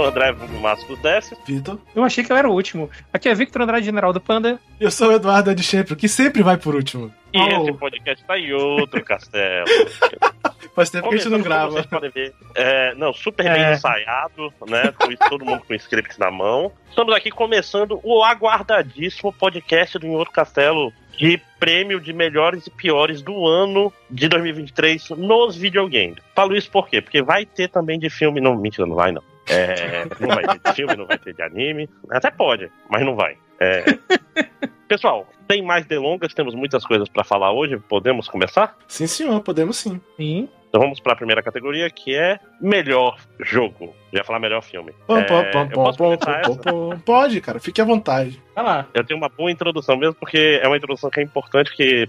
Olá, eu sou o André Másculo Décio. Vitor. Eu achei que eu era o último. Aqui é Victor Andrade, General do Panda. Eu sou o Eduardo de sempre, que sempre vai por último. E Oh. esse podcast tá em outro castelo. Faz tempo que a gente não grava. Vocês podem ver. É, não, super bem É. ensaiado, né? Com isso, todo mundo com script na mão. Estamos aqui começando o aguardadíssimo podcast do Em Outro Castelo de prêmio de melhores e piores do ano de 2023 nos videogames. Falo isso por quê? Porque vai ter também de filme. Não, mentira, não vai não. É, não vai ter de filme, não vai ter de anime. Até pode, mas não vai. É, Pessoal, sem mais delongas, temos muitas coisas para falar hoje. Podemos começar? Sim, senhor, podemos sim. Sim. Então vamos para a primeira categoria, que é melhor jogo. Já falar melhor filme. Pom, É, essa? pom. Pode, cara, fique à vontade. Vai lá. Eu tenho uma boa introdução mesmo, porque é uma introdução que é importante, que,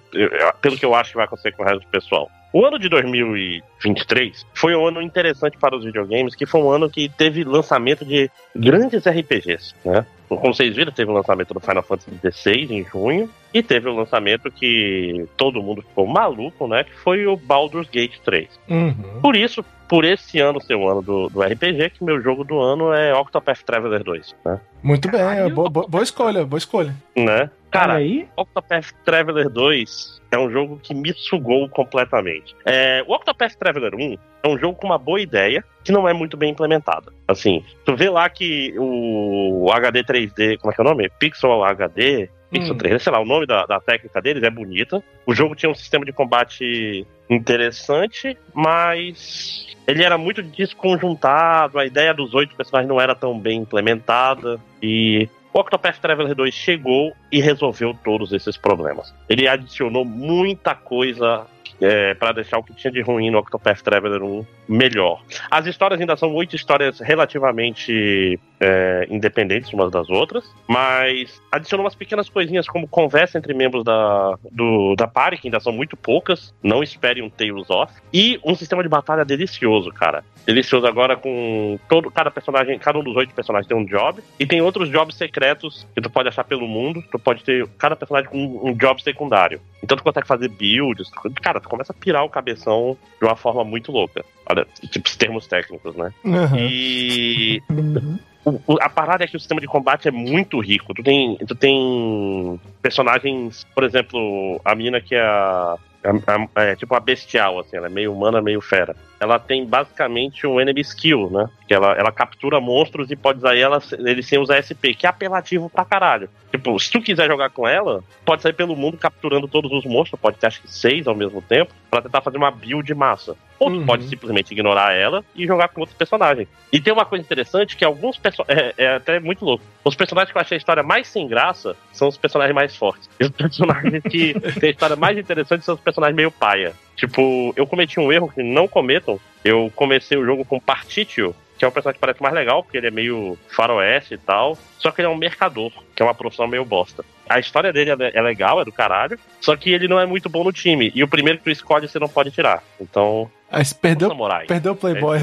pelo que eu acho que vai acontecer com o resto do pessoal. O ano de 2023 foi um ano interessante para os videogames, que foi um ano que teve lançamento de grandes RPGs, né? Como vocês viram, teve o lançamento do Final Fantasy XVI em junho, e teve o lançamento que todo mundo ficou maluco, né? Que foi o Baldur's Gate 3. Uhum. Por isso, por esse ano ser o ano do, do RPG, que meu jogo do ano é Octopath Traveler 2, né? Muito bem, Caralho. é boa, boa- boa escolha, boa escolha. né? Cara, Olha aí. Octopath Traveler 2 é um jogo que me sugou completamente. É, o Octopath Traveler 1 é um jogo com uma boa ideia que não é muito bem implementada. Assim, tu vê lá que o HD 3D, como é que é o nome? Pixel HD, Pixel Hum. 3D, sei lá, o nome da, da técnica deles é bonita. O jogo tinha um sistema de combate interessante, mas ele era muito desconjuntado, a ideia dos oito personagens não era tão bem implementada e o Octopath Traveler 2 chegou e resolveu todos esses problemas. Ele adicionou muita coisa é, para deixar o que tinha de ruim no Octopath Traveler 1 melhor. As histórias ainda são oito histórias relativamente é, independentes umas das outras, mas adicionou umas pequenas coisinhas como conversa entre membros da, do, da party, que ainda são muito poucas, não espere um Tales of, e um sistema de batalha delicioso, cara. Delicioso agora com todo cada personagem, cada um dos oito personagens tem um job e tem outros jobs secretos que tu pode achar pelo mundo. Tu pode ter cada personagem com um, um job secundário. Então tu consegue fazer builds. Cara, tu começa a pirar o cabeção de uma forma muito louca. Olha, tipo, os termos técnicos, né? Uhum. E o- a parada é que o sistema de combate é muito rico. Tu tem, tu tem personagens, por exemplo, a menina que é a. a- a- é tipo uma bestial, assim, ela é meio humana, meio fera. Ela tem basicamente um enemy skill, né? Que ela, ela captura monstros e pode usar ela, ele sem usar SP, que é apelativo pra caralho. Tipo, se tu quiser jogar com ela, pode sair pelo mundo capturando todos os monstros, pode ter acho que seis ao mesmo tempo, pra tentar fazer uma build massa. Ou tu Uhum. pode simplesmente ignorar ela e jogar com outros personagens. E tem uma coisa interessante que alguns personagens. É, é até muito louco. Os personagens que eu achei a história mais sem graça são os personagens mais fortes. E os personagens que têm a história mais interessante são os personagens meio paia. Tipo, eu cometi um erro que não cometam. Eu comecei o jogo com Partitio, que é um personagem que parece mais legal, porque ele é meio faroeste e tal. Só que ele é um mercador, que é uma profissão meio bosta. A história dele é é legal, é do caralho. Só que ele não é muito bom no time. E o primeiro que tu escolhe, você não pode tirar. Então, Aí você perdeu, samurai. perdeu o Playboy.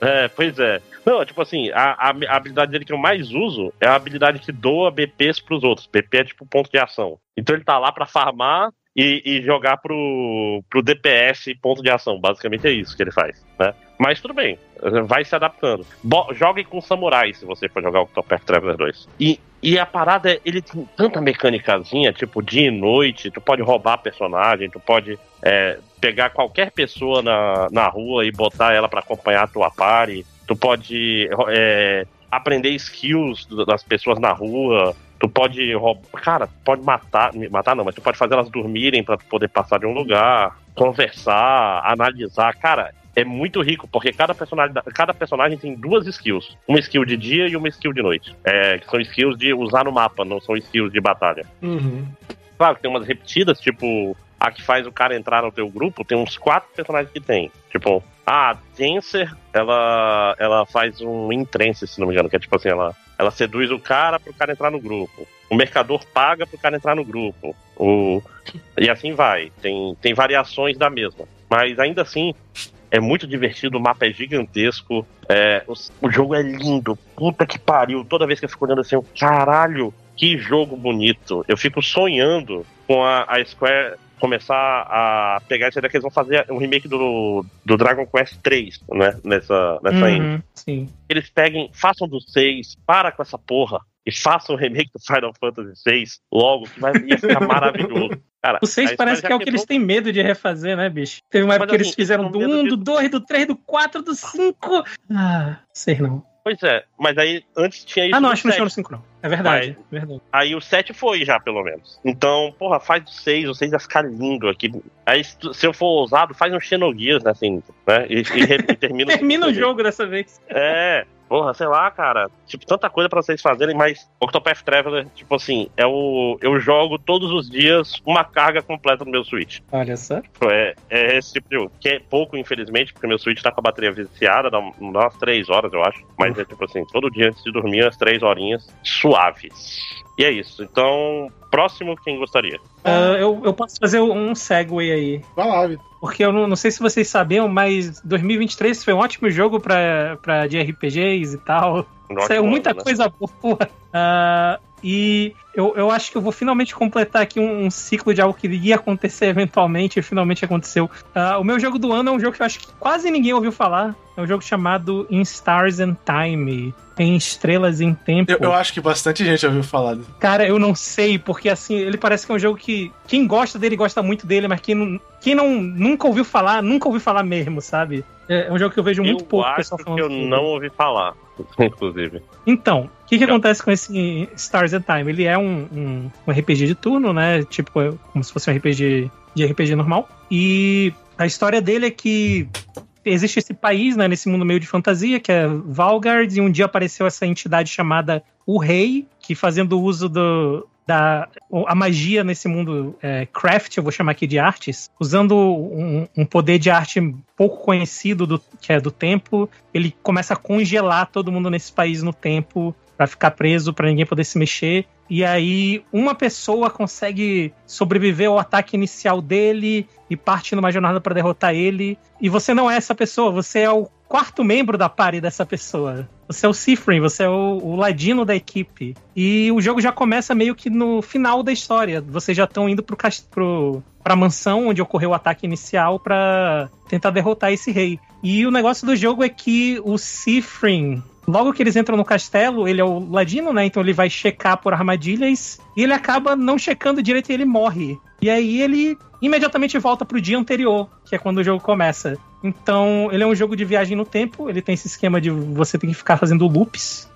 É, pois é. Não, tipo assim, a, a, a habilidade dele que eu mais uso é a habilidade que doa BPs pros outros. BP é tipo ponto de ação. Então ele tá lá pra farmar e, e jogar pro, pro DPS ponto de ação. Basicamente é isso que ele faz, né? Mas tudo bem, vai se adaptando. Bo jogue com samurai se você for jogar o Octopath Traveler 2. E, e a parada, é, ele tem tanta mecânicazinha, tipo dia e noite, tu pode roubar personagem, tu pode é, pegar qualquer pessoa na, na rua e botar ela pra acompanhar a tua party. Tu pode é, aprender skills das pessoas na rua. Tu pode roubar. Cara, tu pode matar. Matar não, mas tu pode fazer elas dormirem pra tu poder passar de um lugar, conversar, analisar. Cara, é muito rico, porque cada personagem, cada personagem tem duas skills. Uma skill de dia e uma skill de noite. É, que são skills de usar no mapa, não são skills de batalha. Uhum. Claro que tem umas repetidas, tipo, a que faz o cara entrar no teu grupo, tem uns quatro personagens que tem. Tipo, a Dancer, ela, ela faz um entrance, se não me engano, que é tipo assim, ela, ela seduz o cara pro cara entrar no grupo. O mercador paga pro cara entrar no grupo. O, e assim vai. Tem, tem variações da mesma. Mas ainda assim, é muito divertido, o mapa é gigantesco. É, o, o jogo é lindo. Puta que pariu. Toda vez que eu fico olhando assim, eu, caralho, que jogo bonito. Eu fico sonhando com a, a Square começar a pegar essa ideia que eles vão fazer um remake do, do Dragon Quest 3, né? Nessa, nessa Uhum, indie. sim. Eles peguem, façam do 6, para com essa porra. E façam o remake do Final Fantasy 6 logo, que vai ia ficar maravilhoso. Cara, O 6 a parece que é o que eles têm medo de refazer, né, bicho? Teve uma época que eles assim, fizeram do tão medo 1, de- do 2, do 3, do 4, do 5. Ah, sei não. Pois é, mas aí antes tinha isso. Ah, não, acho que não 7. chegou no 5, não. É verdade, é verdade. Aí o 7 foi já, pelo menos. Então, porra, faz o 6, o 6 vai ficar lindo aqui. Aí, se eu for ousado, faz um Xenogears, né, assim, né? E, e e termina Termina o jogo dessa vez. É, porra, sei lá, cara. Tipo, tanta coisa pra vocês fazerem, mas Octopath Traveler, tipo assim, é o. Eu jogo todos os dias uma carga completa no meu Switch. Olha só. Tipo, É, é esse tipo de jogo. Que é pouco, infelizmente, porque meu Switch tá com a bateria viciada, dá, um- umas três horas, eu acho. Mas é tipo assim, todo dia antes de dormir, umas três horinhas suaves. E é isso. Então, próximo, quem gostaria? Ah, eu, eu posso fazer um segue aí. Vai lá, Vitor. Porque eu não, não sei se vocês sabiam, mas 2023 foi um ótimo jogo pra, pra, de RPGs e tal. Um Saiu muita ano, né? coisa boa. Ah, e eu, eu acho que eu vou finalmente completar aqui um, um ciclo de algo que ia acontecer eventualmente e finalmente aconteceu. Ah, o meu jogo do ano é um jogo que eu acho que quase ninguém ouviu falar. É um jogo chamado In Stars and Time. Em Estrelas em Tempo. Eu, eu acho que bastante gente ouviu falar. dele. Cara, eu não sei, porque assim, ele parece que é um jogo que quem gosta dele gosta muito dele, mas quem não, quem não nunca ouviu falar, nunca ouviu falar mesmo, sabe? É um jogo que eu vejo muito eu pouco acho pessoal que falando. eu sobre. não ouvi falar, inclusive. Então, o que, que acontece com esse Stars and Time? Ele é um, um, um RPG de turno, né? Tipo, é como se fosse um RPG de RPG normal. E a história dele é que existe esse país, né, nesse mundo meio de fantasia, que é Valgard, e um dia apareceu essa entidade chamada O Rei, que fazendo uso do, da a magia nesse mundo é, craft, eu vou chamar aqui de artes, usando um, um poder de arte pouco conhecido do, que é do tempo, ele começa a congelar todo mundo nesse país no tempo para ficar preso, para ninguém poder se mexer. E aí uma pessoa consegue sobreviver ao ataque inicial dele e parte numa jornada para derrotar ele. E você não é essa pessoa, você é o quarto membro da party dessa pessoa. Você é o Sifrin, você é o, o ladino da equipe. E o jogo já começa meio que no final da história. Vocês já estão indo pro, pro, pra mansão onde ocorreu o ataque inicial para tentar derrotar esse rei. E o negócio do jogo é que o Sifrin, logo que eles entram no castelo, ele é o ladino, né? Então ele vai checar por armadilhas e ele acaba não checando direito e ele morre. E aí ele imediatamente volta pro dia anterior, que é quando o jogo começa. Então, ele é um jogo de viagem no tempo, ele tem esse esquema de você ter que ficar fazendo loops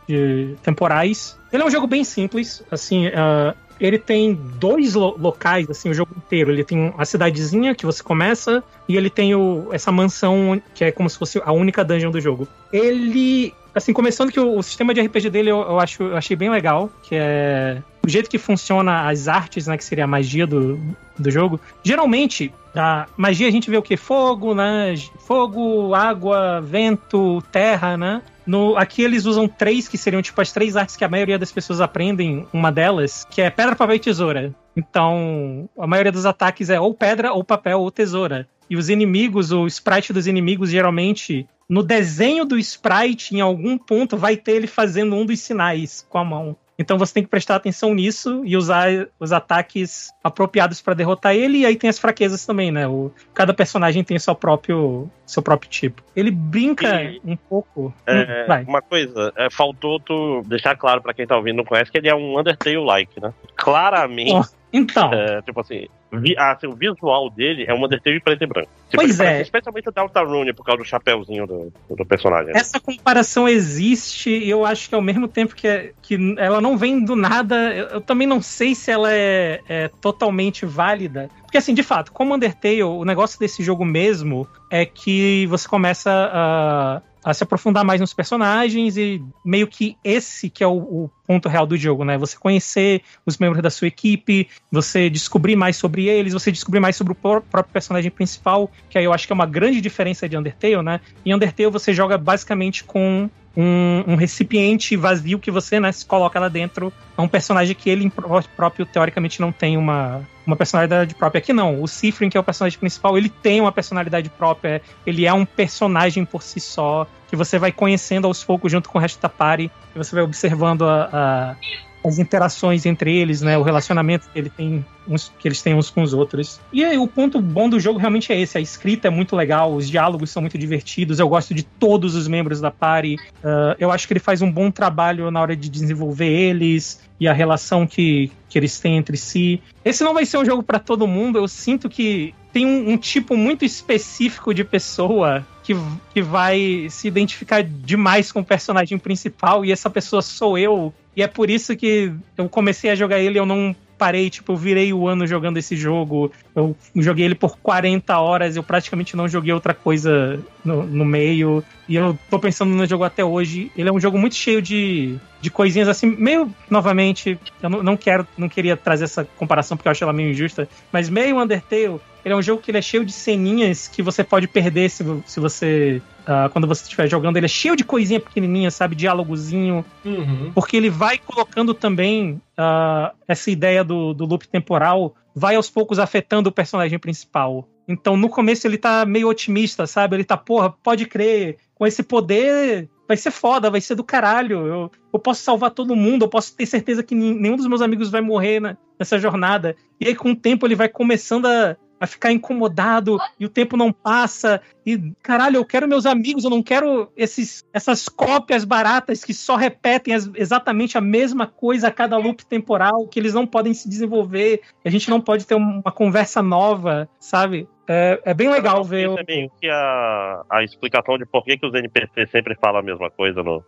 temporais. Ele é um jogo bem simples, assim, ah, ele tem dois lo- locais, assim, o jogo inteiro. Ele tem a cidadezinha que você começa e ele tem o, essa mansão que é como se fosse a única dungeon do jogo. Ele, assim, começando que o, o sistema de RPG dele eu, eu acho, eu achei bem legal, que é o jeito que funciona as artes, né, que seria a magia do, do jogo. Geralmente, a magia a gente vê o que? Fogo, né? Fogo, água, vento, terra, né? No, aqui eles usam três, que seriam tipo as três artes que a maioria das pessoas aprendem, uma delas, que é pedra, papel e tesoura. Então, a maioria dos ataques é ou pedra, ou papel, ou tesoura. E os inimigos, o sprite dos inimigos, geralmente, no desenho do sprite, em algum ponto, vai ter ele fazendo um dos sinais com a mão. Então você tem que prestar atenção nisso e usar os ataques apropriados para derrotar ele. E aí tem as fraquezas também, né? O, cada personagem tem seu próprio, seu próprio tipo. Ele brinca E- um pouco. É, Hum. Uma coisa, é, faltou tu deixar claro pra quem tá ouvindo e não conhece que ele é um Undertale-like, né? Claramente, Então, é, tipo assim, vi- ah, assim, o visual dele é um Undertale preto e branco. Tipo, Pois é. Especialmente o Deltarune, por causa do chapéuzinho do, do personagem. né? essa comparação existe e eu acho que ao mesmo tempo que, é- que ela não vem do nada, eu, eu também não sei se ela é, é totalmente válida. Porque, assim, de fato, como Undertale, o negócio desse jogo mesmo é que você começa a, a se aprofundar mais nos personagens e meio que esse que é o, o ponto real do jogo, né? Você conhecer os membros da sua equipe, você descobrir mais sobre eles, você descobrir mais sobre o pró- próprio personagem principal, que aí eu acho que é uma grande diferença de Undertale, né? Em Undertale você joga basicamente com um, um recipiente vazio que você né, se coloca lá dentro. É um personagem que ele pró- próprio, teoricamente, não tem uma, uma personalidade própria. Aqui não. O Sifrin, que é o personagem principal, ele tem uma personalidade própria. Ele é um personagem por si só, que você vai conhecendo aos poucos junto com o resto da party. E você vai observando a, a- as interações entre eles, né? O relacionamento que, ele tem uns, que eles têm uns com os outros. E aí, o ponto bom do jogo realmente é esse. A escrita é muito legal, os diálogos são muito divertidos. Eu gosto de todos os membros da party. Uh, eu acho que ele faz um bom trabalho na hora de desenvolver eles e a relação que, que eles têm entre si. Esse não vai ser um jogo para todo mundo. Eu sinto que tem um, um, tipo muito específico de pessoa que, que vai se identificar demais com o personagem principal, e essa pessoa sou eu. E é por isso que eu comecei a jogar ele, eu não parei, tipo, eu virei o ano jogando esse jogo. Eu joguei ele por 40 horas, eu praticamente não joguei outra coisa no, no meio. E eu tô pensando no jogo até hoje. Ele é um jogo muito cheio de, de coisinhas assim, meio novamente. Eu não, não quero, não queria trazer essa comparação porque eu acho ela meio injusta, mas meio Undertale ele é um jogo que é cheio de ceninhas que você pode perder se, se você. Uh, quando você estiver jogando, ele é cheio de coisinha pequenininha, sabe? Diálogozinho. Uhum. Porque ele vai colocando também uh, essa ideia do, do loop temporal, vai aos poucos afetando o personagem principal. Então, no começo, ele tá meio otimista, sabe? Ele tá, porra, pode crer, com esse poder vai ser foda, vai ser do caralho. Eu, eu posso salvar todo mundo, eu posso ter certeza que nenhum dos meus amigos vai morrer né, nessa jornada. E aí, com o tempo, ele vai começando a, a ficar incomodado e o tempo não passa. E, caralho, eu quero meus amigos, eu não quero esses, essas cópias baratas que só repetem as, exatamente a mesma coisa a cada loop temporal, que eles não podem se desenvolver, a gente não pode ter uma conversa nova, sabe? É, é bem legal ver. Também que a, a explicação de por que, que os NPCs sempre falam a mesma coisa no,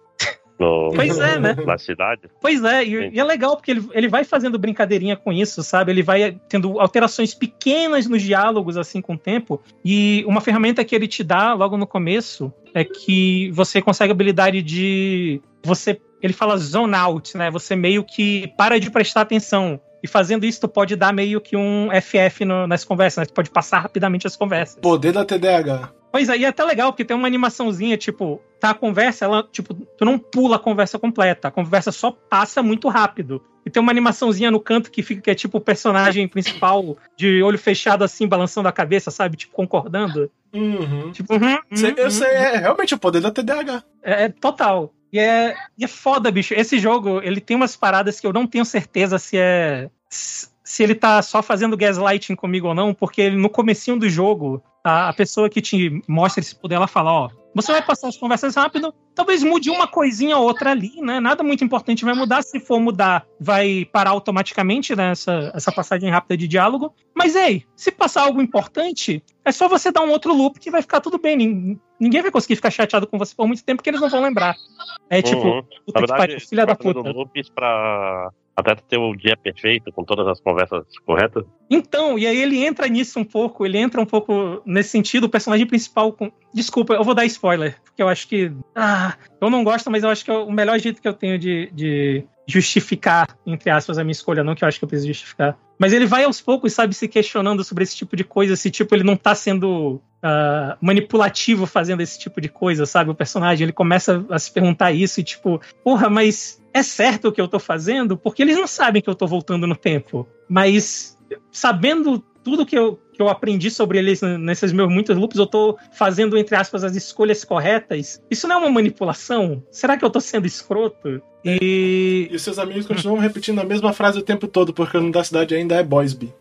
no, pois é, né? Na cidade. Pois é, e, e, é legal porque ele, ele vai fazendo brincadeirinha com isso, sabe? Ele vai tendo alterações pequenas nos diálogos, assim, com o tempo. E uma ferramenta que ele te dá logo no começo é que você consegue a habilidade de. Você. Ele fala zone out, né? Você meio que para de prestar atenção. E fazendo isso, tu pode dar meio que um FF no, nas conversas, né? Tu pode passar rapidamente as conversas. Poder da TDAH. Pois aí é, é até legal, porque tem uma animaçãozinha, tipo, tá a conversa, ela, tipo, tu não pula a conversa completa, a conversa só passa muito rápido. E tem uma animaçãozinha no canto que fica, que é tipo o personagem principal de olho fechado assim, balançando a cabeça, sabe? Tipo, concordando. Uhum. Tipo, uhum, uhum, eu sei, é realmente o poder da TDAH. É, é total. E é, e é foda, bicho. Esse jogo, ele tem umas paradas que eu não tenho certeza se é se ele tá só fazendo gaslighting comigo ou não, porque no comecinho do jogo, a, pessoa que te mostra esse poder, ela fala, ó, você vai passar as conversas rápido, talvez mude uma coisinha ou outra ali, né? Nada muito importante vai mudar. Se for mudar, vai parar automaticamente né? essa, essa passagem rápida de diálogo. Mas ei, se passar algo importante, é só você dar um outro loop que vai ficar tudo bem. Ninguém vai conseguir ficar chateado com você por muito tempo que eles não vão lembrar. É tipo, uhum. puta verdade, que pariu, filha da puta. loops pra até ter o dia perfeito, com todas as conversas corretas. Então, e aí ele entra nisso um pouco, ele entra um pouco nesse sentido, o personagem principal. Com... Desculpa, eu vou dar spoiler, porque eu acho que. Ah, eu não gosto, mas eu acho que é o melhor jeito que eu tenho de, de justificar, entre aspas, a minha escolha, não que eu acho que eu preciso justificar. Mas ele vai aos poucos, sabe, se questionando sobre esse tipo de coisa, se tipo, ele não tá sendo uh, manipulativo fazendo esse tipo de coisa, sabe? O personagem, ele começa a se perguntar isso e tipo, porra, mas é certo o que eu tô fazendo? Porque eles não sabem que eu tô voltando no tempo. Mas sabendo tudo que eu, que eu aprendi sobre eles nesses meus muitos loops, eu tô fazendo, entre aspas, as escolhas corretas. Isso não é uma manipulação? Será que eu tô sendo escroto? E... E seus amigos continuam repetindo a mesma frase o tempo todo, porque o nome da cidade ainda é Boysby.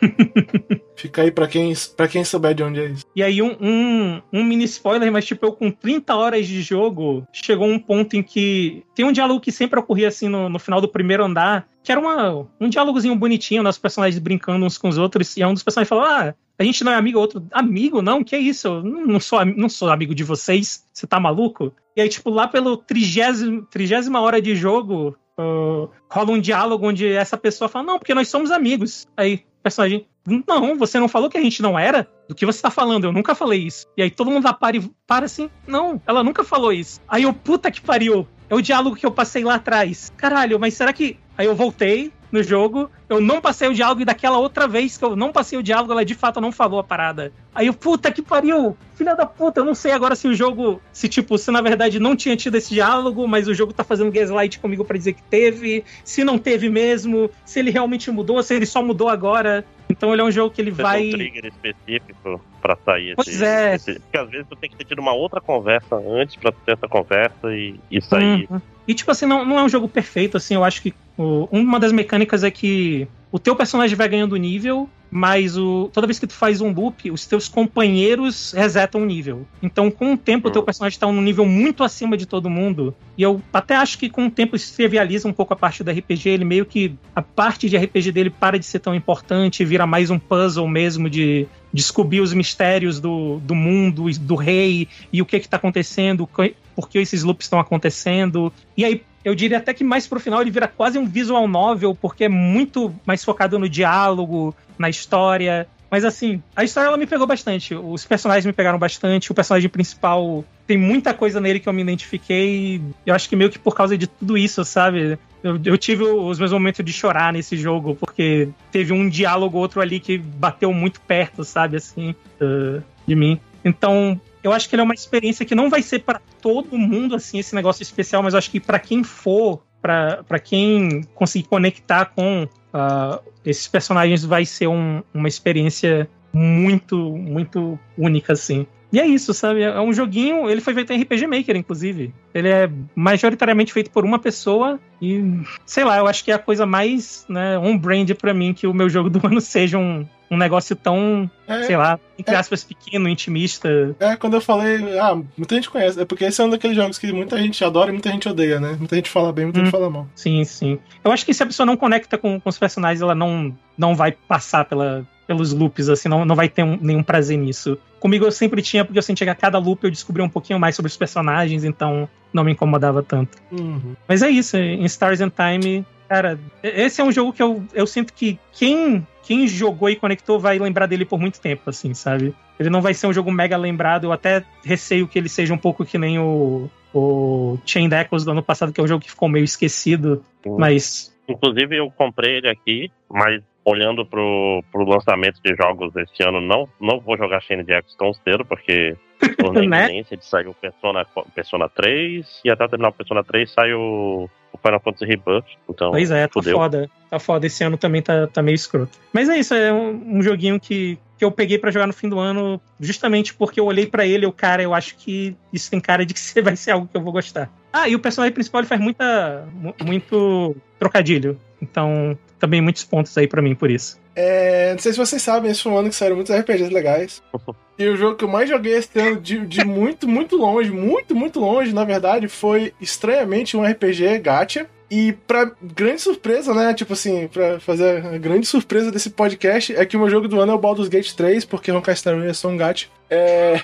Fica aí pra quem, pra quem souber de onde é isso. E aí, um, um, um, mini spoiler, mas tipo, eu com 30 horas de jogo, chegou um ponto em que. Tem um diálogo que sempre ocorria assim no, no final do primeiro andar, que era uma, um diálogozinho bonitinho, nossos personagens brincando uns com os outros, e um dos personagens falou: Ah, a gente não é amigo, outro, amigo? Não, que é isso? Eu não sou, não sou amigo de vocês, você tá maluco? E aí, tipo, lá pelo trigésima hora de jogo, uh, rola um diálogo onde essa pessoa fala, não, porque nós somos amigos. Aí, personagem, não, você não falou que a gente não era? Do que você tá falando? Eu nunca falei isso. E aí todo mundo lá para, para assim, não, ela nunca falou isso. Aí eu, puta que pariu, é o diálogo que eu passei lá atrás. Caralho, mas será que. Aí eu voltei, no jogo, eu não passei o diálogo e daquela outra vez que eu não passei o diálogo, ela de fato não falou a parada. Aí eu, puta que pariu, filha da puta, eu não sei agora se o jogo, se tipo, se na verdade não tinha tido esse diálogo, mas o jogo tá fazendo gaslight comigo para dizer que teve, se não teve mesmo, se ele realmente mudou, se ele só mudou agora. Então ele é um jogo que ele Você vai. Tem um trigger específico pra sair pois esse, é. Esse... Porque às vezes tu tem que ter tido uma outra conversa antes pra ter essa conversa e, e sair. Uhum. E tipo assim, não, não é um jogo perfeito, assim, eu acho que O, uma das mecânicas é que o teu personagem vai ganhando nível mas o, toda vez que tu faz um loop, os teus companheiros resetam o nível. Então, com o tempo, o teu hum. personagem está num nível muito acima de todo mundo. E eu até acho que com o tempo isso trivializa um pouco a parte do RPG. Ele meio que. A parte de RPG dele para de ser tão importante, vira mais um puzzle mesmo de descobrir os mistérios do, do mundo, do rei e o que está acontecendo, por que esses loops estão acontecendo. E aí, eu diria até que mais pro final ele vira quase um visual novel, porque é muito mais focado no diálogo, na história. Mas assim, a história ela me pegou bastante. Os personagens me pegaram bastante. O personagem principal tem muita coisa nele que eu me identifiquei. Eu acho que meio que por causa de tudo isso, sabe? Eu, eu tive os meus momentos de chorar nesse jogo, porque teve um diálogo outro ali que bateu muito perto, sabe? Assim, uh, de mim. Então, eu acho que ele é uma experiência que não vai ser para todo mundo, assim, esse negócio especial, mas eu acho que para quem for, para quem conseguir conectar com uh, esses personagens vai ser um, uma experiência muito, muito única, assim. E é isso, sabe? É um joguinho. Ele foi feito em RPG Maker, inclusive. Ele é majoritariamente feito por uma pessoa. E, sei lá, eu acho que é a coisa mais né, on-brand para mim que o meu jogo do ano seja um, um negócio tão, é, sei lá, entre é, aspas, pequeno, intimista. É, quando eu falei, ah, muita gente conhece. É porque esse é um daqueles jogos que muita gente adora e muita gente odeia, né? Muita gente fala bem, muita hum, gente fala mal. Sim, sim. Eu acho que se a pessoa não conecta com, com os personagens, ela não, não vai passar pela, pelos loops, assim, não, não vai ter um, nenhum prazer nisso. Comigo eu sempre tinha, porque eu sentia que a cada loop eu descobria um pouquinho mais sobre os personagens, então não me incomodava tanto. Uhum. Mas é isso, em Stars and Time, cara, esse é um jogo que eu, eu sinto que quem quem jogou e conectou vai lembrar dele por muito tempo, assim, sabe? Ele não vai ser um jogo mega lembrado, eu até receio que ele seja um pouco que nem o, o Chain Echoes do ano passado, que é um jogo que ficou meio esquecido, Sim. mas... Inclusive eu comprei ele aqui, mas olhando pro, pro lançamento de jogos esse ano, não, não vou jogar Chain Echoes tão cedo, porque né? iminência de sair o Persona, Persona 3, e até terminar o Persona 3 sai o o Final Fantasy Rebirth. Então, pois é, tá fudeu. foda. Tá foda. Esse ano também tá, tá meio escroto. Mas é isso, é um, um joguinho que, que eu peguei para jogar no fim do ano, justamente porque eu olhei para ele e o cara, eu acho que isso tem cara de que vai ser algo que eu vou gostar. Ah, e o personagem principal ele faz muita, muito trocadilho. Então, também muitos pontos aí para mim por isso. É, não sei se vocês sabem, esse foi um ano que saíram muitos RPGs legais. e o jogo que eu mais joguei esse ano, de, de muito, muito longe, muito, muito longe, na verdade, foi estranhamente um RPG gacha. E pra grande surpresa, né? Tipo assim, pra fazer a grande surpresa desse podcast, é que o meu jogo do ano é o Baldur's Gate 3, porque Honkai Star é só um gacha. É.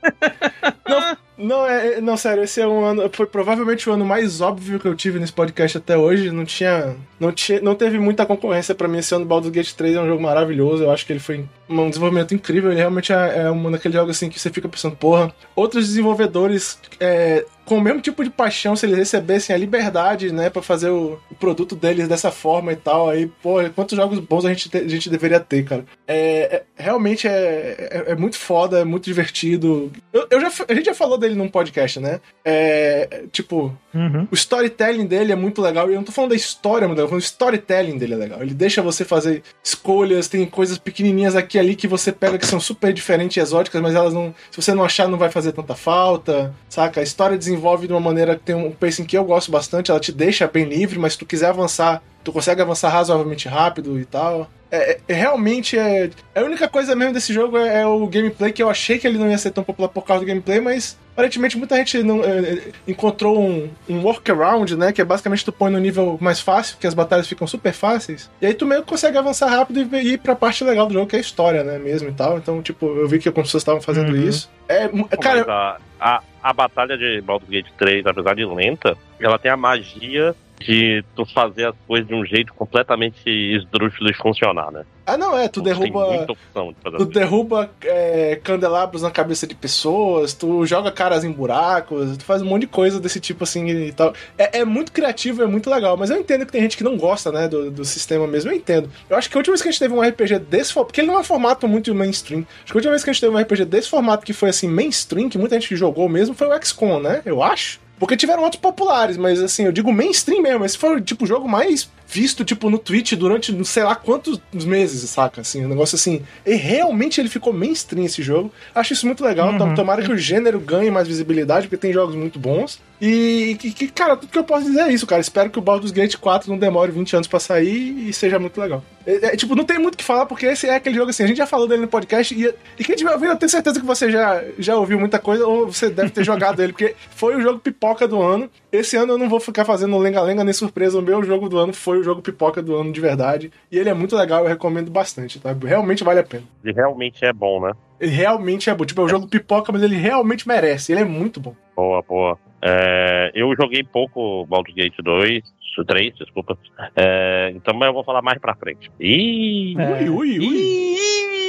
não, não, é, não, sério, esse é um ano. Foi provavelmente o ano mais óbvio que eu tive nesse podcast até hoje. Não tinha. Não, tinha, não teve muita concorrência para mim esse ano. Baldur's Gate 3 é um jogo maravilhoso. Eu acho que ele foi um desenvolvimento incrível. Ele realmente é, é um daqueles jogos assim que você fica pensando, porra. Outros desenvolvedores é, com o mesmo tipo de paixão, se eles recebessem a liberdade, né, para fazer o, o, produto deles dessa forma e tal, aí, pô, quantos jogos bons a gente, te, a gente deveria ter, cara. É, é realmente é, é, é, muito foda, é muito divertido. Eu, eu, já, a gente já falou dele num podcast, né? É, tipo, uhum. o storytelling dele é muito legal, e eu não tô falando da história, mas o storytelling dele é legal. Ele deixa você fazer escolhas, tem coisas pequenininhas aqui e ali que você pega que são super diferentes e exóticas, mas elas não, se você não achar, não vai fazer tanta falta, saca? A história desenvolve desenvolve de uma maneira que tem um pacing que eu gosto bastante, ela te deixa bem livre, mas se tu quiser avançar, tu consegue avançar razoavelmente rápido e tal. É, é, realmente é. A única coisa mesmo desse jogo é, é, o gameplay, que eu achei que ele não ia ser tão popular por causa do gameplay, mas aparentemente muita gente não, é, é encontrou um, um workaround, né? Que é basicamente tu põe no nível mais fácil, que as batalhas ficam super fáceis. E aí tu meio que consegue avançar rápido e ir pra parte legal do jogo, que é a história, né? Mesmo e tal. Então, tipo, eu vi que algumas pessoas estavam fazendo uhum. isso. É, cara. A, a, a batalha de Baldur's Gate 3, apesar de lenta, ela tem a magia de tu fazer as coisas de um jeito completamente esdrúxulo e funcionar, né? Ah, não, é, tu derruba. De tu derruba é, candelabros na cabeça de pessoas, tu joga caras em buracos, tu faz um monte de coisa desse tipo assim e tal. É, é muito criativo, é muito legal, mas eu entendo que tem gente que não gosta, né, do, do sistema mesmo, eu entendo. Eu acho que a última vez que a gente teve um RPG desse formato, porque ele não é um formato muito mainstream, acho que a última vez que a gente teve um RPG desse formato que foi assim, mainstream, que muita gente jogou mesmo, foi o XCOM, né? Eu acho. Porque tiveram outros populares, mas assim, eu digo mainstream mesmo. Esse foi tipo o jogo mais visto, tipo, no Twitch durante não sei lá quantos meses, saca? Assim, um negócio assim. E realmente ele ficou mainstream esse jogo. Acho isso muito legal. Uhum. Tomara que o gênero ganhe mais visibilidade, porque tem jogos muito bons. E, que, cara, tudo que eu posso dizer é isso, cara. Espero que o Baldur's Gate 4 não demore 20 anos pra sair e seja muito legal. É, é, tipo, não tem muito o que falar, porque esse é aquele jogo assim, a gente já falou dele no podcast, e, e quem tiver ouvindo, eu tenho certeza que você já, já ouviu muita coisa, ou você deve ter jogado ele, porque foi o jogo pipoca do ano. Esse ano eu não vou ficar fazendo lenga-lenga nem surpresa, o meu jogo do ano foi o jogo pipoca do ano de verdade. E ele é muito legal, eu recomendo bastante, tá? Realmente vale a pena. Ele realmente é bom, né? Ele realmente é bom. Tipo, é um jogo pipoca, mas ele realmente merece. Ele é muito bom. Boa, boa. É, eu joguei pouco Baldur's Gate 2, 3, desculpa. É, então eu vou falar mais pra frente. Ih! É. Ui, ui, ui.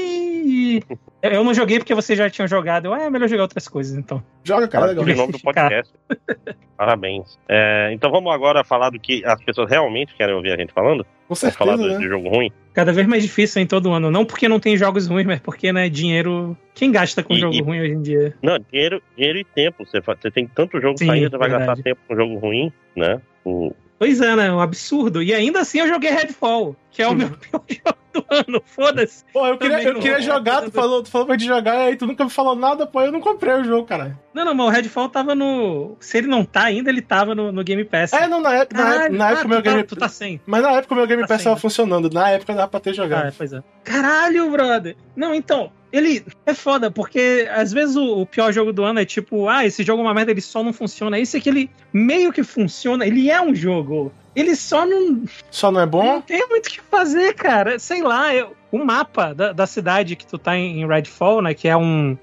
Eu não joguei porque vocês já tinham jogado. Eu, ah, é melhor jogar outras coisas, então. Joga, cara, legal. O nome do podcast. Parabéns. É, então vamos agora falar do que as pessoas realmente querem ouvir a gente falando? Com certeza, falar né? de jogo ruim? Cada vez mais difícil em todo ano. Não porque não tem jogos ruins, mas porque, né, dinheiro. Quem gasta com E- jogo e- ruim hoje em dia? Não, dinheiro, dinheiro e tempo. Você, fa- você tem tanto jogo Sim, saindo, você vai verdade. gastar tempo com jogo ruim, né? O- Pois é, né? Um absurdo. E ainda assim eu joguei Redfall, que é o meu pior jogo do ano. Foda-se. Pô, eu queria, eu queria jogar, tu falou, tu falou pra gente jogar, e aí tu nunca me falou nada, pô, eu não comprei o jogo, caralho. Não, não, mas o Redfall tava no. Se ele não tá ainda, ele tava no, no Game Pass. É, não, na época, na época, Caralho, na época ah, o meu tá, Game tu tá sem. Mas na época o meu Game Tá Pass sem, tava né? funcionando. Na época dava pra ter jogado. Ah, pois é. Caralho, brother. Não, então, ele é foda, porque às vezes o, o pior jogo do ano é tipo, ah, esse jogo é uma merda, ele só não funciona. Esse aqui, ele meio que funciona, ele é um jogo. Ele só não, Só não é não bom? tem muito o que fazer, cara. Sei lá, eu, o mapa da, da cidade que tu tá em, em Redfall, né, que é um...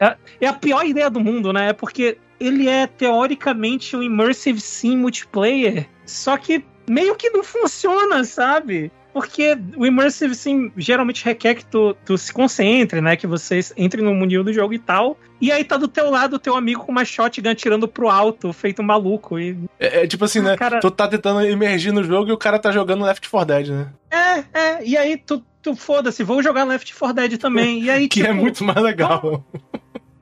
É, é a pior ideia do mundo, né, é porque ele é teoricamente um immersive sim multiplayer, só que meio que não funciona, sabe? Porque o Immersive Sim geralmente requer que tu, tu se concentre, né? Que vocês entrem no mundinho do jogo e tal. E aí tá do teu lado o teu amigo com uma shotgun tirando pro alto, feito um maluco. E É, é tipo assim, Ah, né? cara. Tu tá tentando emergir no jogo e o cara tá jogando Left 4 Dead, né? É, é, e aí tu, tu foda-se, vou jogar Left 4 Dead também. E aí, Que tipo, é muito mais legal.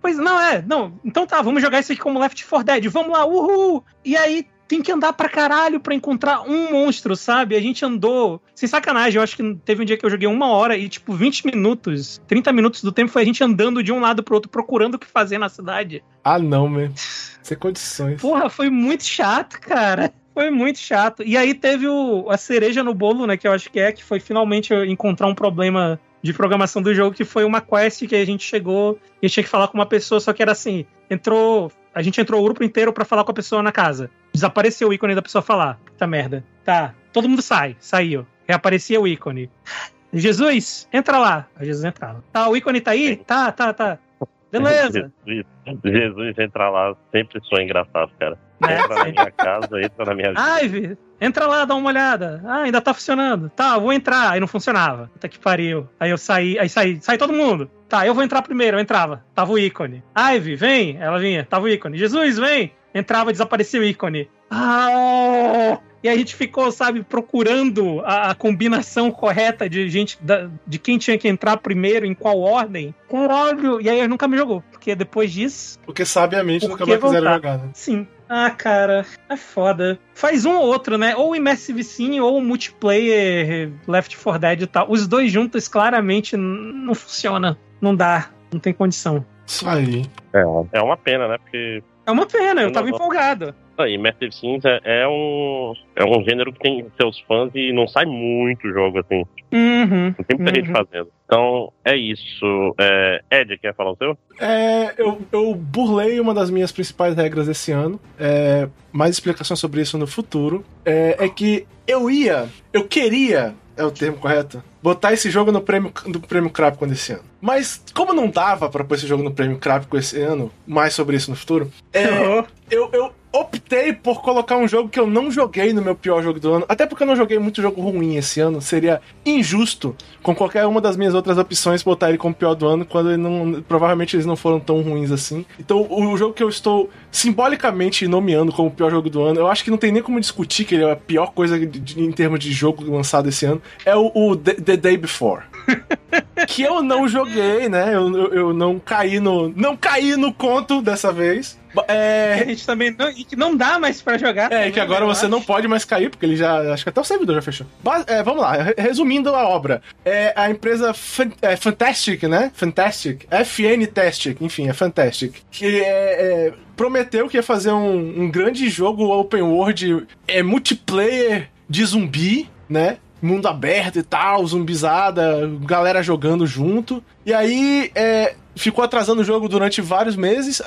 Pois não, é, não. Então tá, vamos jogar isso aqui como Left 4 Dead, vamos lá, uhul! E aí tem que andar pra caralho pra encontrar um monstro, sabe? A gente andou. Sem sacanagem, eu acho que teve um dia que eu joguei uma hora e, tipo, 20 minutos, 30 minutos do tempo foi a gente andando de um lado pro outro, procurando o que fazer na cidade. Ah, não, man. Sem condições. Porra, foi muito chato, cara. Foi muito chato. E aí teve o, a cereja no bolo, né? Que eu acho que é, que foi finalmente encontrar um problema de programação do jogo, que foi uma quest que a gente chegou e tinha que falar com uma pessoa, só que era assim, entrou. A gente entrou o grupo inteiro pra falar com a pessoa na casa. Desapareceu o ícone da pessoa falar. Puta merda. Tá. Todo mundo sai. Saiu. Reaparecia o ícone. Jesus, entra lá. Aí Jesus entrava. Tá, o ícone tá aí? Tá, tá, tá. Beleza. Jesus, Jesus entrar lá sempre sou engraçado, cara. Né? Entra na minha casa, entra na minha vida. Ivy, entra lá, dá uma olhada. Ah, ainda tá funcionando. Tá, vou entrar. Aí não funcionava. Puta que pariu. Aí eu saí, aí saí, sai todo mundo. Tá, eu vou entrar primeiro, eu entrava. Tava o ícone. Ivy, vem. Ela vinha, tava o ícone. Jesus, vem. Entrava, desaparecia o ícone. Ah! E a gente ficou, sabe, procurando a, a combinação correta de gente, da- de quem tinha que entrar primeiro, em qual ordem. Caralho! E aí eu nunca me jogou. Porque depois disso, Porque sabiamente nunca mais quiseram voltar? jogar, né? Sim. Ah, cara, é foda. Faz um ou outro, né? Ou Immersive Sim, ou multiplayer Left 4 Dead e tal. Os dois juntos claramente não funciona. Não dá. Não tem condição. Isso aí. É, é uma pena, né? Porque É uma pena, eu Eu tava não- empolgado. aí, Immersive Sims é, é um, é um gênero que tem seus fãs e não sai muito jogo, assim. Uhum. Não tem muita gente Uhum. fazendo. Então, é isso. É, Ed, quer falar o seu? É, eu, eu burlei uma das minhas principais regras esse ano. É, mais explicações sobre isso no futuro. É, é que eu ia, eu queria, é o termo correto, botar esse jogo no prêmio, no prêmio Crapcon desse ano. Mas, como não dava pra pôr esse jogo no prêmio Crapcon esse ano, mais sobre isso no futuro, é, eu, eu optei por colocar um jogo que eu não joguei no meu pior jogo do ano. Até porque eu não joguei muito jogo ruim esse ano. Seria injusto com qualquer uma das minhas outras opções botar ele como pior do ano, quando ele não, provavelmente eles não foram tão ruins assim. Então, o jogo que eu estou simbolicamente nomeando como pior jogo do ano, eu acho que não tem nem como discutir que ele é a pior coisa de- de- em termos de jogo lançado esse ano, é o, o The, The Day Before. que eu não joguei, né? Eu, eu, eu não caí no. Não caí no conto dessa vez. É... a gente também não, e que não dá mais para jogar. É, que agora você acho. não pode mais cair, porque ele já. Acho que até o servidor já fechou. É, vamos lá, resumindo a obra. É a empresa Fan, é, Fantastic, né? Fantastic. FN Tastic, enfim, é Fantastic. Que é, é, prometeu que ia fazer um, um grande jogo open world é, multiplayer de zumbi, né? mundo aberto e tal, zumbizada, galera jogando junto. E aí, é, ficou atrasando o jogo durante vários meses,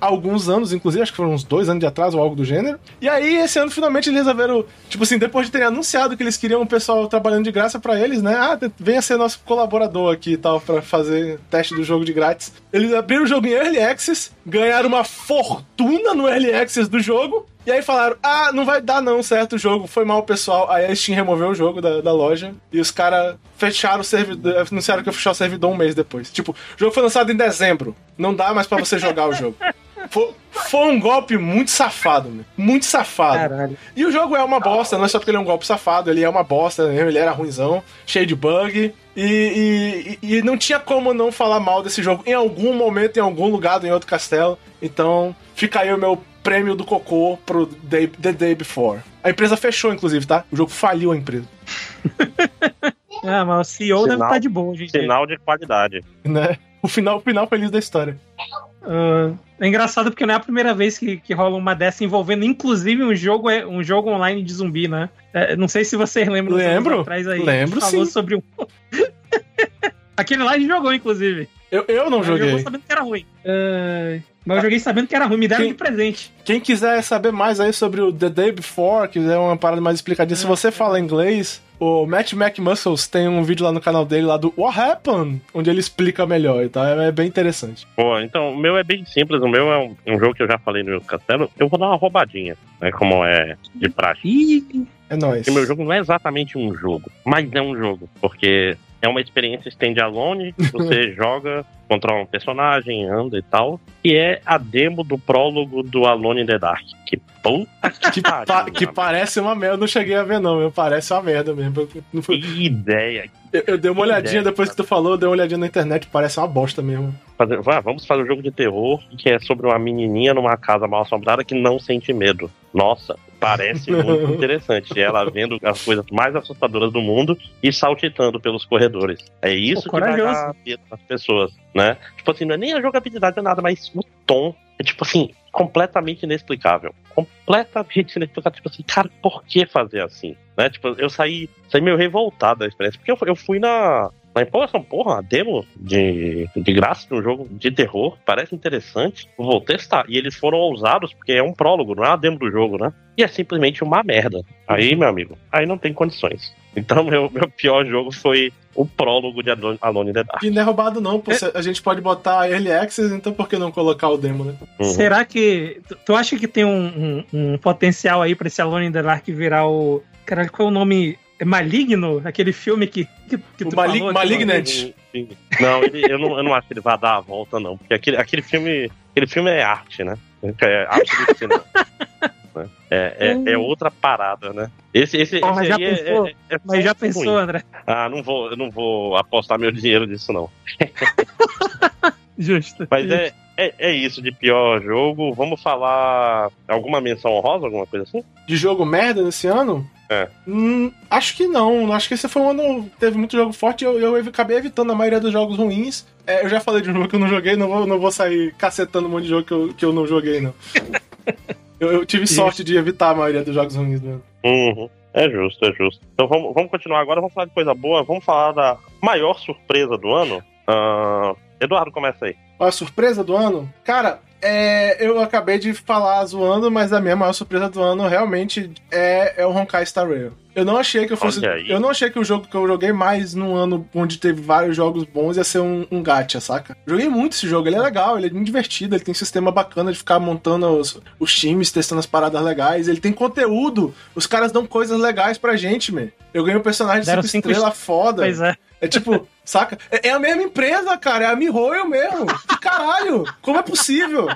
alguns anos, inclusive, acho que foram uns dois anos de atraso ou algo do gênero. E aí, esse ano, finalmente, eles resolveram, tipo assim, depois de terem anunciado que eles queriam um pessoal trabalhando de graça para eles, né? Ah, venha ser nosso colaborador aqui e tal, para fazer teste do jogo de grátis. Eles abriram o jogo em Early Access, ganharam uma fortuna no Early Access do jogo, e aí falaram: ah, não vai dar não, certo? O jogo foi mal, pessoal. Aí a Steam removeu o jogo da, da loja e os caras fecharam o servidor. Anunciaram que ia fechar o servidor um mês depois. Tipo, o jogo foi lançado em dezembro. Não dá mais para você jogar o jogo. Foi, foi, um golpe muito safado, meu. Muito safado. Caralho. E o jogo é uma bosta, não é só porque ele é um golpe safado, ele é uma bosta mesmo, ele era ruimzão, cheio de bug. E, e, e, não tinha como não falar mal desse jogo em algum momento, em algum lugar, em outro castelo. Então, fica aí o meu prêmio do cocô pro Day, The Day Before. A empresa fechou, inclusive, tá? O jogo faliu a empresa. ah, mas o CEO sinal, deve estar tá de boa, gente. Sinal de qualidade. Né? O final, o final feliz da história. Uh, é engraçado porque não é a primeira vez que, que rola uma dessa envolvendo, inclusive, um jogo, é, um jogo online de zumbi, né? É, não sei se vocês lembram. Lembro. Atrás aí, Lembro, falou sim. sobre um. Aquele lá a gente jogou, inclusive. Eu, eu não joguei. Eu sabendo que era ruim. Uh, mas eu joguei sabendo que era ruim, me deram quem, de presente. Quem quiser saber mais aí sobre o The Day Before, quiser uma parada mais explicadinha, se você fala inglês, o Matt McMuscles tem um vídeo lá no canal dele, lá do What Happened, onde ele explica melhor, tá? É bem interessante. Pô, então, o meu é bem simples, o meu é um, um jogo que eu já falei no castelo, eu vou dar uma roubadinha, né, como é de prática. É nóis. O meu jogo não é exatamente um jogo, mas é um jogo, porque é uma experiência stand-alone, você joga, controla um personagem, anda e tal, e é a demo do prólogo do Alone in the Dark. Que puta que, pariu, pa que parece uma merda, eu não cheguei a ver não, eu parece uma merda mesmo. Não foi... Que ideia. Eu, eu dei uma olhadinha ideia, depois que tu falou, eu dei uma olhadinha na internet, parece uma bosta mesmo. Fazer, vamos fazer um jogo de terror que é sobre uma menininha numa casa mal assombrada que não sente medo. Nossa, parece muito interessante. Ela vendo as coisas mais assustadoras do mundo e saltitando pelos corredores. É isso Pô, que vai dar medo nas pessoas, né? Tipo assim, não é nem a jogabilidade ou nada, mas o tom é tipo assim, completamente inexplicável. Completamente inexplicável. Tipo assim, cara, por que fazer assim? Né? Tipo, eu saí, saí meio revoltado da experiência, porque eu, eu fui na, na empolgação, porra, a demo de, de graça de um jogo de terror, parece interessante, vou testar. E eles foram ousados, porque é um prólogo, não é a demo do jogo, né? E é simplesmente uma merda. Aí, meu amigo, aí não tem condições. Então, meu, meu pior jogo foi o prólogo de Alone in the Dark. E não é roubado não, pô. É... A gente pode botar Early Access, então por que não colocar o demo, né? Uhum. Será que... Tu acha que tem um, um, um potencial aí pra esse Alone in the Dark virar o... Caralho, qual é o nome Maligno? Aquele filme que, que, que tu Malig falou? Malignant. Não, ele, eu não, eu não acho que ele vai dar a volta, não. Porque aquele, aquele filme. Aquele filme é arte, né? É arte do cinema. Né? É, é, é, outra parada, né? Esse, esse, mas já é, pensou, é, é, mas já pensou, ruim. André? Ah, não vou, eu não vou apostar meu dinheiro nisso, não. Justo. Mas é, é, é isso de pior jogo. Vamos falar alguma menção honrosa, alguma coisa assim? De jogo merda nesse ano? É. Hum, acho que não. Acho que esse foi um ano teve muito jogo forte e eu, eu acabei evitando a maioria dos jogos ruins. É, eu já falei de um jogo que eu não joguei, não vou, não vou sair cacetando um monte de jogo que eu, que eu não joguei, não. eu, eu, tive sorte de evitar a maioria dos jogos ruins mesmo. Uhum. É justo, é justo. Então vamos, vamos continuar agora, vamos falar de coisa boa, vamos falar da maior surpresa do ano. Uh, Eduardo, começa aí. A surpresa do ano? Cara, é, eu acabei de falar zoando, mas a minha maior surpresa do ano realmente é, é o Honkai Star Rail. Eu não achei que eu fosse. Eu não achei que o jogo que eu joguei mais num ano onde teve vários jogos bons ia ser um, um gacha, saca? Joguei muito esse jogo, ele é legal, ele é muito divertido, ele tem um sistema bacana de ficar montando os, os times, testando as paradas legais, ele tem conteúdo, os caras dão coisas legais pra gente, man. Eu ganhei um personagem de 5 estrelas foda. Pois é. É tipo, saca? É, é, a mesma empresa, cara. É a MiHoYo mesmo. Que caralho! Como é possível?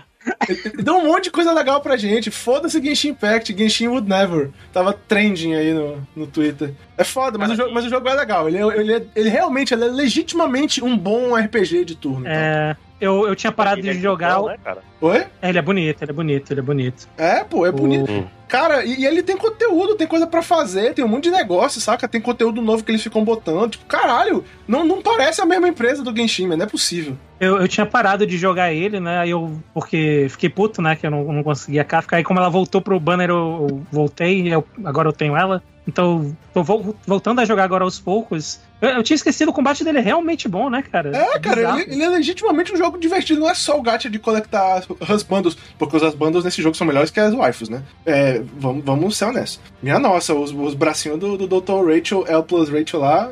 Ele deu um monte de coisa legal pra gente. Foda-se Genshin Impact, Genshin Would Never. Tava trending aí no, no Twitter. É foda, mas, o jogo, mas o jogo é legal. Ele, é, ele, é, ele realmente ele é legitimamente um bom RPG de turno. É. Eu, eu tinha parado Ele é de jogar. bom, né, cara? Oi? É, ele é bonito, ele é bonito, ele é bonito. É, pô, é bonito. Hum. Cara, e, e ele tem conteúdo, tem coisa pra fazer, tem um monte de negócio, saca? Tem conteúdo novo que eles ficam botando. Tipo, caralho, não, não parece a mesma empresa do Genshin, mas não é possível. Eu, eu tinha parado de jogar ele, né? Aí eu. Porque fiquei puto, né? Que eu não, não conseguia Kafka. Aí, como ela voltou pro banner, eu, eu voltei. Eu, agora eu tenho ela. Então, tô vol- voltando a jogar agora aos poucos. Eu, eu tinha esquecido o combate dele é realmente bom, né, cara? É, cara, ele, ele é legitimamente um jogo divertido, não é só o gacha de coletar as bundles, porque as bundles nesse jogo são melhores que as waifus, né? É, vamos, vamos ser honestos. Minha nossa, os, os bracinhos do, do Dr. Rachel, L plus Rachel lá,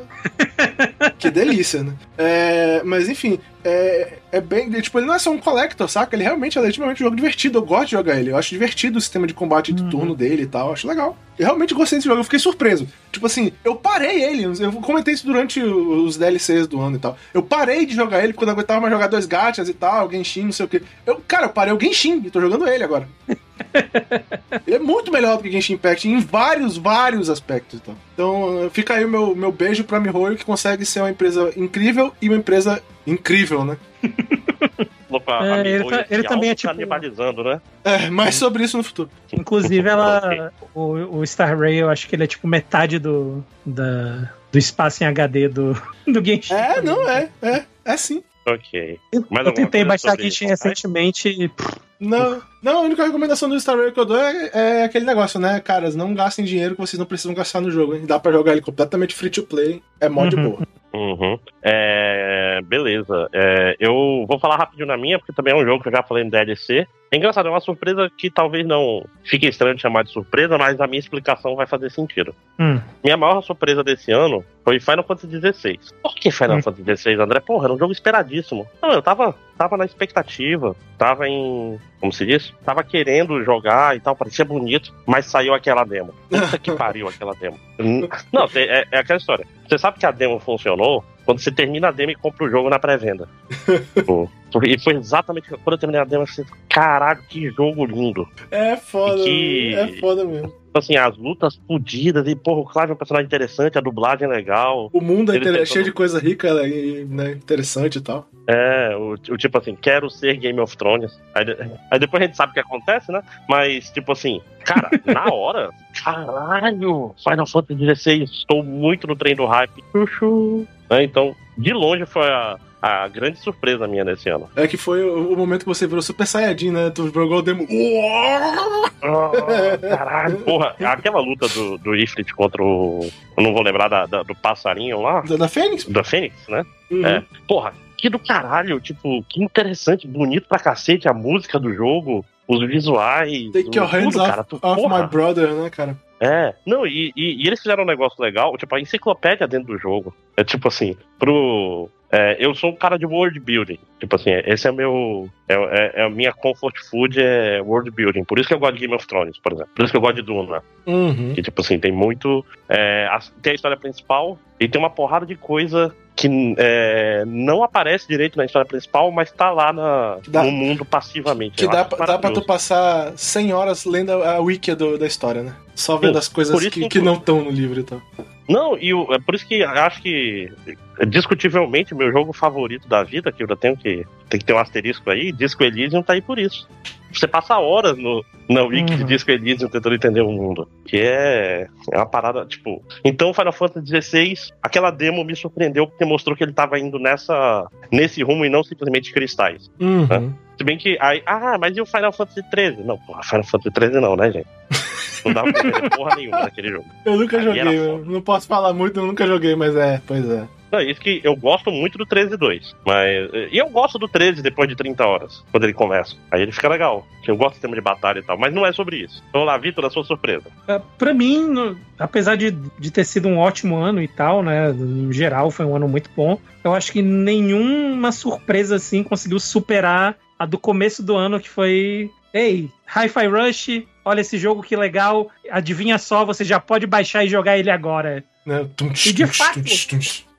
que delícia, né? É, mas enfim, é, é bem. Tipo, ele não é só um collector, saca? Ele realmente é legitimamente um jogo divertido. Eu gosto de jogar ele. Eu acho divertido o sistema de combate de Uhum. turno dele e tal. Eu acho legal. Eu realmente gostei desse jogo. Eu fiquei surpreso. Tipo assim, eu parei ele. Eu comentei isso durante os DLCs do ano e tal. Eu parei de jogar ele porque eu não aguentava mais jogar dois gachas e tal, Genshin, não sei o quê. Eu, cara, eu parei o Genshin e tô jogando ele agora. ele é muito melhor do que Genshin Impact em vários, vários aspectos. Então, então fica aí o meu, meu beijo pra MiHoYo que consegue ser uma empresa incrível e uma empresa incrível, né? Opa, É, ele tá- ele também é alto tipo- canibalizando, né? É, mais sobre isso no futuro. Inclusive, ela. o, o Star Rail, eu acho que ele é tipo metade do. Da, do espaço em HD do, do Genshin. É, não, é, é, é sim. Ok. Mais Eu tentei baixar Genshin isso? recentemente e. Não, não, a única recomendação do Star Rail que eu dou é, é aquele negócio, né, caras? Não gastem dinheiro que vocês não precisam gastar no jogo, hein? Dá pra jogar ele completamente free to play, é mó de Uhum. boa. Uhum. É, beleza. É, eu vou falar rapidinho na minha, porque também é um jogo que eu já falei no DLC. É engraçado, é uma surpresa que talvez não fique estranho de chamar de surpresa, mas a minha explicação vai fazer sentido. Hum. Minha maior surpresa desse ano foi Final Fantasy XVI. Por que Final Hum. Fantasy XVI, André? Porra, era um jogo esperadíssimo. Não, eu tava, tava na expectativa, tava em. Como se diz? Tava querendo jogar e tal, parecia bonito, mas saiu aquela demo. Puta que pariu aquela demo. Não, é, é aquela história. Você sabe que a demo funcionou quando você termina a demo e compra o jogo na pré-venda. Tipo, e foi exatamente quando eu terminei a demo, assim, caralho, que jogo lindo. É foda, Que- é foda mesmo. Tipo assim, as lutas fodidas e, porra, o Clive é um personagem interessante, a dublagem é legal. O mundo é inter- tem cheio todo- de coisa rica e né, interessante e tal. É, o, o tipo assim, quero ser Game of Thrones. Aí, aí depois a gente sabe o que acontece, né? Mas, tipo assim, cara, na hora, caralho, Final Fantasy XVI, estou muito no trem do hype. Chuchu. Né, Então, de longe foi a, a grande surpresa minha nesse ano. É que foi o, o momento que você virou Super Saiyajin, né? Tu jogou o demo. Ah, caralho, porra, aquela luta do, do Ifrit contra o. Eu não vou lembrar da- da- do passarinho lá. Da, da Fênix? Da Fênix, né? Uhum. É. Porra, que do caralho, tipo, que interessante, bonito pra cacete a música do jogo, os visuais. Take your tudo, hands off, cara, tu- off my brother, né, cara? É, não, e, e- e eles fizeram um negócio legal, tipo, a enciclopédia dentro do jogo. É tipo assim, pro. é, eu sou um cara de world building. Tipo assim, esse é meu. É, é- é a minha comfort food é world building. Por isso que eu gosto de Game of Thrones, por exemplo. Por isso que eu gosto de Duna. Uhum. Que, tipo assim, tem muito. é, a- tem a história principal e tem uma porrada de coisa que é, não aparece direito na história principal, mas tá lá na, Dá- no mundo passivamente. Que dá, dá pra tu passar 100 horas lendo a, a wiki do- da história, né? Só vendo Sim, as coisas que, que- que não estão no livro e tal. Não, e o- é por isso que acho que, discutivelmente, meu jogo favorito da vida, que eu já tenho que, tem que ter um asterisco aí, Disco Elysium tá aí por isso. Você passa horas no, na wiki de Uhum. Disco Elysium tentando entender o mundo. Que é, é uma parada, tipo... Então, Final Fantasy XVI, aquela demo me surpreendeu porque mostrou que ele tava indo nessa, nesse rumo e não simplesmente cristais. Uhum. Se bem que aí, ah, mas e o Final Fantasy XIII? Não, porra, Final Fantasy XIII não, né, gente? Não dava pra entender porra nenhuma naquele jogo. Eu nunca Ali joguei, eu não posso falar muito, eu nunca joguei, mas é, pois é. Não, isso que eu gosto muito do 13.2. Mas. E eu gosto do 13 depois de 30 horas, quando ele começa. Aí ele fica legal. Eu gosto do sistema de batalha e tal, mas não é sobre isso. Então lá, Vitor, a sua surpresa. É, Pra mim, no- apesar de, de ter sido um ótimo ano e tal, né? No geral, foi um ano muito bom. Eu acho que nenhuma surpresa assim conseguiu superar a do começo do ano, que foi. Ei, Hi-Fi Rush, olha esse jogo que legal. Adivinha só, você já pode baixar e jogar ele agora. Né? E de fato-.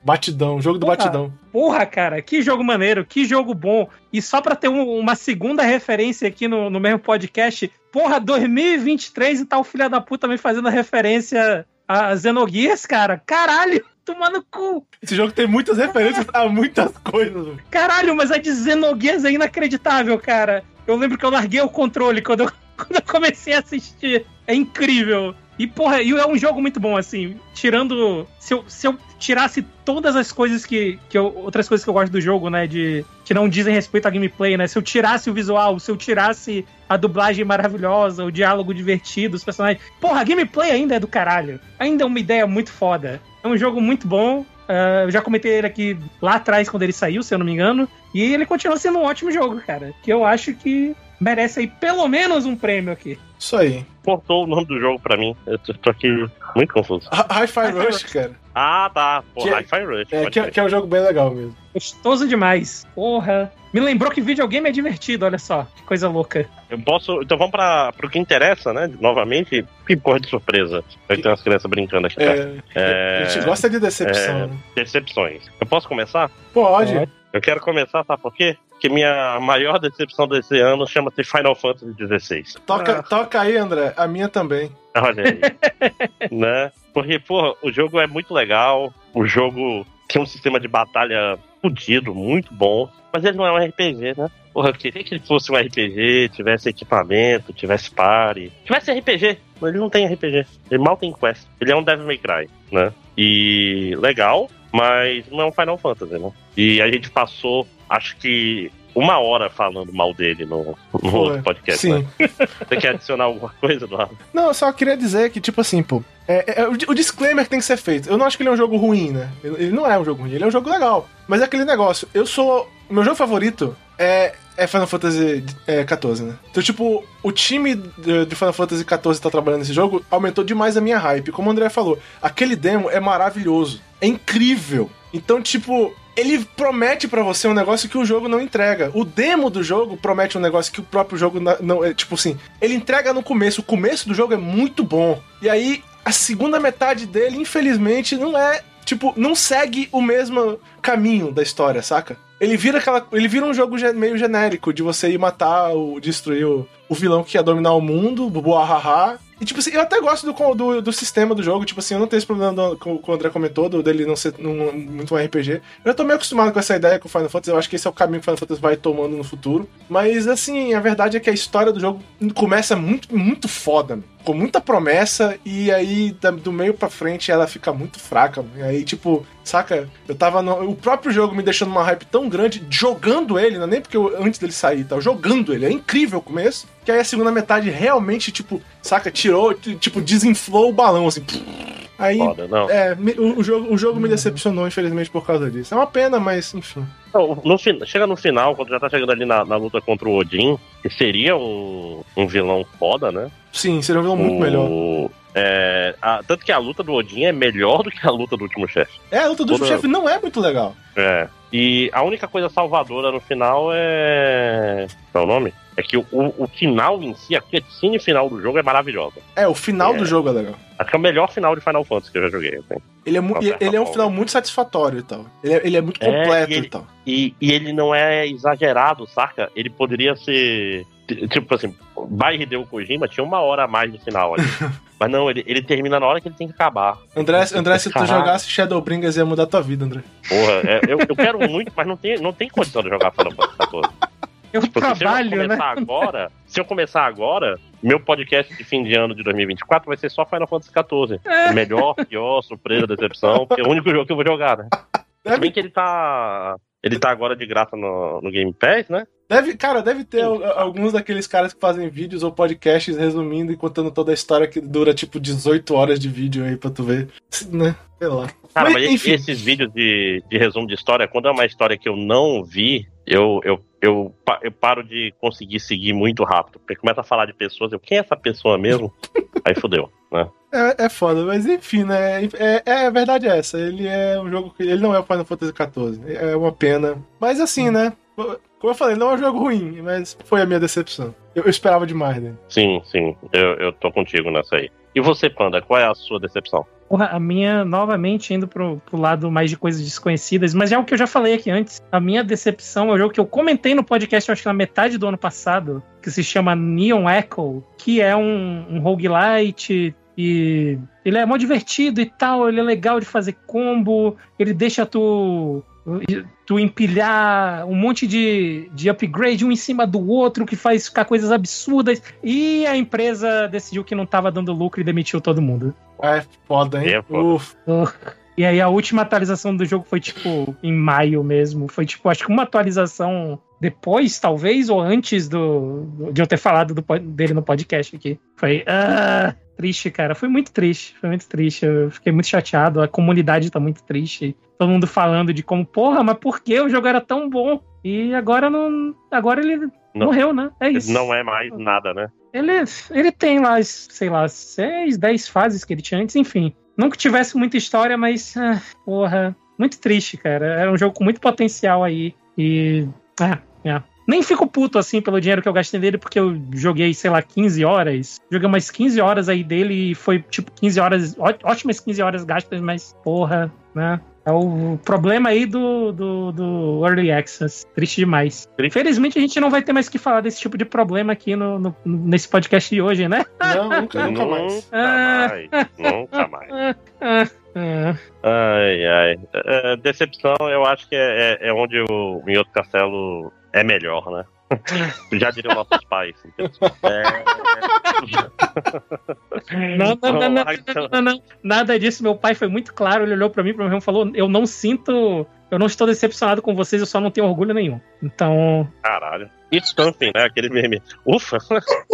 Batidão, jogo do Porra. batidão. Porra, cara, que jogo maneiro, que jogo bom. E só pra ter um- uma segunda referência aqui no, no mesmo podcast, porra, 2023 e tal, filha da puta me fazendo referência a Xenogears, cara. Caralho, tomando cu. Esse jogo tem muitas referências a muitas coisas. Caralho, mas a de Xenogears é inacreditável, cara. Eu lembro que eu larguei o controle quando eu, quando eu comecei a assistir. É incrível. E, porra, e é um jogo muito bom, assim. Tirando. Se eu, se eu tirasse todas as coisas que. que eu- outras coisas que eu gosto do jogo, né? De. Que não dizem respeito à gameplay, né? Se eu tirasse o visual, se eu tirasse a dublagem maravilhosa, o diálogo divertido, os personagens. Porra, a gameplay ainda é do caralho. Ainda é uma ideia muito foda. É um jogo muito bom. Ah, eu já comentei ele aqui lá atrás, quando ele saiu, se eu não me engano. E ele continua sendo um ótimo jogo, cara. Que eu acho que merece aí pelo menos um prêmio aqui. Isso aí. Cortou o nome do jogo pra mim. Eu tô, tô aqui muito confuso. Hi- Hi-Fi Rush, Rush. cara. Ah, tá. Pô, Que- Hi-Fi Rush. É, que, é- que é um jogo bem legal mesmo. Gostoso demais. Porra. Me lembrou que videogame é divertido, olha só. Que coisa louca. Eu posso. Então vamos pra, pro que interessa, né? Novamente, que porra de surpresa. Eu tenho umas crianças brincando aqui. cara. É, A gente É, gosta de decepção, é. né? Decepções. Eu posso começar? Pode. Pode. Eu quero começar, sabe por quê? Porque minha maior decepção desse ano chama-se Final Fantasy XVI. Toca, Ah. toca aí, André. A minha também. Olha aí. né? Porque, porra, o jogo é muito legal. O jogo tem um sistema de batalha fudido, muito bom. Mas ele não é um RPG, né? Porra, eu queria que ele fosse um RPG, tivesse equipamento, tivesse party. Tivesse RPG, mas ele não tem RPG. Ele mal tem quest. Ele é um Devil May Cry, né? E legal, mas não é um Final Fantasy, né? E a gente passou, acho que uma hora falando mal dele no, no outro podcast, né? Sim. Você quer adicionar alguma coisa, Eduardo? Não, eu só queria dizer que, tipo assim, pô. É, é- o, o disclaimer que tem que ser feito. Eu não acho que ele é um jogo ruim, né? Ele, ele não é um jogo ruim, ele é um jogo legal. Mas é aquele negócio. Eu sou. Meu jogo favorito é, é Final Fantasy é, 14, né? Então, tipo, o time de, de Final Fantasy 14 que tá trabalhando nesse jogo aumentou demais a minha hype. Como o André falou, aquele demo é maravilhoso. É incrível. Então, tipo, ele promete pra você um negócio que o jogo não entrega. O demo do jogo promete um negócio que o próprio jogo não é, tipo assim, ele entrega no começo. O começo do jogo é muito bom. E aí a segunda metade dele, infelizmente, não é, tipo, não segue o mesmo caminho da história, saca? Ele vira aquela, ele vira um jogo meio genérico de você ir matar o destruir o, o vilão que ia dominar o mundo, buahaha. E tipo assim, eu até gosto do, do, do sistema do jogo, tipo assim, eu não tenho esse problema do, o André comentou, do, dele não ser muito um RPG. Eu tô meio acostumado com essa ideia com o Final Fantasy, eu acho que esse é o caminho que o Final Fantasy vai tomando no futuro. Mas assim, a verdade é que a história do jogo começa muito, muito foda, mano. com muita promessa, e aí do meio pra frente ela fica muito fraca. E aí, tipo, saca? Eu tava. No, o próprio jogo me deixando uma hype tão grande, jogando ele, não é nem porque eu, antes dele sair, tá? Jogando ele. É incrível o começo. Que aí a segunda metade realmente, tipo, saca? Tirou, tipo, desinflou o balão, assim. Aí. Foda, não. É, o, o jogo, o jogo me decepcionou, infelizmente, por causa disso. É uma pena, mas, enfim. Não, no chega no final, quando já tá chegando ali na, na luta contra o Odin, que seria um, um vilão foda, né? Sim, seria um vilão muito O- melhor. é, a- tanto que a luta do Odin é melhor do que a luta do último chefe. É, a luta do Toda- chefe não é muito legal. É. E a única coisa salvadora no final é. Qual é o nome? É que o, o, final em si, a cutscene final do jogo é maravilhosa. É, o final É. do jogo é legal. Acho que é o melhor final de Final Fantasy que eu já joguei. assim. Ele é, mu- e- ele é um final muito satisfatório e tal. Ele é, ele é muito É, completo e e, ele- tal. E, e ele não é exagerado, saca? Ele poderia ser. Tipo assim, vai Hideo Kojima tinha uma hora a mais no final ali. Mas não, ele, ele termina na hora que ele tem que acabar. André, André se tu jogasse Shadowbringers ia mudar tua vida, André. Porra, é, eu, eu quero muito, mas não tem, não tem condição de jogar Final Fantasy XIV. Eu Porque se eu trabalho, né? começar agora, se eu começar agora, meu podcast de fim de ano de 2024 vai ser só Final Fantasy XIV. É. Melhor, pior, surpresa, decepção, porque é o único jogo que eu vou jogar, né? Se bem que ele tá. Ele tá agora de graça no, no Game Pass, né? Deve, cara, deve ter Sim. al- alguns daqueles caras que fazem vídeos ou podcasts resumindo e contando toda a história que dura tipo 18 horas de vídeo aí pra tu ver. Né? Sei lá. Cara, Mas, mas, enfim. esses vídeos de, de resumo de história, quando é uma história que eu não vi, eu, eu, eu, eu paro de conseguir seguir muito rápido. Porque começa a falar de pessoas, eu, quem é essa pessoa mesmo? Aí fodeu, né? É, é foda, mas enfim, né? É, é, a verdade é essa. Ele é um jogo que. Ele não é o Final Fantasy XIV. É uma pena. Mas assim, né? Como eu falei, não é um jogo ruim, mas foi a minha decepção. Eu, eu esperava demais, né? Sim, sim, eu, eu tô contigo nessa aí. E você, Panda, qual é a sua decepção? Porra, a minha, novamente, indo pro, pro lado mais de coisas desconhecidas, mas é o que eu já falei aqui antes. A minha decepção é o jogo que eu comentei no podcast, acho que na metade do ano passado, que se chama Neon Echo, que é um, um roguelite e ele é mó divertido e tal, ele é legal de fazer combo, ele deixa tu tu empilhar um monte de, de upgrade um em cima do outro que faz ficar coisas absurdas e a empresa decidiu que não tava dando lucro e demitiu todo mundo. É foda, hein? É foda. Uh, E aí a última atualização do jogo foi tipo em maio mesmo. Foi tipo, acho que uma atualização depois, talvez, ou antes do, de eu ter falado do dele no podcast aqui. Foi ah, triste, cara. Foi muito triste. Foi muito triste. Eu fiquei muito chateado. A comunidade tá muito triste. Todo mundo falando de como, porra, mas por que o jogo era tão bom? E agora não. Agora ele Não. morreu, né? É isso. Não é mais nada, né? Ele, ele tem lá, sei lá, 6, 10 fases que ele tinha antes, enfim. Que tivesse muita história, mas, ah, porra, muito triste, cara. Era um jogo com muito potencial aí. E. Ah, é. Nem fico puto assim pelo dinheiro que eu gastei nele, porque eu joguei, sei lá, 15 horas. Joguei umas 15 horas aí dele e foi tipo 15 horas, ótimas 15 horas gastas, mas porra, né? É o problema aí do, do, do Early Access. Triste demais. Triste. Infelizmente a gente não vai ter mais que falar desse tipo de problema aqui no, no- nesse podcast de hoje, né? Não, nunca, nunca mais. Nunca Ah. mais. Nunca mais. Ah, ah. Ai, ai. É, decepção, eu acho que é, é- é onde o outro castelo é melhor, né? Já diriam nossos pais. É, Não, não, não, não, Ai, não, não, não. Nada disso. Meu pai foi muito claro. Ele olhou pra mim pra mim e falou: Eu não sinto. Eu não estou decepcionado com vocês, eu só não tenho orgulho nenhum. Então. caralho. E Stumping, né? Aquele meme. Ufa!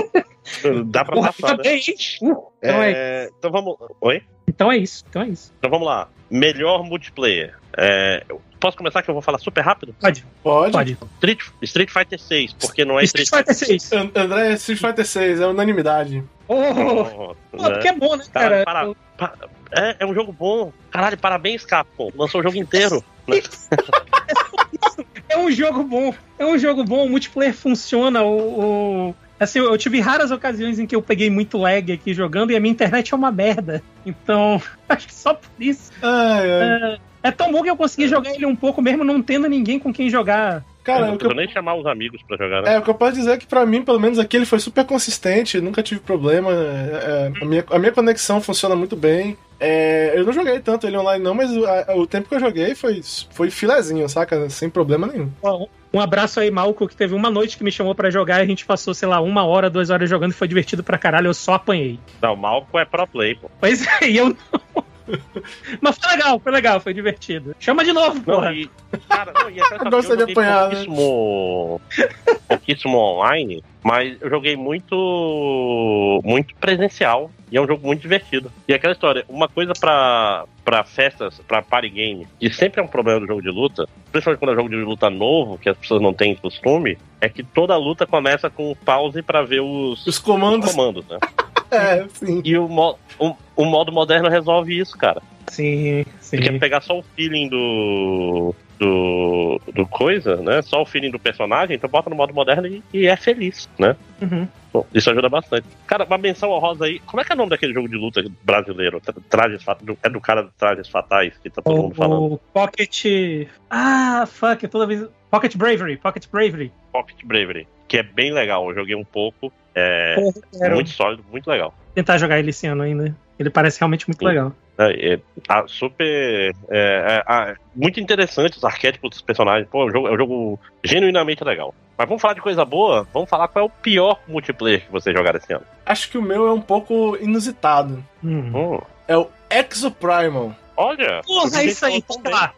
Dá pra Porra, passar, né? também, hein? Uh, então, é, É, então vamos. Oi? então é isso. Então é isso. Então vamos lá. Melhor multiplayer. É, posso começar que eu vou falar super rápido? Pode, Pode. pode. Street, Street Fighter 6, porque não é Street Fighter 6. And- André, Street Fighter 6, é unanimidade. Oh, Oh, pô, né? porque é bom, né, Cara, cara? para- pa- é, é um jogo bom. Caralho, parabéns, Capcom. Lançou o jogo inteiro. né? É um jogo bom. É um jogo bom. O multiplayer funciona. O, o- Assim, eu tive raras ocasiões em que eu peguei muito lag aqui jogando e a minha internet é uma merda. Então, acho que só por isso. Ai, ai. É tão bom que eu consegui jogar ele um pouco mesmo não tendo ninguém com quem jogar. Cara, não o que eu nem chamar os amigos pra jogar, né? É, o que eu posso dizer é que pra mim, pelo menos aqui, ele foi super consistente, nunca tive problema. é, é, a, minha, a minha conexão funciona muito bem. É, eu não joguei tanto ele online, não, mas o, a- o tempo que eu joguei foi, foi filezinho, saca? Sem problema nenhum. Um abraço aí, Malco, que teve uma noite que me chamou pra jogar e a gente passou, sei lá, uma hora, duas horas jogando e foi divertido pra caralho. Eu só apanhei. Não, o Malco é pro play, pô. Pois é, e eu não. Mas foi legal, foi legal, foi divertido. Chama de novo, Não, porra. e, cara, não, e é Eu gosto de apanhar, né? pouquíssimo, pouquíssimo online, mas eu joguei muito muito presencial e é um jogo muito divertido. E aquela história, uma coisa pra, pra festas, pra party game, que sempre é um problema do jogo de luta, principalmente quando é um jogo de luta novo, que as pessoas não têm costume, é que toda luta começa com pause pra ver os, Os comandos. os comandos, né? É, sim. E o, mo- o, o modo moderno resolve isso, cara. Sim, sim. pegar só o feeling do. do. do coisa, né? Só o feeling do personagem, então bota no modo moderno e, e é feliz, né? Uhum. Bom, isso ajuda bastante. Cara, uma menção honrosa aí. Como é que é o nome daquele jogo de luta brasileiro? Tra- Trajes do- É do cara de Trajes Fatais que tá todo mundo falando. O, o Pocket. Ah, fuck, toda vez. Pocket Bravery, Pocket Bravery. Pocket Bravery. Que é bem legal. Eu joguei um pouco. É Porra, quero muito sólido, muito legal. tentar jogar ele esse ano ainda. Ele parece realmente muito Sim. legal. É, é, ah, super. É, é, muito interessante os arquétipos dos personagens. Pô, é um jogo, é um jogo genuinamente legal. Mas vamos falar de coisa boa? Vamos falar qual é o pior multiplayer que vocês jogaram esse ano. Acho que o meu é um pouco inusitado. Hum. Hum, É o Exoprimal. olha! Porra, é isso aí, vamos lá.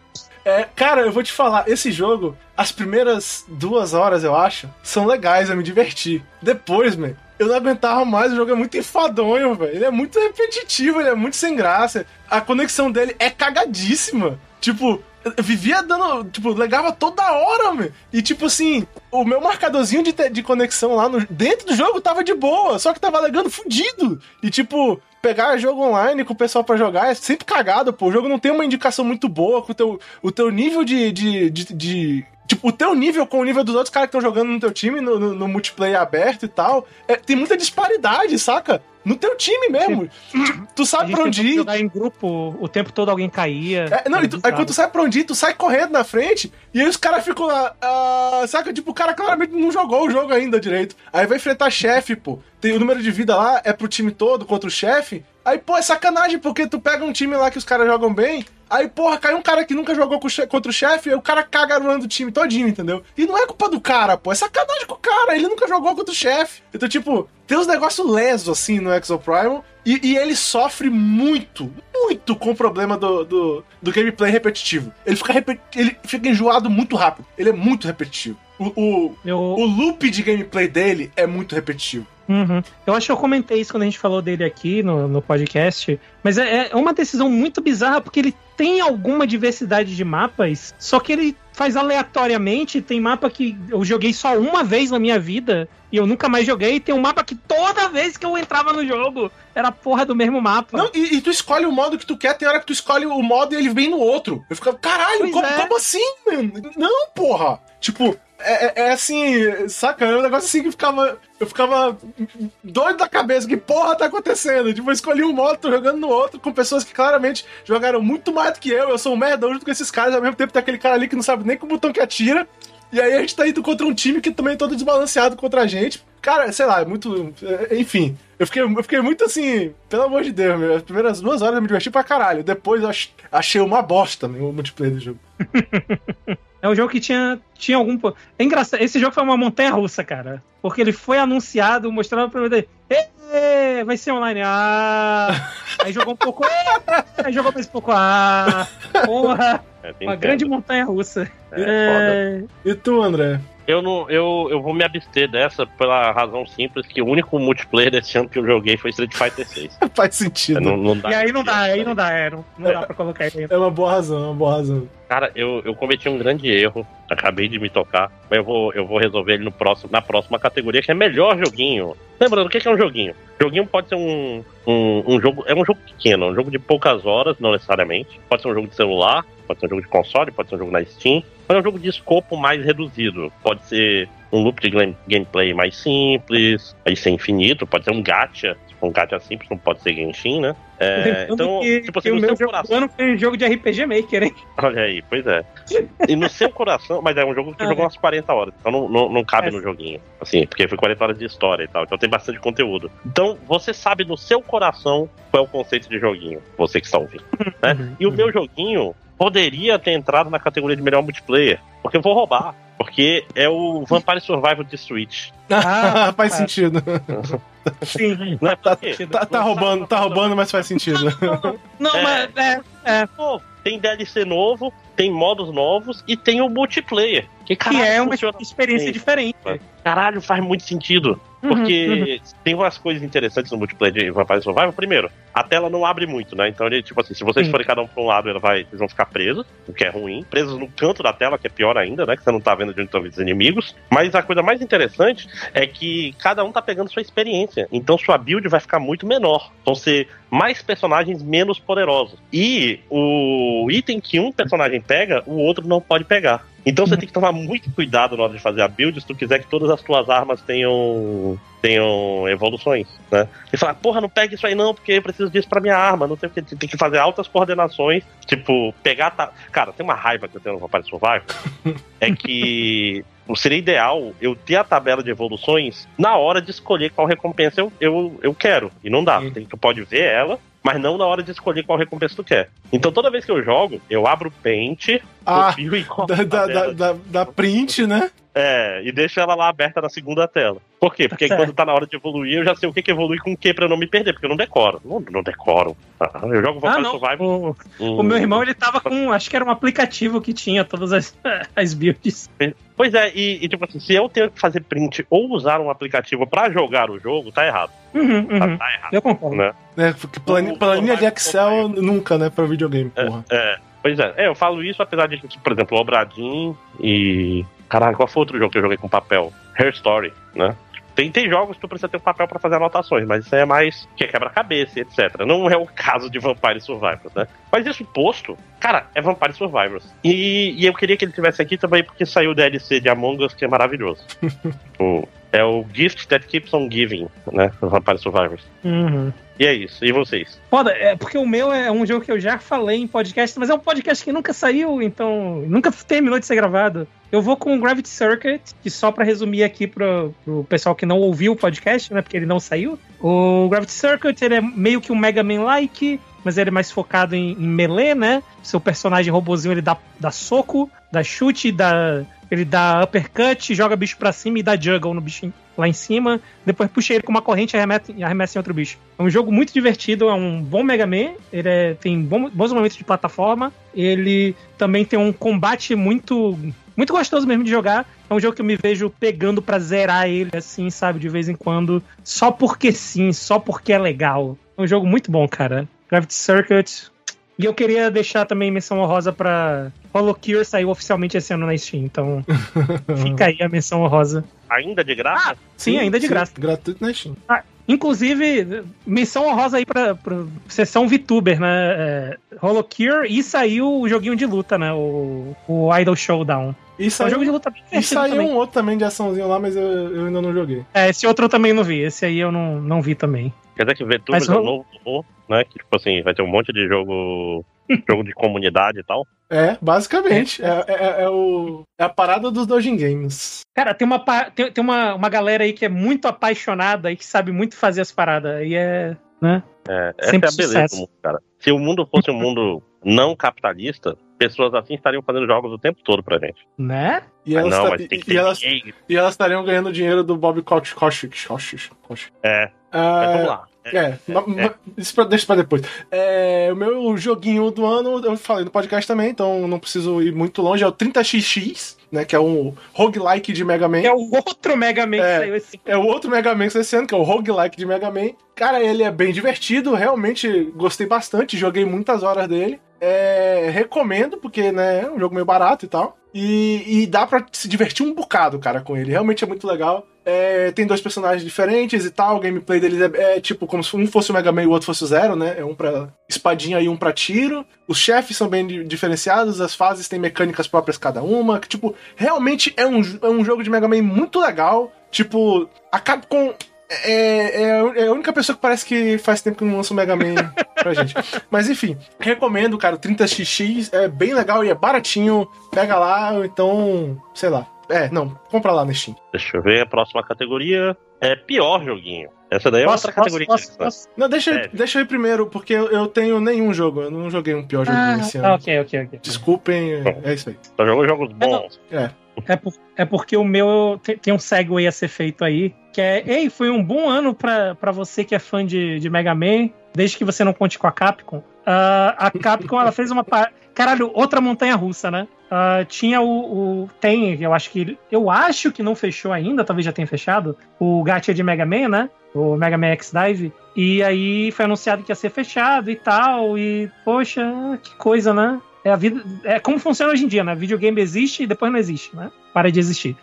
É, cara, eu vou te falar, esse jogo, as primeiras duas horas, eu acho, são legais, eu me diverti. Depois, man, eu não aguentava mais, o jogo é muito enfadonho, velho. Ele é muito repetitivo, ele é muito sem graça. A conexão dele é cagadíssima. Tipo, vivia dando. Tipo, legava toda hora, meu. E tipo assim, o meu marcadorzinho de, de conexão lá no, dentro do jogo tava de boa, só que tava legando fudido. E tipo, pegar jogo online com o pessoal pra jogar é sempre cagado, pô. O jogo não tem uma indicação muito boa com o teu, o teu nível de, de, de, de- Tipo, o teu nível com o nível dos outros caras que estão jogando no teu time, no, no- no multiplayer aberto e tal, é, tem muita disparidade, saca? No teu time mesmo. Tipo, tu sabe pra onde ir. jogar em grupo, o tempo todo alguém caía. É, não, tu- aí quando tu sai pra onde ir, tu sai correndo na frente, e aí os caras ficam lá. ah, saca? Tipo, o cara claramente não jogou o jogo ainda direito. Aí vai enfrentar chefe, pô. Tem o número de vida lá, é pro time todo contra o chefe. Aí, pô, é sacanagem, porque tu pega um time lá que os caras jogam bem. Aí, porra, cai um cara que nunca jogou contra o chefe, aí o cara caga do time todinho, entendeu? E não é culpa do cara, pô. É sacanagem com o cara. Ele nunca jogou contra o chefe. Então, tipo, tem uns negócios lesos assim no Exo Primal. E, e ele sofre muito, muito com o problema do, do, do gameplay repetitivo. Ele fica, repet... ele fica enjoado muito rápido. Ele é muito repetitivo. O, o, Eu, o loop de gameplay dele é muito repetitivo. Uhum. Eu acho que eu comentei isso quando a gente falou dele aqui no, no podcast. Mas é, é uma decisão muito bizarra, porque ele tem alguma diversidade de mapas, só que ele faz aleatoriamente. Tem mapa que eu joguei só uma vez na minha vida e eu nunca mais joguei. Tem um mapa que toda vez que eu entrava no jogo era a porra do mesmo mapa. Não, e, e tu escolhe o modo que tu quer, tem hora que tu escolhe o modo e ele vem no outro. Eu fico, caralho, como, é. como assim, mano? Não, porra. Tipo, é, é- é assim, saca? É um negócio assim que ficava. Eu ficava doido da cabeça, que porra tá acontecendo? Tipo, eu escolhi um modo, tô jogando no outro, com pessoas que claramente jogaram muito mais do que eu. Eu sou um merdão junto com esses caras, ao mesmo tempo tem aquele cara ali que não sabe nem com o botão que atira. E aí a gente tá indo contra um time que também é todo desbalanceado contra a gente. Cara, sei lá, é muito. é, Enfim. Eu fiquei, eu fiquei muito assim, pelo amor de Deus, meu. As primeiras duas horas eu me diverti pra caralho. Depois eu ach- achei uma bosta meu, o multiplayer do jogo. É um jogo que tinha, tinha algum. É engraçado. Esse jogo foi uma montanha russa, cara. Porque ele foi anunciado, mostrando pra mim. "Ê, Vai ser online. Ah! Aí jogou um pouco. Aí jogou mais um pouco. Ah! Porra! É, Uma grande montanha russa. É, foda. É, E tu, André? Eu, não, eu, eu vou me abster dessa pela razão simples que o único multiplayer desse ano que eu joguei foi Street Fighter 6. Faz sentido. não, não dá E aí não dá, aí não dá, é, não, não dá pra colocar ele. É uma boa razão, é uma boa razão. Cara, eu, eu cometi um grande erro. Acabei de me tocar. Mas eu vou, eu vou resolver ele no próximo, na próxima categoria, que é melhor joguinho. Lembrando, o que é um joguinho? Joguinho pode ser um, um, um jogo. É um jogo pequeno, um jogo de poucas horas, não necessariamente. Pode ser um jogo de celular, pode ser um jogo de console, pode ser um jogo na Steam. Mas é um jogo de escopo mais reduzido. Pode ser um loop de game- gameplay mais simples, aí ser infinito, pode ser um gacha. Um gacha simples, não pode ser Genshin, né? É, então, que, tipo que assim, o no meu seu coração. ano foi um jogo de RPG Maker, hein? Olha aí, pois é. E no seu coração, mas é um jogo que tu Ah, jogou umas 40 horas, então não, não, não cabe É. no joguinho. Assim, porque foi 40 horas de história e tal, então tem bastante conteúdo. Então você sabe no seu coração qual é o conceito de joguinho, você que está ouvindo. Né? Uhum, E o meu joguinho poderia ter entrado na categoria de melhor multiplayer, porque eu vou roubar. Porque é o Vampire Survival de Switch. Ah, faz ah. sentido. Sim. Não é Tá, porque tá, tá roubando, tá roubando, mas faz sentido. Não, É. mas é, é. Pô, tem DLC novo, tem modos novos e tem o multiplayer. Que, Que caralho, é uma experiência diferente. Caralho, faz muito sentido. Uhum, Porque tem umas coisas interessantes no multiplayer de Vampire Survival. Primeiro, a tela não abre muito, né? Então, ele, tipo assim, se vocês Sim. forem cada um pra um lado, ela vai, vocês vão ficar presos, o que é ruim. Presos no canto da tela, que é pior ainda, né? Que você não tá vendo de onde estão os inimigos. Mas a coisa mais interessante é que cada um tá pegando sua experiência. Então, sua build vai ficar muito menor. Vão ser mais personagens menos poderosos. E o item que um personagem pega, o outro não pode pegar. Então você tem que tomar muito cuidado na hora de fazer a build se tu quiser que todas as tuas armas tenham tenham evoluções, né? E falar, porra, não pega isso aí não, porque eu preciso disso pra minha arma, não sei o que, tem que fazer altas coordenações, tipo, pegar... Ta... Cara, tem uma raiva que eu tenho no Vampire Survival, é que seria ideal eu ter a tabela de evoluções na hora de escolher qual recompensa eu, eu, eu quero, e não dá, tem, tu pode ver ela, mas não na hora de escolher qual recompensa tu quer. Então toda vez que eu jogo, eu abro o Paint, Ah, e da, da, da, da, da print, né? É, e deixo ela lá aberta na segunda tela. Por quê? Porque Certo. quando tá na hora de evoluir, eu já sei o que, que evolui com o que pra não me perder, porque eu não decoro. Não, não decoro. Ah, Eu jogo Ah, Vampire não. Survival. O, hum, o meu irmão, ele tava com. Acho que era um aplicativo que tinha todas as, as builds. Pois é, e, e, tipo assim, se eu tenho que fazer print ou usar um aplicativo pra jogar o jogo, tá errado. Uhum, Tá, uhum. tá errado. Eu concordo. Né? É, porque plani- O- planilha de Excel nunca, né, pra videogame, porra. É, pois é. É, eu falo isso apesar de por exemplo, o Obradin e. Caralho, qual foi outro jogo que eu joguei com papel? Hair Story, né? Tem, tem jogos que tu precisa ter um papel pra fazer anotações, mas isso aí é mais que é quebra-cabeça, e etc. Não é o caso de Vampire Survivors, né? Mas isso posto, cara, é Vampire Survivors. E, e eu queria que ele tivesse aqui também porque saiu o DLC de Among Us, que é maravilhoso. Tipo, É o Gift That Keeps On Giving, né? Vampire Survivors. Uhum. E é isso. E vocês? Foda, é porque o meu é um jogo que eu já falei em podcast, mas é um podcast que nunca saiu, então nunca terminou de ser gravado. Eu vou com o Gravity Circuit, que só pra resumir aqui pro, pro pessoal que não ouviu o podcast, né, porque ele não saiu. O Gravity Circuit, ele é meio que um Mega Man-like, mas ele é mais focado em, em melee, né? Seu personagem robozinho, ele dá, dá soco, dá chute, dá, ele dá uppercut, joga bicho pra cima e dá juggle no bichinho lá em cima. Depois puxa ele com uma corrente e arremessa, arremessa em outro bicho. É um jogo muito divertido, é um bom Mega Man. Ele é, tem bom, bons momentos de plataforma. Ele também tem um combate muito muito gostoso mesmo de jogar. É um jogo que eu me vejo pegando pra zerar ele, assim, sabe, de vez em quando. Só porque sim, só porque é legal. É um jogo muito bom, cara. Gravity Circuit. E eu queria deixar também menção honrosa pra Holocure, saiu oficialmente esse ano na Steam, então fica aí a menção honrosa. Ainda de graça? Ah, sim, ainda de graça. Gratuito na Steam. Ah, inclusive, menção honrosa aí pra, pra sessão VTuber, né? É, Holocure e saiu o joguinho de luta, né? O, o Idol Showdown. E É um saiu, jogo de luta bem e saiu também. um outro também de açãozinho lá, mas eu, eu ainda não joguei. É, esse outro eu também não vi. Esse aí eu não, não vi também. Quer dizer que VTubers Mas é o- novo horror, né? Que, tipo assim, vai ter um monte de jogo. jogo de comunidade e tal. É, basicamente. É, é- é o, é a parada dos Dojin Games. Cara, tem uma, tem, tem uma, uma galera aí que é muito apaixonada e que sabe muito fazer as paradas. E é. Né? É, essa Sempre é a beleza sucesso. do mundo, cara. Se o mundo fosse um mundo não capitalista, pessoas assim estariam fazendo jogos o tempo todo pra gente. Né? E Ah, elas, não, mas tem que e, elas, e elas estariam ganhando dinheiro do Bob Koch- Kochik. Kochik. Kochik. É, Ah, mas vamos lá. É, ma- ma- isso pra, deixa pra depois. É, o meu joguinho do ano, eu falei no podcast também, então não preciso ir muito longe, é o 30XX, né, que é um roguelike de Mega Man. É o outro Mega Man É. que saiu esse É o outro Mega Man que esse ano, que é o roguelike de Mega Man. Cara, ele é bem divertido, realmente gostei bastante, joguei muitas horas dele. É, recomendo, porque né, é um jogo meio barato e tal. E, e dá pra se divertir um bocado, cara, com ele. Realmente é muito legal. É, tem dois personagens diferentes e tal. O gameplay deles é, é tipo como se um fosse o Mega Man e o outro fosse o Zero, né? É um pra espadinha e um pra tiro. Os chefes são bem di- diferenciados, as fases têm mecânicas próprias cada uma. Que, tipo, realmente é um, é um jogo de Mega Man muito legal. Tipo, a Capcom é, é, é a única pessoa que parece que faz tempo que não lança o Mega Man pra gente. Mas enfim, recomendo, cara. O 30XX é bem legal e é baratinho. Pega lá, ou então, sei lá. É, não, compra lá na Steam. Deixa eu ver, a próxima categoria é pior joguinho. Essa daí é Posso, outra categoria posso, posso, interessante. posso? Não, deixa, eu- É. deixa eu ir primeiro, porque eu, tenho nenhum jogo. Eu não joguei um pior joguinho Ah, esse tá, ano. ok, ok, ok. Desculpem, é, é isso aí. Só jogou jogos bons. É, por- é porque o meu tem, tem um segue a ser feito aí, que é, ei, foi um bom ano pra você que é fã de, de Mega Man, desde que você não conte com a Capcom. Ah, a Capcom, ela fez uma... Caralho, outra montanha russa, né? Ah, tinha o, o- Tem, eu acho que... Eu acho que não fechou ainda, talvez já tenha fechado, o gacha de Mega Man, né? O Mega Man X-Dive. E aí foi anunciado que ia ser fechado e tal, e, poxa, que coisa, né? É a vida. É como funciona hoje em dia, né? Videogame existe e depois não existe, né? Para de existir.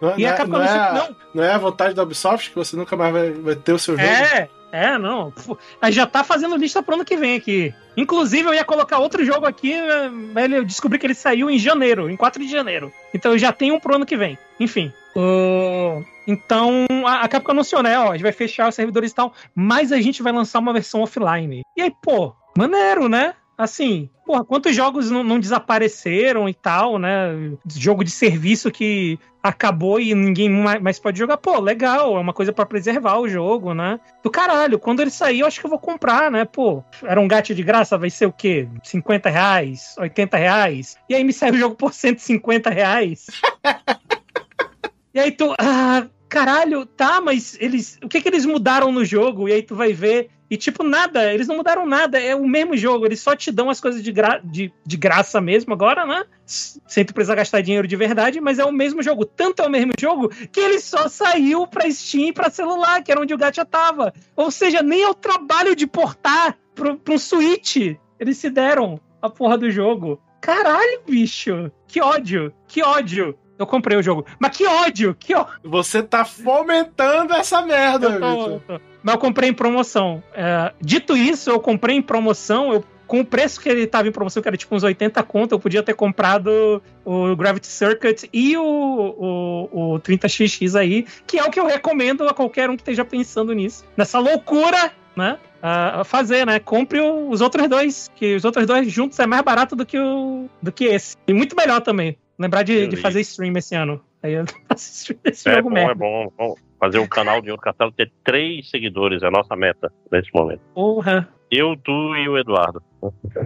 Não, E não a é, Capcom não, é, a- não. não é a vontade da Ubisoft que você nunca mais vai, vai ter o seu jogo? É, é, não. Pô, A já tá fazendo lista pro ano que vem aqui. Inclusive, eu ia colocar outro jogo aqui, mas eu descobri que ele saiu em janeiro, em 4 de janeiro. Então eu já tenho um pro ano que vem. Enfim. o- Então, a a Capcom anunciou, né? Ó, a gente vai fechar os servidores e tal, mas a gente vai lançar uma versão offline. E aí, pô, maneiro, né? Assim, porra, quantos jogos não, não desapareceram e tal, né? Jogo de serviço que acabou e ninguém ma- mais pode jogar. Pô, legal, é uma coisa pra preservar o jogo, né? Do caralho, quando ele sair, eu acho que eu vou comprar, né? Pô, era um gato de graça, vai ser o quê? 50 reais? 80 reais? E aí me sai o jogo por 150 reais. e aí tu, ah, caralho, tá, mas eles, o que que eles mudaram no jogo? E aí tu vai ver, e tipo, nada, eles não mudaram nada, é o mesmo jogo, eles só te dão as coisas de, gra de, de graça mesmo agora, né? Sem tu precisar gastar dinheiro de verdade, mas é o mesmo jogo. Tanto é o mesmo jogo que ele só saiu pra Steam pra celular, que era onde o gacha tava. Ou seja, nem é o trabalho de portar pro, pro Switch. Eles se deram a porra do jogo. Caralho, bicho. Que ódio. Que ódio. Eu comprei o jogo. Mas que ódio. Que ódio. Você tá fomentando essa merda, Eu tô- eu tô- Mas eu comprei em promoção. É, dito isso, eu comprei em promoção. Eu com o preço que ele tava em promoção, que era tipo uns 80 conto, eu podia ter comprado o Gravity Circuit e o, o, o 30XX aí, que é o que eu recomendo a qualquer um que esteja pensando nisso. Nessa loucura, né? A fazer, né? Compre os outros dois, que os outros dois juntos é mais barato do que, o, do que esse. E muito melhor também. Lembrar de, de fazer stream esse ano. Aí eu assisti esse é jogo bom, merda. É bom, é bom. Fazer um canal de outro castelo ter três seguidores é a nossa meta nesse momento. Porra. Eu, tu e o Eduardo.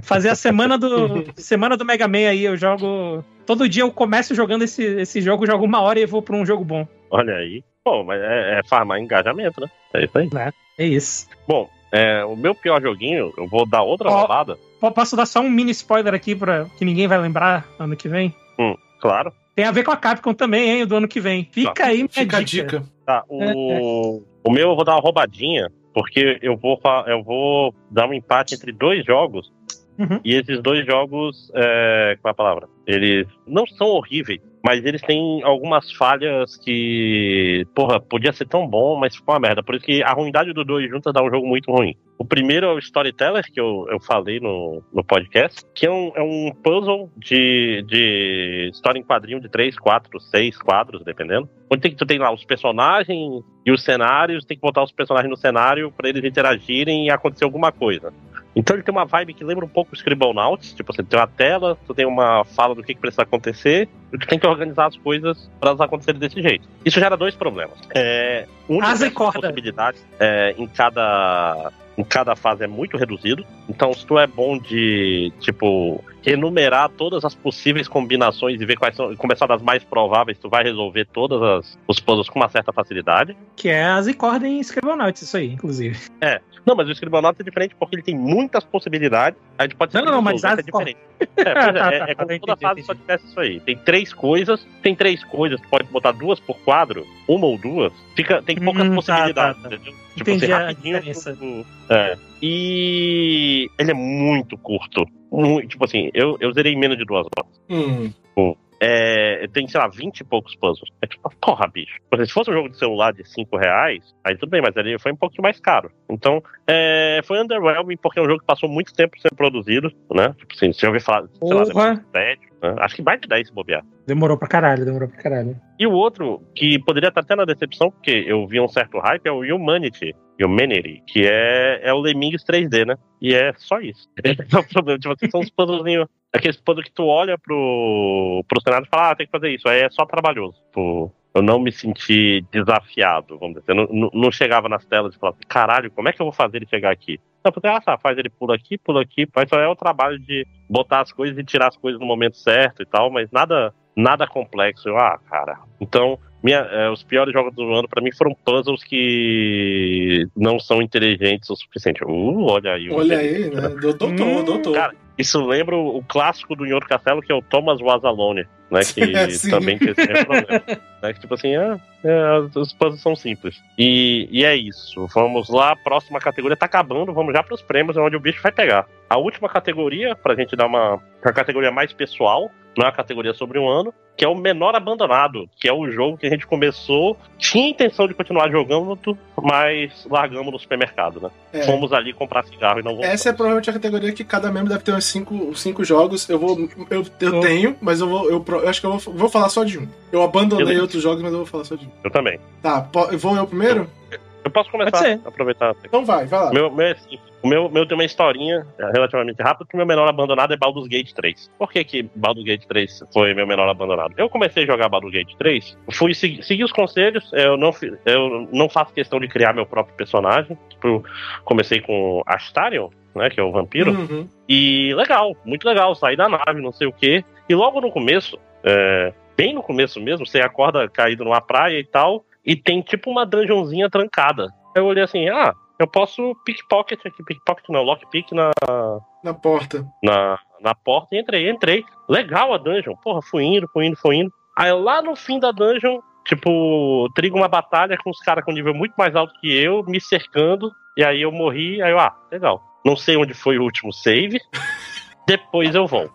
Fazer a semana do semana do Mega Man aí, eu jogo. Todo dia eu começo jogando esse, esse jogo, jogo uma hora e vou pra um jogo bom. Olha aí. Pô, mas é, é farmar engajamento, né? É isso aí. É, é isso. Bom, é, o meu pior joguinho, eu vou dar outra Ó. rodada. Po- Posso dar só um mini spoiler aqui para que ninguém vai lembrar ano que vem? Claro. Tem a ver com a Capcom também, hein, do ano que vem. Fica aí minha Fica a dica. dica. Tá, o, o meu eu vou dar uma roubadinha, porque eu vou, eu vou dar um empate entre dois jogos. Uhum. E esses dois jogos, é, qual é a palavra? Eles não são horríveis, mas eles têm algumas falhas que, porra, podia ser tão bom, mas ficou uma merda. Por isso que a ruindade dos dois juntos dá um jogo muito ruim. O primeiro é o Storyteller, que eu, eu falei no, no podcast, que é um, é um puzzle de, de história em quadrinho de 3, 4, 6 quadros, dependendo. Onde tem, tu tem lá os personagens e os cenários, tem que botar os personagens no cenário para eles interagirem e acontecer alguma coisa. Então ele tem uma vibe que lembra um pouco o Scribblenauts, tipo, você tem uma tela, tu tem uma fala do que, que precisa acontecer, e tu tem que organizar as coisas para elas acontecerem desse jeito. Isso gera dois problemas. É, um Asa e corda. possibilidades é, em cada em cada fase é muito reduzido. Então, se tu é bom de, tipo, enumerar todas as possíveis combinações e ver quais são, começar das mais prováveis, tu vai resolver todos as, os puzzles com uma certa facilidade. Que é as Zicord em Scribblenauts, isso aí, inclusive. Não, mas o Scribblenauts é diferente porque ele tem muitas possibilidades. A gente pode Não, não, não, mas é as- diferente. É, é, é, é como toda fase só tivesse isso aí. Tem três coisas, tem três coisas, tu pode botar duas por quadro, uma ou duas, fica, tem poucas Hum, tá, possibilidades, tá, tá. entendeu? Tipo, Entendi você a diferença. tu- é. E ele é muito curto. Muito, tipo assim, eu, eu zerei menos de duas horas. Hum. Tipo, é, tem, sei lá, 20 e poucos puzzles. É tipo, porra, bicho. Porque se fosse um jogo de celular de cinco reais, aí tudo bem, mas ele foi um pouco mais caro. Então, é, foi underwhelming porque é um jogo que passou muito tempo sendo produzido, né? Tipo assim, se eu ouvir falar, sei lá, 2007, acho que mais de 10 se bobear. Demorou pra caralho, demorou pra caralho. E o outro, que poderia estar até na decepção, porque eu vi um certo hype, é o Humanity. Humanity, que é, é o Lemmings 3D, né? E é só isso. Esse é o problema. Tipo assim, são os puzzlezinhos. Aqueles puzzles que tu olha pro, pro cenário e fala, ah, tem que fazer isso. Aí é só trabalhoso. Tipo, eu não me senti desafiado, vamos dizer. Eu não, não, não chegava nas telas e falava, caralho, como é que eu vou fazer ele chegar aqui? Não, porque, ah, tá, faz ele pula aqui, pula aqui. Mas só é o trabalho de botar as coisas e tirar as coisas no momento certo e tal, mas nada nada complexo. Eu, ah, cara. Então, minha, é, os piores jogos do ano pra mim foram puzzles que não são inteligentes o suficiente. Uh, olha aí. o- Olha aí, né? Doutor, Hum, doutor. Cara, Isso lembra o, clássico do Nhoro Castelo, que é o Thomas Was Alone, né? Que Sim. também tem esse problema. Né, que tipo assim, ah, é, os puzzles são simples. E, e é isso. Vamos lá, próxima categoria tá acabando, vamos já pros prêmios, é onde o bicho vai pegar. A última categoria, pra gente dar uma, uma categoria mais pessoal, não é uma categoria sobre um ano, que é o Menor Abandonado, que é o jogo que a gente começou, tinha intenção de continuar jogando, mas largamos no supermercado, né? É. Fomos ali comprar cigarro e não voltamos. Essa é provavelmente a categoria que cada membro deve ter uns cinco, cinco jogos. Eu vou. Eu, eu Oh. tenho, mas eu vou. Eu, eu acho que eu vou, vou falar só de um. Eu abandonei Beleza. outros jogos, mas eu vou falar só de um. Eu também. Tá, vou eu primeiro? Eu posso começar, Pode ser. aproveitar. Então vai, vai lá. Meu, meu é. O meu, meu tem uma historinha é, relativamente rápida, que o meu menor abandonado é Baldur's Gate 3. Por que, que Baldur's Gate 3 foi meu menor abandonado? Eu comecei a jogar Baldur's Gate 3, fui segui, segui os conselhos, eu não, eu não faço questão de criar meu próprio personagem. Tipo, comecei com Astarion, né, que é o vampiro. Uhum. E legal, muito legal, sair da nave, não sei o quê. E logo no começo, é, bem no começo mesmo, você acorda caído numa praia e tal, e tem tipo uma dungeonzinha trancada. Eu olhei assim, ah, eu posso pickpocket aqui, pickpocket não, lockpick na, Na porta. na, na porta e entrei, entrei. Legal a dungeon, porra, fui indo, fui indo, fui indo. Aí lá no fim da dungeon, tipo, trigo uma batalha com os caras com nível muito mais alto que eu, me cercando, e aí eu morri, aí eu, ah, legal. Não sei onde foi o último save, depois eu vou.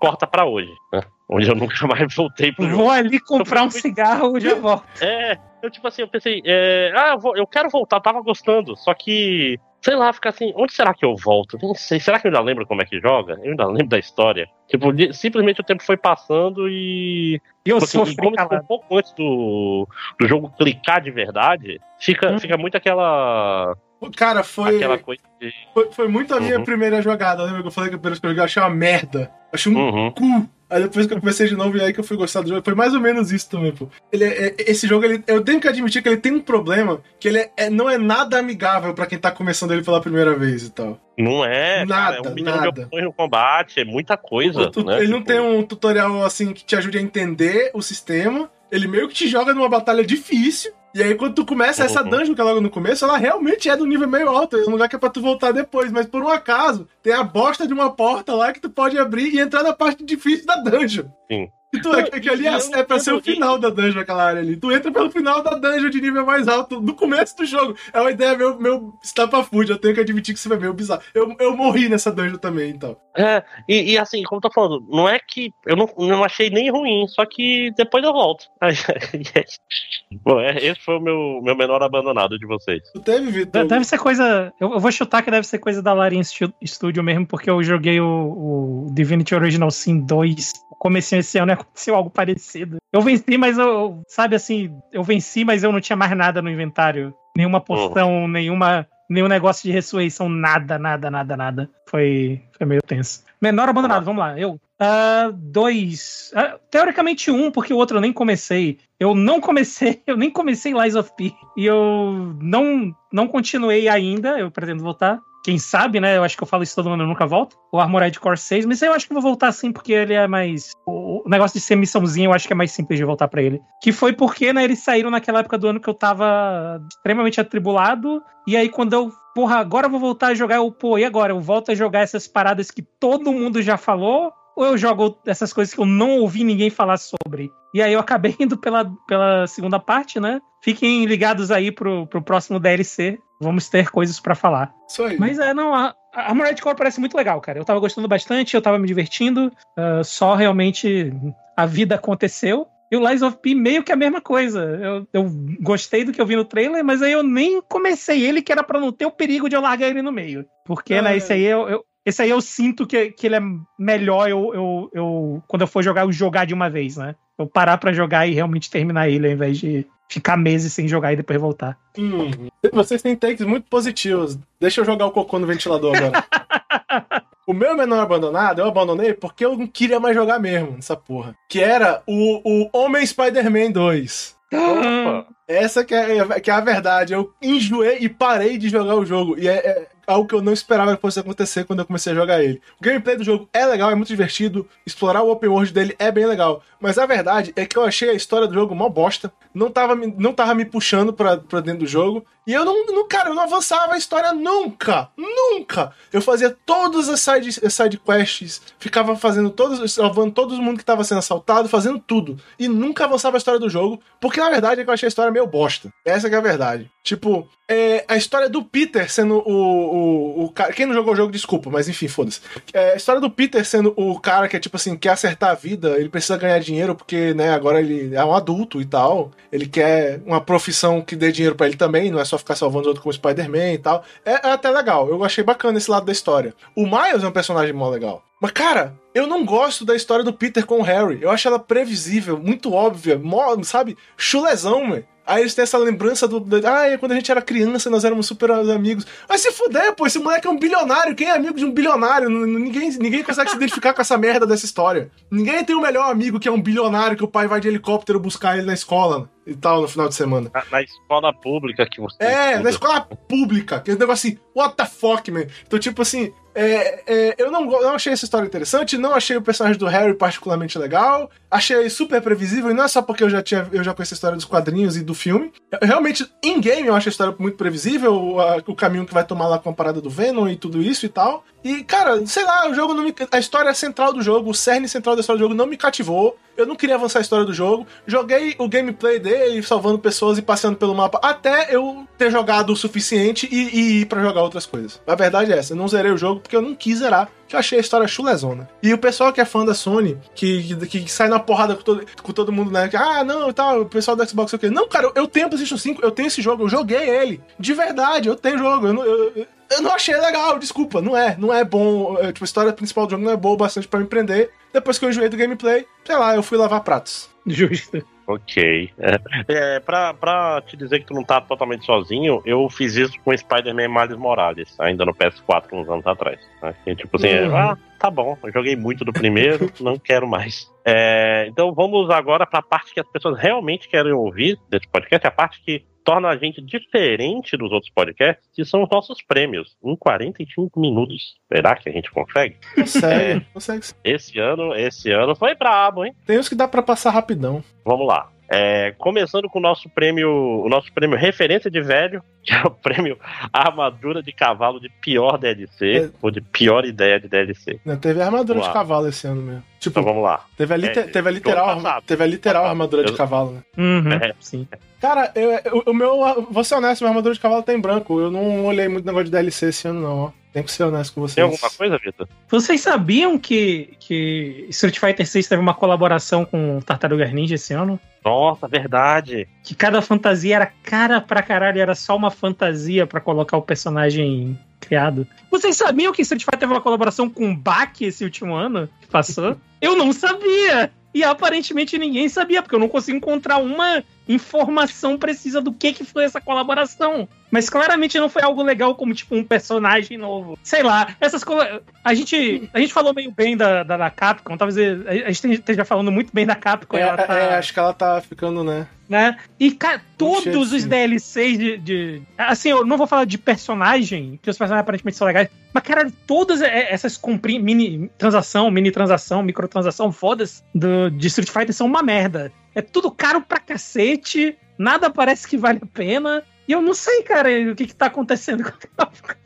Corta pra hoje, né? Onde eu nunca mais voltei pro jogo. Vou ali comprar um cigarro e já volto. É, eu tipo assim, eu pensei, é, ah, eu, vou- eu quero voltar, eu tava gostando, só que sei lá, fica assim, onde será que eu volto? Não sei, será que eu ainda lembro como é que joga? Eu ainda lembro da história. Tipo, simplesmente o tempo foi passando e. Eu tipo, assim, como um pouco antes do, do jogo clicar de verdade, fica, hum. fica muito aquela. Cara, foi. Aquela coisa de... foi, foi muito a minha uhum. primeira jogada. Lembra que eu falei que a primeira vez que eu joguei eu achei uma merda. Achei um uhum. cu Aí depois que eu comecei de novo e aí que eu fui gostar do jogo, foi mais ou menos isso também, pô. Ele é, é, esse jogo, ele, eu tenho que admitir que ele tem um problema, que ele é, é não é nada amigável para quem tá começando ele pela primeira vez e tal. Não é, nada, cara, é um milhão nada. de opções no combate, é muita coisa. Tu, né? Ele tipo... não tem um tutorial assim que te ajude a entender o sistema. Ele meio que te joga numa batalha difícil. E aí, quando tu começa essa uhum. dungeon que é logo no começo, ela realmente é do nível meio alto. É um lugar que é pra tu voltar depois. Mas por um acaso, tem a bosta de uma porta lá que tu pode abrir e entrar na parte difícil da dungeon. Sim. E tu, é, que ali é, é pra ser o final da dungeon, aquela área ali. Tu entra pelo final da dungeon de nível mais alto, no começo do jogo. É uma ideia meu, meu estapafúrdia, eu tenho que admitir que isso foi meio bizarro. Eu, eu morri nessa dungeon também, então. É, e, e assim, como eu tô falando, não é que eu não, não achei nem ruim, só que depois eu volto. Bom, é, esse foi o meu, meu menor abandonado de vocês. Tu teve, Vitor? Deve ser coisa. Eu, eu, vou chutar que deve ser coisa da Larian Studio mesmo, porque eu joguei o, o Divinity Original Sin 2 comecinho esse ano aconteceu algo parecido. Eu venci, mas eu, sabe assim, eu venci, mas eu não tinha mais nada no inventário. Nenhuma poção, oh. nenhuma, nenhum negócio de ressurreição, nada, nada, nada, nada. Foi, foi meio tenso. Menor abandonado, vamos lá. Eu. Uh, dois. Uh, teoricamente um, porque o outro eu nem comecei. Eu não comecei, eu nem comecei Lies of P. E eu não, não continuei ainda, eu pretendo voltar quem sabe, né? Eu acho que eu falo isso todo ano, eu nunca volto. O Armored Core 6, mas eu acho que vou voltar sim, porque ele é mais. O negócio de ser missãozinha, eu acho que é mais simples de voltar para ele. Que foi porque, né, eles saíram naquela época do ano que eu tava extremamente atribulado. E aí, quando eu. Porra, agora eu vou voltar a jogar, eu, pô, e agora? Eu volto a jogar essas paradas que todo mundo já falou? Ou eu jogo essas coisas que eu não ouvi ninguém falar sobre? E aí eu acabei indo pela, pela segunda parte, né? Fiquem ligados aí pro, pro próximo DLC vamos ter coisas para falar. Isso aí. Mas é, não, a, a Armored Core parece muito legal, cara. Eu tava gostando bastante, eu tava me divertindo. Uh, só realmente a vida aconteceu. E o Lies of P meio que a mesma coisa. Eu, eu, gostei do que eu vi no trailer, mas aí eu nem comecei ele, que era pra não ter o perigo de eu largar ele no meio. Porque, né, é. né, esse aí eu, eu, esse aí eu sinto que, que ele é melhor eu, eu, eu, quando eu for jogar, eu jogar de uma vez, né? Eu parar para jogar e realmente terminar ele, ao invés de ficar meses sem jogar e depois voltar. Hum, vocês têm takes muito positivos. Deixa eu jogar o cocô no ventilador agora. o meu menor abandonado, eu abandonei porque eu não queria mais jogar mesmo nessa porra. Que era o, o Homem Spider-Man 2. Opa. Essa que é, que é a verdade. Eu enjoei e parei de jogar o jogo. E é, é algo que eu não esperava que fosse acontecer quando eu comecei a jogar ele. O gameplay do jogo é legal, é muito divertido. Explorar o open world dele é bem legal. Mas a verdade é que eu achei a história do jogo mó bosta. Não tava, não tava me puxando pra, pra dentro do jogo. E eu não, não, cara, eu não avançava a história nunca. Nunca! Eu fazia todas as side, side quests, ficava fazendo todos, salvando todo mundo que tava sendo assaltado, fazendo tudo. E nunca avançava a história do jogo, porque na verdade é que eu achei a história meio bosta. Essa é a verdade. Tipo, é, a história do Peter sendo o, o, o cara. Quem não jogou o jogo, desculpa, mas enfim, foda-se. É, a história do Peter sendo o cara que é tipo assim, quer acertar a vida, ele precisa ganhar dinheiro porque, né, agora ele é um adulto e tal. Ele quer uma profissão que dê dinheiro para ele também, não é só ficar salvando os outros como Spider-Man e tal. É, é, até legal, eu achei bacana esse lado da história. O Miles é um personagem mó legal. Mas, cara, eu não gosto da história do Peter com o Harry. Eu acho ela previsível, muito óbvia, mó, sabe? Chulezão, mano. Aí eles têm essa lembrança do. ah, quando a gente era criança, nós éramos super amigos. Mas se fuder, pô, esse moleque é um bilionário. Quem é amigo de um bilionário? Ninguém, ninguém consegue se identificar com essa merda dessa história. Ninguém tem o um melhor amigo que é um bilionário que o pai vai de helicóptero buscar ele na escola e tal no final de semana. Na, na escola pública que você. É, estuda. na escola pública. Que é um negócio assim, what the fuck, man? Então, tipo assim, é, é, eu não, não achei essa história interessante, não achei o personagem do Harry particularmente legal, achei super previsível, e não é só porque eu já tinha eu já conheço a história dos quadrinhos e do filme. Eu, realmente, em game, eu acho a história muito previsível, a, o caminho que vai tomar lá com a parada do Venom e tudo isso e tal. E, cara, sei lá, o jogo me, A história central do jogo, o cerne central da história do jogo não me cativou. Eu não queria avançar a história do jogo. Joguei o gameplay dele, salvando pessoas e passeando pelo mapa, até eu ter jogado o suficiente e, e ir para jogar outras coisas. A verdade é essa, eu não zerei o jogo porque eu não quis zerar. Que eu achei a história chulezona. E o pessoal que é fã da Sony, que, que, que sai na porrada com todo, com todo mundo, né? Que, ah, não, tal, o pessoal do Xbox, o quê? Não, cara, eu tenho PlayStation 5, eu tenho esse jogo, eu joguei ele. De verdade, eu tenho jogo. Eu, eu, eu não achei legal, desculpa, não é, não é bom. É, tipo, a história principal do jogo não é boa o bastante para me prender. Depois que eu enjoei do gameplay, sei lá, eu fui lavar pratos. Justo. Ok. É, é, pra, pra te dizer que tu não tá totalmente sozinho, eu fiz isso com Spider-Man Miles Morales, ainda no PS4, uns anos atrás. Né? E, tipo assim, uhum. ah, tá bom, eu joguei muito do primeiro, não quero mais. É, então vamos agora pra parte que as pessoas realmente querem ouvir desse podcast, a parte que torna a gente diferente dos outros podcasts, que são os nossos prêmios, em 45 minutos. Será que a gente consegue? Consegue, é, consegue. Esse ano, esse ano foi brabo, hein? Tem uns que dá para passar rapidão. Vamos lá. É, começando com o nosso prêmio, o nosso prêmio referência de velho, que é o prêmio armadura de cavalo de pior DLC, é. ou de pior ideia de DLC. Não, teve armadura de cavalo esse ano mesmo. Tipo, então vamos lá. Teve a, liter, é, teve a literal, teve a literal armadura eu, de cavalo, né? Uhum, é. sim. Cara, eu, eu, o meu, vou ser honesto, minha armadura de cavalo tá em branco. Eu não olhei muito negócio de DLC esse ano, não, ó. Tem que ser honesto com vocês. Tem alguma coisa, Vitor? Vocês sabiam que, que Street Fighter 6 teve uma colaboração com Tartaruga Ninja esse ano? Nossa, verdade. Que cada fantasia era cara pra caralho, era só uma fantasia para colocar o personagem criado. Vocês sabiam que Street Fighter teve uma colaboração com o Bak esse último ano que passou? Eu não sabia! E aparentemente ninguém sabia, porque eu não consigo encontrar uma informação precisa do que, que foi essa colaboração. Mas claramente não foi algo legal como, tipo, um personagem novo. Sei lá, essas coisas. A gente, a gente falou meio bem da, da, da Capcom, talvez a gente esteja falando muito bem da Capcom. É, tá... é, acho que ela tá ficando, né? né? E cara, todos os DLCs de, de, Assim, eu não vou falar de personagem, que os personagens aparentemente são legais, mas, cara, todas essas compri, mini transação, mini transação, microtransação fodas do, de Street Fighter são uma merda. É tudo caro pra cacete, nada parece que vale a pena. E eu não sei, cara, o que que tá acontecendo com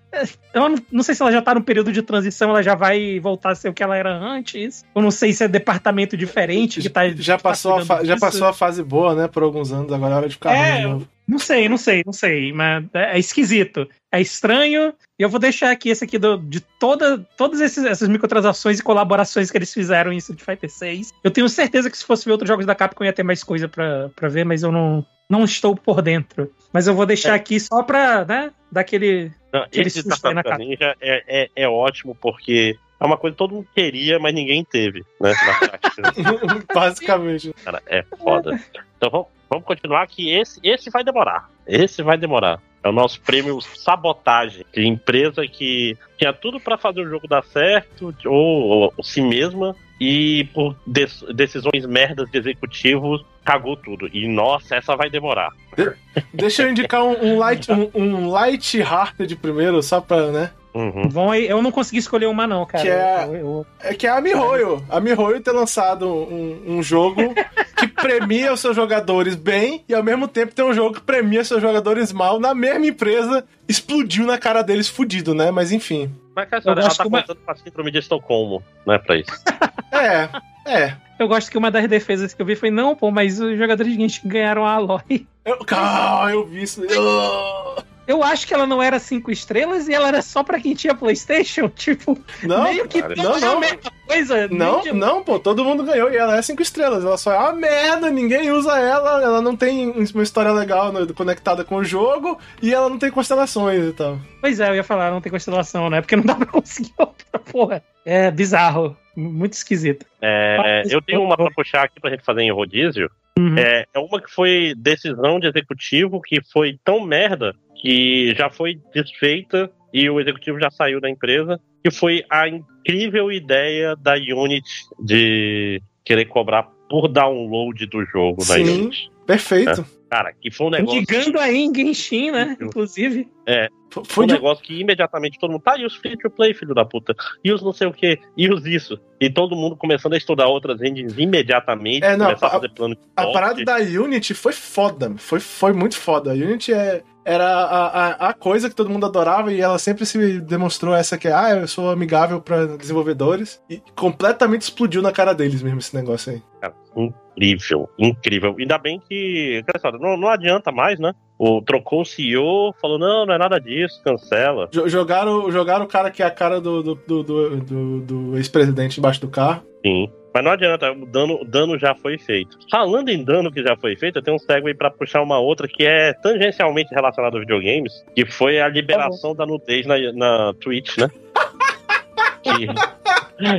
eu não, não, sei se ela já tá no período de transição, ela já vai voltar a ser o que ela era antes. Eu não sei se é departamento diferente que tá. Já, que passou, tá a já passou a fase boa, né, por alguns anos, agora é hora de ficar é, ruim Não sei, não sei, não sei, mas é, é esquisito. É estranho. E eu vou deixar aqui esse aqui do, de toda, todas esses, essas microtransações e colaborações que eles fizeram em Street Fighter 6. Eu tenho certeza que se fosse ver outros jogos da Capcom ia ter mais coisa pra, pra ver, mas eu não, não estou por dentro. Mas eu vou deixar é. aqui só pra, né, dar aquele. Não, esse Tartaruga Ninja é, é, é ótimo porque é uma coisa que todo mundo queria, mas ninguém teve, né? Basicamente. Cara, é foda. Então vamos, vamos continuar que esse, esse vai demorar. Esse vai demorar. É o nosso prêmio sabotagem, que empresa que tinha tudo para fazer o jogo dar certo, ou, ou si mesma, e por decisões merdas de executivos cagou tudo. E nossa, essa vai demorar. De deixa eu indicar um, um light um, um light hearted primeiro, só pra, né? Uhum. Bom, eu não consegui escolher uma, não, cara. Que é, eu, eu... é que é a Mihoyo. A Mihoyo ter lançado um, um jogo que premia os seus jogadores bem e ao mesmo tempo tem um jogo que premia seus jogadores mal na mesma empresa. Explodiu na cara deles fudido, né? Mas enfim. Mas, cara, ela tá uma... contando pra síndrome de Estocolmo, né, pra isso. é, é. Eu gosto que uma das defesas que eu vi foi, não, pô, mas os jogadores de Genshin ganharam a Aloy. Eu, calma, eu vi isso. Eu acho que ela não era cinco estrelas e ela era só pra quem tinha PlayStation. Tipo, não, meio que cara, não, não. a mesma coisa. Não, de... não, pô, todo mundo ganhou e ela é cinco estrelas. Ela só é uma merda, ninguém usa ela, ela não tem uma história legal no, conectada com o jogo e ela não tem constelações e tal. Pois é, eu ia falar, não tem constelação, né? Porque não dá pra conseguir outra porra. É bizarro, muito esquisito. É, eu tenho uma pra puxar aqui pra gente fazer em rodízio. Uhum. É, é uma que foi decisão de executivo que foi tão merda que já foi desfeita e o executivo já saiu da empresa, que foi a incrível ideia da Unity de querer cobrar por download do jogo Sim, da Unity. Perfeito. É. Cara, que foi um negócio. Ligando aí em Genshin, né? Inclusive. É. Foi um de... negócio que imediatamente todo mundo. Tá, e os free to play, filho da puta? E os não sei o que? E os isso? E todo mundo começando a estudar outras engines imediatamente. É, não, a, a, fazer plano a parada da Unity foi foda. Foi, foi muito foda. A Unity é, era a, a, a, coisa que todo mundo adorava e ela sempre se demonstrou essa que é, ah, eu sou amigável para desenvolvedores e completamente explodiu na cara deles mesmo esse negócio aí. Cara, incrível, incrível. Ainda bem que, não, não adianta mais, né? o, trocou o CEO, falou: não, não é nada disso, cancela. Jogaram, jogaram o cara que é a cara do, do, do, do, do ex-presidente embaixo do carro. Sim. Mas não adianta, o dano, dano já foi feito. Falando em dano que já foi feito, eu tenho um segue para puxar uma outra que é tangencialmente relacionada aos videogames, que foi a liberação tá da nudez na, na Twitch, né? que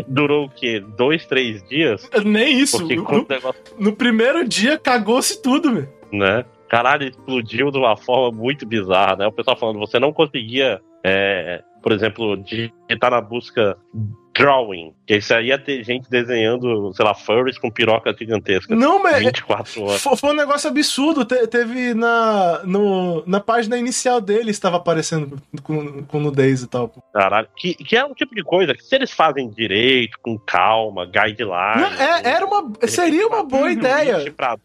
durou o quê? Dois, três dias? Nem isso. No, negócio... no, primeiro dia cagou-se tudo, velho. Né? Caralho, explodiu de uma forma muito bizarra, né? O pessoal falando, você não conseguia, é, por exemplo, digitar na busca drawing. Que isso aí ia ter gente desenhando, sei lá, furries com piroca gigantesca. Não, mas. 24 horas. Foi, foi um negócio absurdo. Te, teve na, no, na página inicial dele estava aparecendo com, com nudez e tal. Caralho. Que, que é um tipo de coisa que se eles fazem direito, com calma, guideline. Não, é, era uma. Seria uma boa ideia. Pra.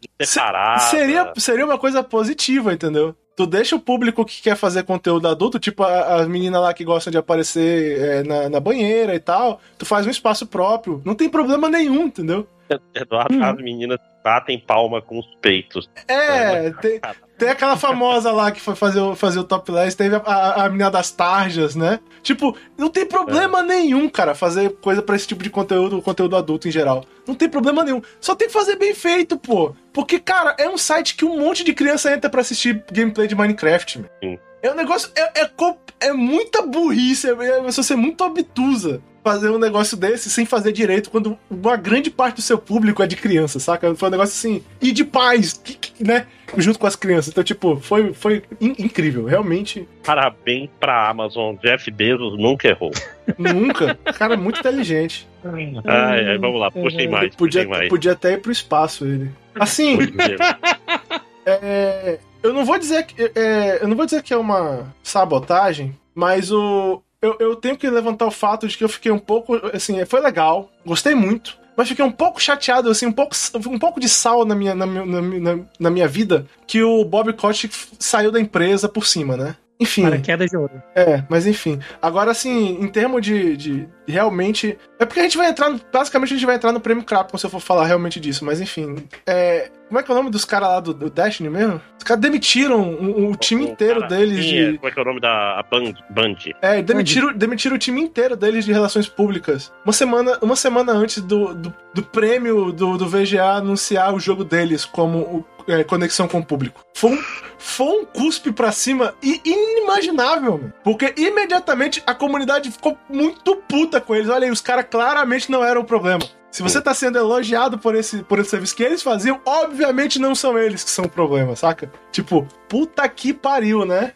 Seria, seria uma coisa positiva, entendeu? Tu deixa o público que quer fazer conteúdo adulto, tipo as meninas lá que gostam de aparecer é, na, na, banheira e tal, tu faz um espaço próprio. Não tem problema nenhum, entendeu? Eduardo, hum. as meninas batem palma com os peitos. É, tem, tem aquela famosa lá que foi fazer, o, fazer o topless, teve a, a, a menina das tarjas, né? Tipo, não tem problema é. nenhum, cara, fazer coisa para esse tipo de conteúdo, conteúdo adulto em geral. Não tem problema nenhum. Só tem que fazer bem feito, pô. Porque, cara, é um site que um monte de criança entra para assistir gameplay de Minecraft, Sim. É um negócio. É, é, é muita burrice, é, é você ser muito obtusa fazer um negócio desse sem fazer direito quando uma grande parte do seu público é de criança, saca? Foi um negócio assim. E de pais, né? Junto com as crianças. Então, tipo, foi, foi in incrível, realmente. Parabéns pra Amazon. Jeff Bezos nunca errou. nunca. Cara, muito inteligente. Ai, ai, vamos lá, puxem mais. Podia, puxem mais. podia até ir pro espaço ele. Assim. é, eu não vou dizer que. É, eu não vou dizer que é uma sabotagem, mas o, eu, eu tenho que levantar o fato de que eu fiquei um pouco. Assim, foi legal, gostei muito mas fiquei um pouco chateado, assim, um pouco, um pouco de sal na minha, na, na, na minha vida que o Bob Kotick saiu da empresa por cima, né? Enfim. Para queda de ouro. É, mas enfim. Agora, assim, em termos de, de realmente. É porque a gente vai entrar. Basicamente, a gente vai entrar no prêmio Capcom se eu for falar realmente disso. Mas enfim. É, como é que é o nome dos caras lá do, do, Destiny mesmo? Os caras demitiram o, o time o inteiro cara, deles sim, de. Como é que é o nome da Band? Band. É, demitiram, demitiram o time inteiro deles de relações públicas. Uma semana, uma semana antes do, do, do prêmio do, do VGA anunciar o jogo deles como o é, conexão com o público. Foi um, foi um cuspe pra cima e inimaginável, mano. Porque imediatamente a comunidade ficou muito puta com eles. Olha aí, os caras claramente não eram o problema. Se você tá sendo elogiado por esse, por esse serviço que eles faziam, obviamente não são eles que são o problema, saca? Tipo, puta que pariu, né?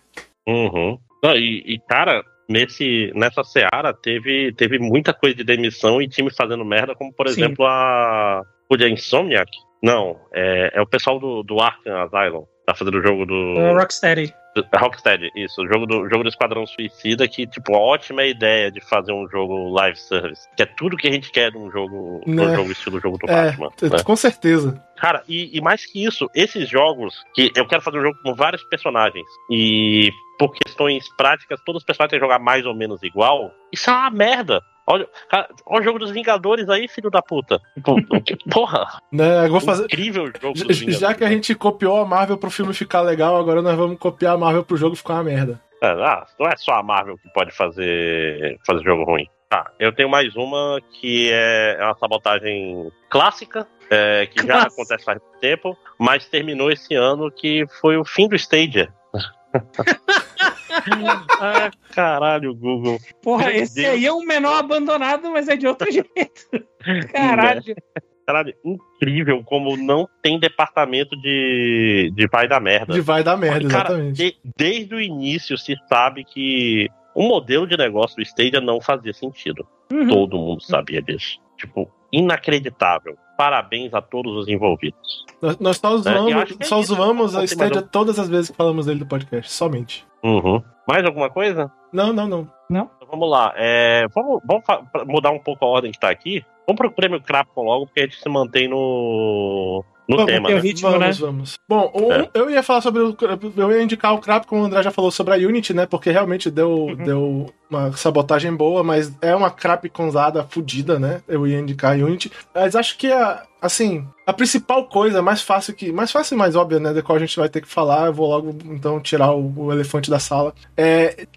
Uhum. Não, e, e, cara, nesse, nessa seara teve, teve muita coisa de demissão e time fazendo merda, como por Sim. exemplo a. O Insomniac, não, é, é o pessoal do, do Arkham Asylum. Tá fazendo o jogo do. O Rocksteady. Rocksteady, isso. O jogo do, jogo do Esquadrão Suicida, que, tipo, ótima ideia de fazer um jogo live service. Que é tudo que a gente quer num jogo, né? num jogo estilo jogo do é, Batman. Né? Com certeza. Cara, e, e, mais que isso, esses jogos que eu quero fazer um jogo com vários personagens e por questões práticas, todos os personagens têm que jogar mais ou menos igual. Isso é uma merda. Olha, cara, olha o jogo dos Vingadores aí, filho da puta. Porra! Né, vou fazer... Incrível jogo dos Vingadores. Já que a gente copiou a Marvel pro filme ficar legal, agora nós vamos copiar a Marvel pro jogo ficar uma merda. É, ah, não é só a Marvel que pode fazer, fazer jogo ruim. Tá, eu tenho mais uma que é uma sabotagem clássica, é, que já acontece faz tempo, mas terminou esse ano, que foi o fim do Stadia. Ah, caralho, Google. Porra, Meu esse Deus. aí é um menor abandonado, mas é de outro jeito. Caralho. Caralho, incrível como não tem departamento de, de vai da merda. De vai da merda, Cara, exatamente. De, desde o início se sabe que o modelo de negócio do Stadia não fazia sentido. Uhum. Todo mundo sabia disso. Tipo, inacreditável. Parabéns a todos os envolvidos. Nós, nós só zoamos, é, só zoamos a Stadia todas as vezes que falamos dele do podcast, somente. Uhum. Mais alguma coisa? Não, não, não. Não? Então, vamos lá. É, vamos, vamos mudar um pouco a ordem que tá aqui. Vamos pro prêmio Crapcom logo, porque a gente se mantém no, no vamos, tema. Né? Ritmo, vamos, né? vamos. Bom, é. eu ia falar sobre. O, eu ia indicar o Crap, como o André já falou sobre a Unity, né? Porque realmente deu, uhum. deu uma sabotagem boa, mas é uma Crapconzada fodida, né? Eu ia indicar a Unity. Mas acho que a, assim, a principal coisa, mais fácil que. Mais fácil e mais óbvia, né? Da qual a gente vai ter que falar, eu vou logo então tirar o, o elefante da sala. É,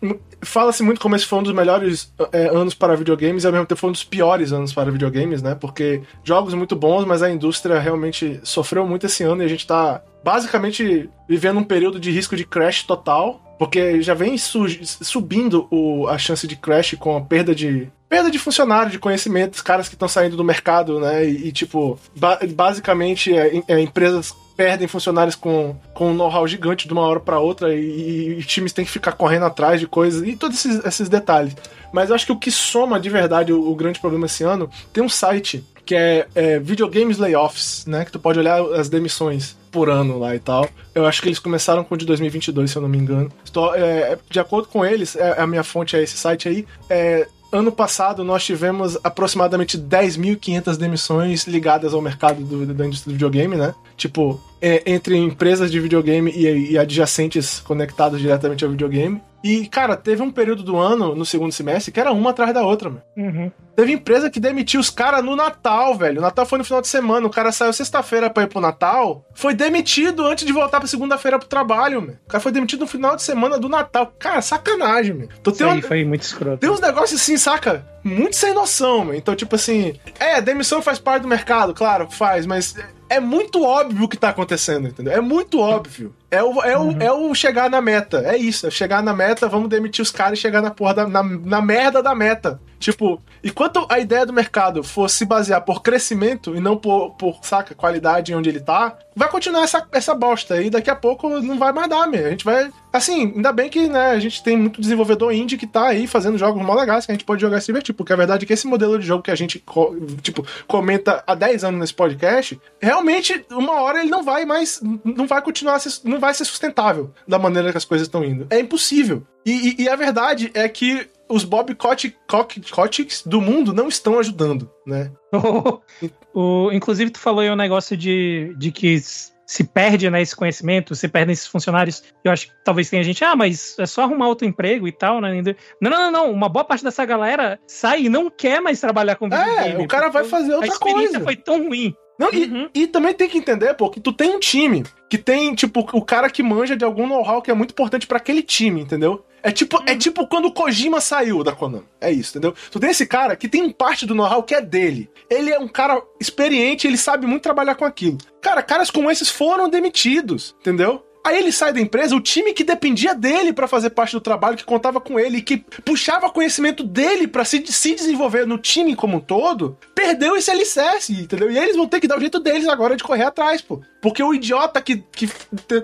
Fala-se muito como esse foi um dos melhores é, anos para videogames e ao mesmo tempo foi um dos piores anos para videogames, né? Porque jogos muito bons, mas a indústria realmente sofreu muito esse ano e a gente tá basicamente vivendo um período de risco de crash total. Porque já vem su subindo o, a chance de crash com a perda de perda de funcionário, de conhecimentos, caras que estão saindo do mercado, né? E, e tipo, ba basicamente é, é, empresas perdem funcionários com, com um know-how gigante de uma hora para outra e, e, times têm que ficar correndo atrás de coisas e todos esses, esses detalhes. Mas eu acho que o que soma de verdade o, o grande problema esse ano tem um site que é, é Videogames Layoffs, né? Que tu pode olhar as demissões por ano lá e tal. Eu acho que eles começaram com o de 2022, se eu não me engano. Estou, é, de acordo com eles, é, a minha fonte é esse site aí, é, ano passado nós tivemos aproximadamente 10.500 demissões ligadas ao mercado do, da indústria do videogame, né? Tipo, é, entre empresas de videogame e, e adjacentes conectados diretamente ao videogame. E, cara, teve um período do ano, no segundo semestre, que era uma atrás da outra, mano. Uhum. Teve empresa que demitiu os caras no Natal, velho. O Natal foi no final de semana. O cara saiu sexta-feira pra ir pro Natal. Foi demitido antes de voltar pra segunda-feira pro trabalho, mano. O cara foi demitido no final de semana do Natal. Cara, sacanagem, mano. Então, Isso aí foi muito escroto. Tem uns negócios assim, saca? Muito sem noção, mano. Então, tipo assim. É, demissão faz parte do mercado, claro, faz, mas é muito óbvio o que tá acontecendo, entendeu? É muito óbvio. É o, é, uhum. o, é o chegar na meta. É isso. É chegar na meta, vamos demitir os caras e chegar na porra da, na, na merda da meta. Tipo, enquanto a ideia do mercado for se basear por crescimento e não por, por saca, qualidade onde ele tá, vai continuar essa, essa bosta. E daqui a pouco não vai mais dar, meu. A gente vai. Assim, ainda bem que né, a gente tem muito desenvolvedor indie que tá aí fazendo jogos mó legais que a gente pode jogar e se divertir. Porque a verdade é que esse modelo de jogo que a gente, tipo, comenta há 10 anos nesse podcast, realmente, uma hora ele não vai mais. Não vai continuar. Não vai ser sustentável da maneira que as coisas estão indo. É impossível. E, e, e, a verdade é que os Bob Kotick do mundo não estão ajudando, né? o, inclusive, tu falou aí um negócio de, de que se perde né, esse conhecimento, se perdem esses funcionários. Eu acho que talvez tenha gente, ah, mas é só arrumar outro emprego e tal, né? Não, não, não, não. Uma boa parte dessa galera sai e não quer mais trabalhar com videogame. É, o cara vai fazer outra coisa. A experiência coisa. foi tão ruim. Não, uhum. e, e, também tem que entender, pô, que tu tem um time que tem, tipo, o cara que manja de algum know-how que é muito importante para aquele time, entendeu? É tipo, é uhum. é tipo quando o Kojima saiu da Konami. É isso, entendeu? Tu tem esse cara que tem parte do know-how que é dele. Ele é um cara experiente, ele sabe muito trabalhar com aquilo. Cara, caras como esses foram demitidos, entendeu? Aí ele sai da empresa, o time que dependia dele para fazer parte do trabalho, que contava com ele, que puxava conhecimento dele para se, se desenvolver no time como um todo, perdeu esse alicerce, entendeu? E eles vão ter que dar o jeito deles agora de correr atrás, pô. Porque o idiota que, que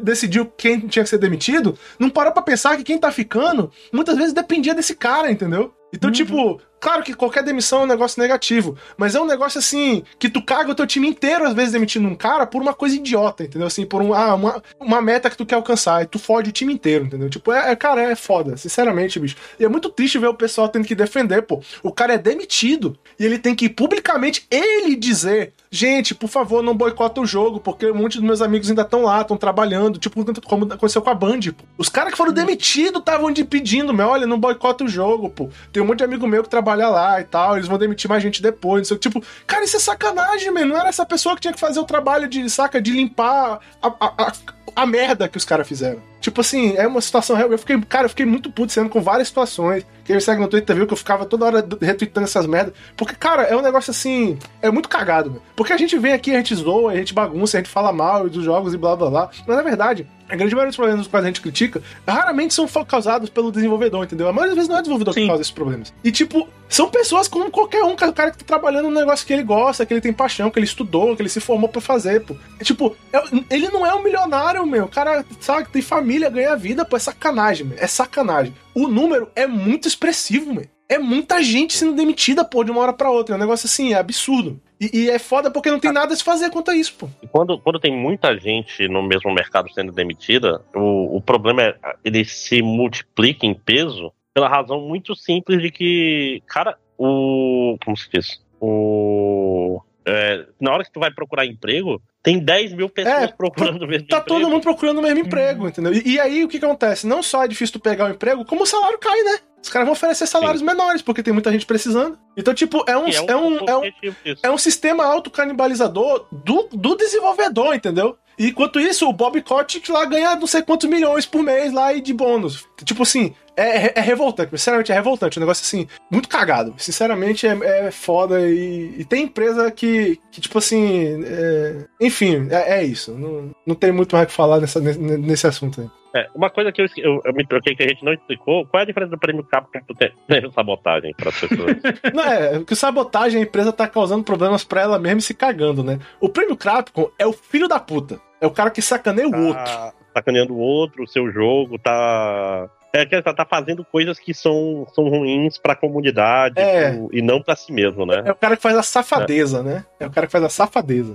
decidiu quem tinha que ser demitido não parou pra pensar que quem tá ficando muitas vezes dependia desse cara, entendeu? Então, uhum. tipo, claro que qualquer demissão é um negócio negativo, mas é um negócio assim que tu caga o teu time inteiro, às vezes, demitindo um cara por uma coisa idiota, entendeu? Assim, por um, ah, uma, uma meta que tu quer alcançar, e tu fode o time inteiro, entendeu? Tipo, é, é, cara, é foda, sinceramente, bicho. E é muito triste ver o pessoal tendo que defender, pô. O cara é demitido e ele tem que publicamente ele dizer: gente, por favor, não boicota o jogo, porque um monte dos meus amigos ainda estão lá, estão trabalhando, tipo, como aconteceu com a Band, pô. Os caras que foram demitidos estavam pedindo, meu, olha, não boicota o jogo, pô. Tem um monte de amigo meu que trabalha lá e tal, eles vão demitir mais gente depois, não sei Tipo, cara, isso é sacanagem, mano. Não era essa pessoa que tinha que fazer o trabalho de, saca, de limpar a, a, a, a merda que os caras fizeram. Tipo assim, é uma situação real. Eu fiquei, cara, eu fiquei muito puto sendo com várias situações. Quem me segue no Twitter viu que eu ficava toda hora retweetando essas merdas. Porque, cara, é um negócio assim. É muito cagado, meu. Porque a gente vem aqui, a gente zoa, a gente bagunça, a gente fala mal dos jogos e blá blá blá. Mas na verdade, a grande maioria dos problemas dos quais a gente critica raramente são causados pelo desenvolvedor, entendeu? A maioria das vezes não é o desenvolvedor Sim. que causa esses problemas. E, tipo, são pessoas como qualquer um, cara, o cara que tá trabalhando num negócio que ele gosta, que ele tem paixão, que ele estudou, que ele se formou pra fazer, pô. É, tipo, é, ele não é um milionário, meu. O cara, sabe, tem família, ganha vida, pô. É sacanagem, meu. É sacanagem. O número é muito expressivo, meu. É muita gente sendo demitida, pô, de uma hora para outra. É um negócio assim, é absurdo. E, e, é foda porque não tem nada a se fazer quanto a isso, pô. Quando, quando tem muita gente no mesmo mercado sendo demitida, o, o problema é ele se multiplica em peso pela razão muito simples de que, cara, o. Como se diz? O é, na hora que tu vai procurar emprego, tem 10 mil pessoas É, procurando o mesmo Tá emprego. todo mundo procurando o mesmo emprego, entendeu? E, e aí o que, que acontece? Não só é difícil tu pegar o emprego, como o salário cai, né? Os caras vão oferecer salários menores, porque tem muita gente precisando. Então, tipo, é um, é um, é um, objetivo disso. é um sistema autocanibalizador do, do desenvolvedor, entendeu? E enquanto isso, o Bob Kotick lá ganha não sei quantos milhões por mês lá e de bônus. Tipo assim, é, é, é revoltante, sinceramente é revoltante. Um negócio assim, muito cagado. Sinceramente é, é foda e, e tem empresa que, que tipo assim. é- enfim, é, é isso. Não, não tem muito mais o que falar nessa, nesse, assunto aí. É, uma coisa que eu, eu, eu me troquei que a gente não explicou, qual é a diferença do prêmio Capcom pro prêmio sabotagem para as pessoas? Não, é que sabotagem a empresa tá causando problemas pra ela mesma e se cagando, né? O prêmio Capcom é o filho da puta. É o cara que sacaneia o outro. tá sacaneando o outro, o seu jogo, tá. É que ela tá fazendo coisas que são, são ruins pra comunidade É. pro- e não pra si mesmo, né? É o cara que faz a safadeza, né? É o cara que faz a safadeza.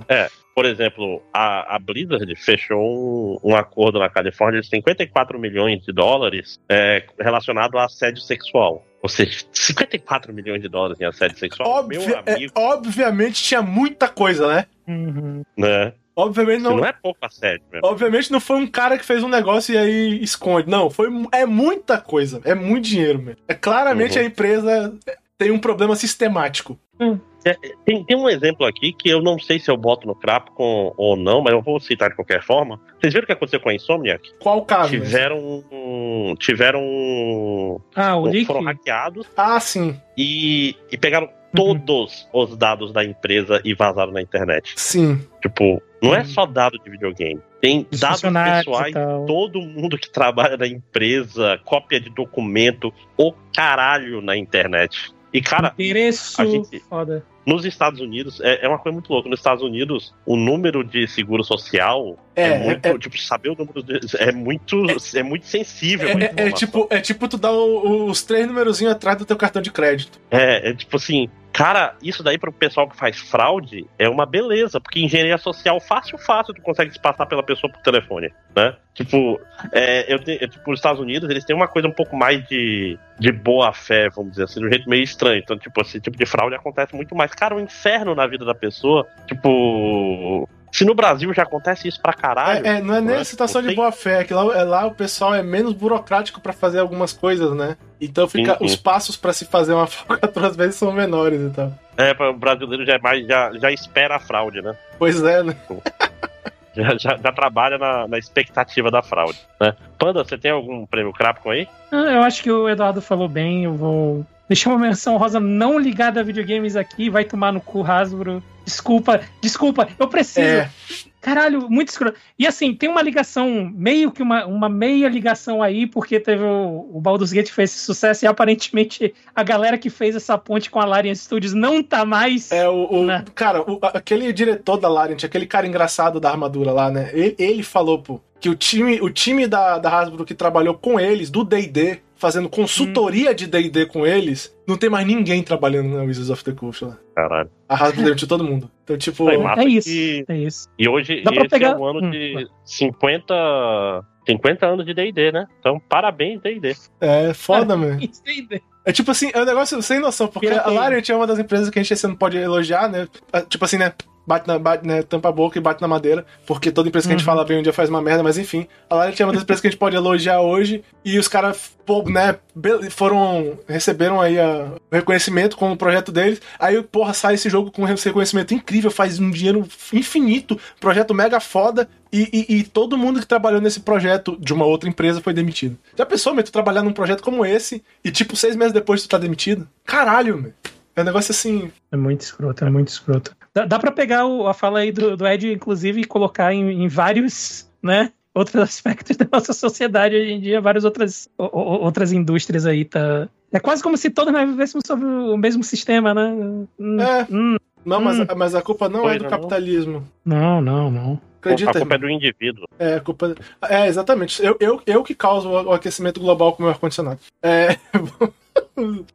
Por exemplo, a, a Blizzard fechou um, um acordo na Califórnia de 54 milhões de dólares é, relacionado a assédio sexual. Ou seja, 54 milhões de dólares em assédio sexual. Óbvio, Meu é, amigo, obviamente tinha muita coisa, né? Uhum. né? Obviamente Isso não, não é pouco assédio, né? obviamente não foi um cara que fez um negócio e aí esconde. Não, foi é muita coisa, é muito dinheiro, mesmo. É claramente Uhum. a empresa tem um problema sistemático. Tem, tem um exemplo aqui que eu não sei se eu boto no Capcom ou não, mas eu vou citar de qualquer forma. Vocês viram o que aconteceu com a Insomniac? Qual o caso? Tiveram. um- Tiveram. um- Ah, o Nick. Foram hackeados Ah, sim, e, e pegaram todos os dados da empresa e vazaram na internet. sim. Tipo, não é Uhum. só dado de videogame. Tem Os dados pessoais todo mundo que trabalha na empresa, cópia de documento, o caralho na internet. E, cara, Endereço a gente- foda. nos Estados Unidos, é, é uma coisa muito louca. Nos Estados Unidos, o número de seguro social é, É, muito. é- Tipo, saber o número de, é muito. É, muito sensível. É, é- é tipo, é tipo tu dar o- os três numerozinhos atrás do teu cartão de crédito. É, é tipo assim, cara, isso daí pro pessoal que faz fraude é uma beleza, porque engenharia social fácil, fácil, tu consegue se passar pela pessoa por telefone, né? Tipo, é, eu é, tipo, os Estados Unidos, eles têm uma coisa um pouco mais de, de boa fé, vamos dizer assim, de um jeito meio estranho. Então, tipo, esse tipo de fraude acontece muito mais. Cara, o inferno na vida da pessoa, tipo. Se no Brasil já acontece isso pra caralho. É, é, não é nem né? a situação de tem- boa fé, é que lá, é, lá o pessoal é menos burocrático pra fazer algumas coisas, né? Então fica, Sim, sim. os passos pra se fazer uma falcatrua às vezes são menores e tal. É, para o brasileiro já, é mais, já, já espera a fraude, né? Pois é, né? Já, já, já trabalha na, na expectativa da fraude, né? Panda, você tem algum prêmio Capcom aí? Ah, eu acho que o Eduardo falou bem. Eu vou deixar uma menção rosa não ligada a videogames aqui. Vai tomar no cu, Hasbro. Desculpa, desculpa, eu preciso. É, Caralho, muito escroto. E assim, tem uma ligação, meio que uma, uma meia ligação aí, porque teve o, o Baldur's Gate fez esse sucesso e aparentemente a galera que fez essa ponte com a Larian Studios não tá mais. é o, o- Né? cara, o- aquele diretor da Lariat, aquele cara engraçado da armadura lá, né? Ele, ele falou, pô, que o time, o time da, da Hasbro que trabalhou com eles, do D&D, fazendo consultoria de D&D com eles, não tem mais ninguém trabalhando na Wizards of the Coast lá. Caralho. A Hasbro demitiu todo mundo. Então, tipo, massa é isso, que- é isso. E hoje Dá e esse pegar- é um ano Hum, de vai. 50, 50 anos de D&D, né? Então, parabéns, D&D. é foda, mano. Entende? É tipo assim, é um negócio sem noção, porque a. Lariat é uma das empresas que a gente não pode elogiar, né? Ah, Tipo assim, né? Bate na, bate, né? Tampa a boca e bate na madeira, porque toda empresa que a gente Uhum. fala bem um dia faz uma merda, mas enfim. A Lariat é uma das empresas que a gente pode elogiar hoje, e os caras, né, foram, receberam aí o reconhecimento com o projeto deles, aí, porra, sai esse jogo com esse reconhecimento incrível, faz um dinheiro infinito, projeto mega foda, e, e- e todo mundo que trabalhou nesse projeto de uma outra empresa foi demitido. Já pensou, meu, tu trabalhar num projeto como esse e, tipo, seis meses depois tu tá demitido? Caralho, meu. É um negócio assim. É muito escroto, é muito escroto. Dá, dá pra pegar o- a fala aí do, do Ed, inclusive, e colocar em, em vários, né? Outros aspectos da nossa sociedade hoje em dia, várias outras, o- o- outras indústrias aí, tá? É quase como se todos nós vivêssemos sobre o mesmo sistema, né? Hum, É. hum, Não, mas, Hum. mas a culpa não é Coisa, do não. capitalismo. não, não, não. Acredita, a culpa é do indivíduo. É, a culpa. É, exatamente. Eu, eu, eu que causo o aquecimento global com o meu ar-condicionado. É.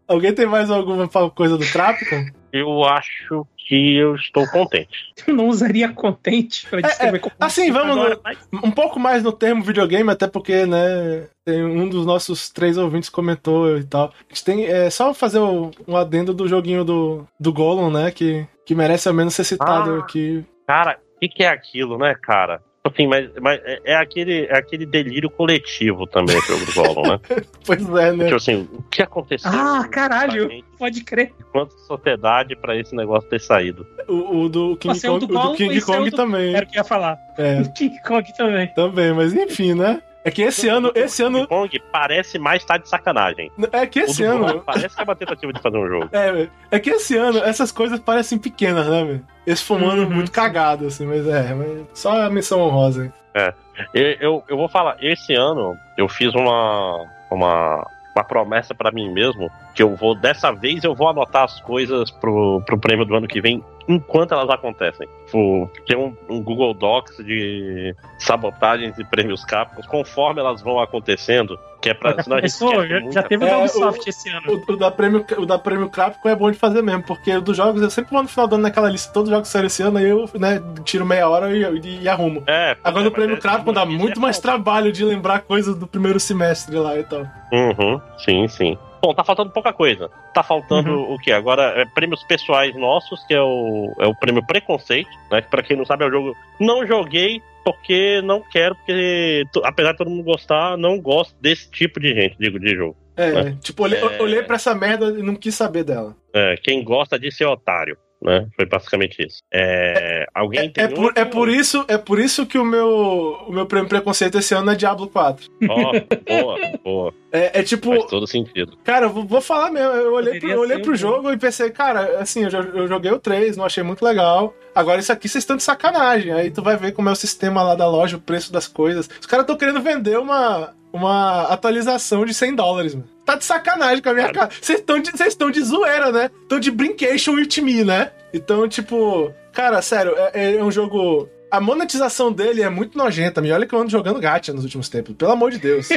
Alguém tem mais alguma coisa do Capcom? Eu acho que eu estou contente. Eu não usaria contente pra descrever é, Assim, vamos agora, no, mas... um pouco mais no termo videogame, até porque, né, tem um dos nossos três ouvintes comentou e tal. A gente tem é, só fazer o, um adendo do joguinho do, do Gollum, né, que, que merece ao menos ser citado ah, aqui. Cara, que, que é aquilo, né, cara? Assim, mas, mas é, é, aquele, é aquele delírio coletivo também, o jogo do Gollum, né? pois é, né? Tipo assim, o que aconteceu? Ah, caralho! Pode crer. Quanta sociedade pra esse negócio ter saído? O, o do King Kong, do, Gollum, do King Kong também. Era o que ia falar. É. O King Kong também. Também, mas enfim, né? É que esse ano, esse ano. Kong parece mais estar tá de sacanagem. É que esse ano. Parece que é uma tentativa de fazer um jogo. É, é que esse ano essas coisas parecem pequenas, né, velho? Esse foi um ano uhum. muito cagado, assim, mas é, mas só a missão honrosa. É. Eu, eu, eu vou falar, esse ano eu fiz uma. uma uma promessa para mim mesmo que eu vou dessa vez eu vou anotar as coisas pro, pro prêmio do ano que vem enquanto elas acontecem. Tipo, tem um, um, Google Docs de sabotagens e prêmios Capcom, conforme elas vão acontecendo, que é pra. Senão a gente já, já teve o da Ubisoft é, esse ano. O, o, da prêmio, o da prêmio Capcom é bom de fazer mesmo, porque o dos jogos eu sempre vou no final do ano naquela lista, todos os jogos que saíram esse ano, aí eu né, tiro meia hora e, e, e arrumo. É, Agora no prêmio é, Capcom dá muito é mais trabalho de lembrar coisas do primeiro semestre lá e tal. Uhum, sim, sim. Bom, tá faltando pouca coisa. Tá faltando uhum. o que? Agora, é, prêmios pessoais nossos, que é o, é o prêmio Preconceito, né? Que pra quem não sabe é o jogo. Não joguei porque não quero, porque apesar de todo mundo gostar, não gosto desse tipo de gente, digo, de jogo. É, né? tipo, olhei, é... olhei pra essa merda e não quis saber dela. É, quem gosta de ser otário né? Foi basicamente isso. É, alguém é, é, por, é, por, isso, é por isso que o meu, o meu prêmio preconceito esse ano é Diablo 4. Ó, oh, boa, boa. É, é, tipo. Faz todo sentido. Cara, eu vou, vou falar mesmo. Eu olhei, pro, eu olhei pro jogo e pensei, cara, assim, eu, eu joguei o 3, não achei muito legal. Agora isso aqui vocês estão de sacanagem. Aí tu vai ver como é o sistema lá da loja, o preço das coisas. Os caras estão querendo vender uma, uma atualização de 100 dólares, mano. Tá de sacanagem com a minha cara. Vocês estão de, de zoeira, né? Estão de brincation with me, né? Então, tipo, cara, sério, é, é um jogo a monetização dele é muito nojenta. Me olha que eu ando jogando gacha nos últimos tempos. Pelo amor de Deus.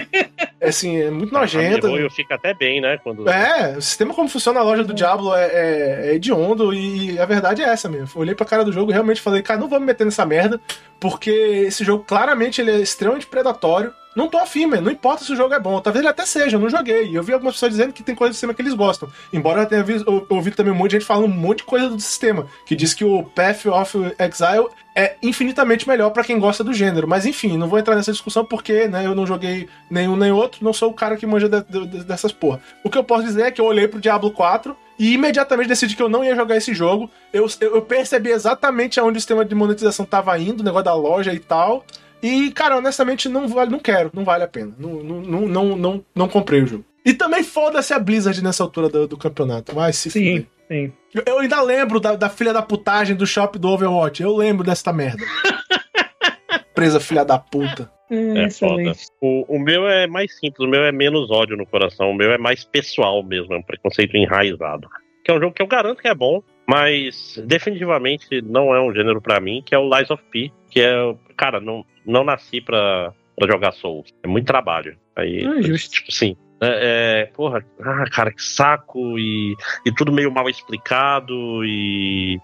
É assim, é muito nojenta. O fica até bem, né? Quando... É, o sistema como funciona a loja do Diablo é, é, é hediondo e a verdade é essa mesmo. Eu olhei pra cara do jogo e realmente falei, cara, não vou me meter nessa merda, porque esse jogo claramente ele é extremamente predatório. Não tô afim, mano. Não importa se o jogo é bom. Talvez ele até seja, eu não joguei. Eu vi algumas pessoas dizendo que tem coisa do sistema que eles gostam. Embora eu tenha ouvido também um monte de gente falando um monte de coisa do sistema. Que diz que o Path of Exile é infinitamente melhor para quem gosta do gênero. Mas enfim, não vou entrar nessa discussão porque né, eu não joguei nenhum nem outro, não sou o cara que manja de, de, dessas porra. O que eu posso dizer é que eu olhei pro Diablo 4 e imediatamente decidi que eu não ia jogar esse jogo. Eu, eu percebi exatamente aonde o sistema de monetização tava indo, o negócio da loja e tal. E, cara, honestamente, não vale, não quero, não vale a pena. Não, não, não, não, não, não comprei o jogo. E também foda-se a Blizzard nessa altura do, do campeonato. Mas se Sim, sim. Eu, eu, ainda lembro da, da filha da putagem do shop do Overwatch. Eu lembro desta merda. Presa filha da puta. É, é foda. O, o meu é mais simples, o meu é menos ódio no coração, o meu é mais pessoal mesmo, é um preconceito enraizado. Que é um jogo que eu garanto que é bom, mas definitivamente não é um gênero para mim, que é o Lies of P, que é, cara, não, não nasci pra, pra jogar Souls. É muito trabalho. Aí, ah, justo. tipo, sim. É, é, porra, ah, cara, que saco, e, e tudo meio mal explicado, e.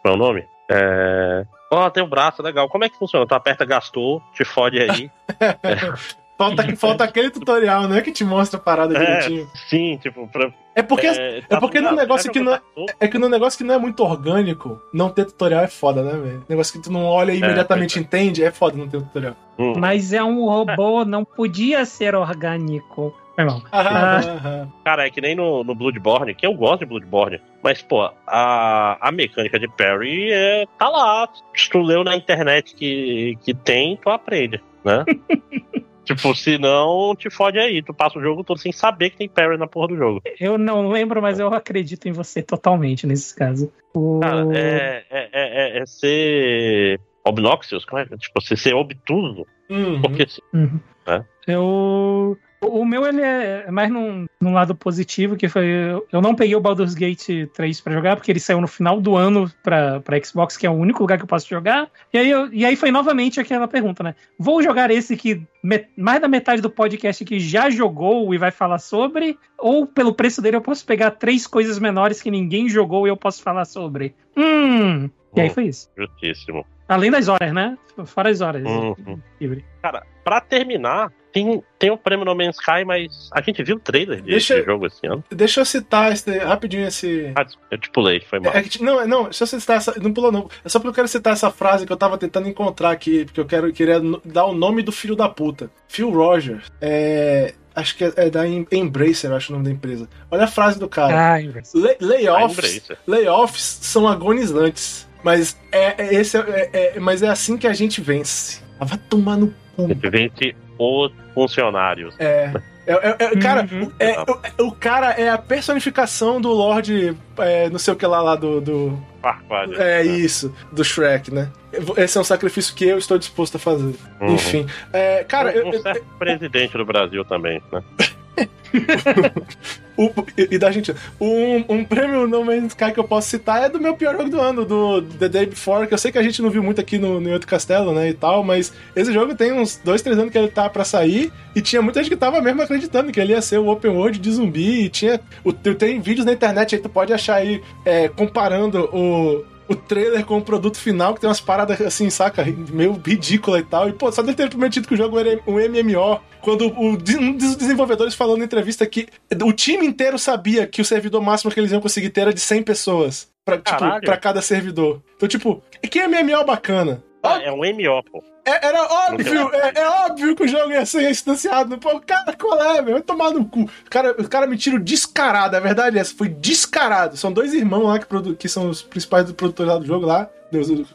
Qual é o nome? É. Ó, oh, tem o um braço, legal. Como é que funciona? Tu aperta, gastou, te fode aí. é. Falta, falta aquele tutorial, né? Que te mostra a parada é, direitinho. Sim, tipo, pra, é porque, é, é porque no negócio que não é, é que no negócio que não é muito orgânico, não ter tutorial é foda, né, velho? Negócio que tu não olha e é, imediatamente é, entende, é foda não ter tutorial. Hum. Mas é um robô, não podia ser orgânico. Irmão. Ah, ah. Cara, é que nem no, no Bloodborne, que eu gosto de Bloodborne, mas, pô, a, a mecânica de parry é, tá lá. Se tu leu na internet que, que tem, tu aprende, né? Tipo, se não, te fode aí. Tu passa o jogo todo sem saber que tem parry na porra do jogo. Eu não lembro, mas eu acredito em você totalmente nesse caso. O... Cara, é, é, é, é ser obnoxious, como é? Tipo, você ser obtuso. Uhum. Porque uhum. né? Eu. O, o meu, ele é mais num, num lado positivo, que foi. Eu não peguei o Baldur's Gate 3 pra jogar, porque ele saiu no final do ano pra, pra Xbox, que é o único lugar que eu posso jogar. E aí, eu, e aí foi novamente aquela pergunta, né? Vou jogar esse que met, mais da metade do podcast que já jogou e vai falar sobre, ou pelo preço dele eu posso pegar três coisas menores que ninguém jogou e eu posso falar sobre? Hum. E aí foi isso. Justíssimo. Além das horas, né? Fora as horas. Uhum. Livre. Cara, pra terminar, tem, tem o prêmio No Man's Sky, mas a gente viu o trailer de- Deixa- desse jogo esse ano. Deixa eu citar esse, rapidinho esse. Ah, eu te pulei, foi mal. É que, não, não, deixa eu citar essa. Não pulou, não. É só porque eu quero citar essa frase que eu tava tentando encontrar aqui, porque eu quero, queria dar o nome do filho da puta. Phil Rogers. É. Acho que é, é da Em- Embracer, acho o nome da empresa. Olha a frase do cara. Ah, inverso. Lay- layoffs, Embracer. layoffs são agonizantes. Mas é, é- esse é, é- é- mas é assim que a gente vence. Ah, Vai tomar no cu. A gente vence os funcionários. É. É, é- é- cara, Uhum. é- o, o cara é a personificação do Lorde, é, não sei o que lá, lá do- do, Farquaad. É né? isso, do Shrek, né? Esse é um sacrifício que eu estou disposto a fazer. Uhum. Enfim. É, cara, um, eu- um eu- certo presidente do Brasil também, né? o- e, e da gente. Um, um prêmio No Man's Sky que eu posso citar é do meu pior jogo do ano, do The Day Before, que eu sei que a gente não viu muito aqui no, no outro castelo, né? E tal, mas esse jogo tem uns dois, três anos que ele tá pra sair, e tinha muita gente que tava mesmo acreditando que ele ia ser o Open World de zumbi, e tinha. O, tem vídeos na internet aí, tu pode achar aí é, comparando o. O trailer com o produto final, que tem umas paradas assim, saca? Meio ridícula e tal. E, pô, só dele ter prometido que o jogo era um MMO. Quando o, um dos desenvolvedores falou na entrevista que o time inteiro sabia que o servidor máximo que eles iam conseguir ter era de 100 pessoas. Pra, tipo, pra cada servidor. Então, tipo, que MMO bacana. Ah, é um MO, pô. É- era óbvio, é, é óbvio que o jogo ia ser instanciado. Pô, cara, qual é, meu? Vai tomar no cu. O cara, o cara me tira descarado, a verdade é essa, foi descarado. São dois irmãos lá que, produ- que são os principais produtores lá do jogo lá,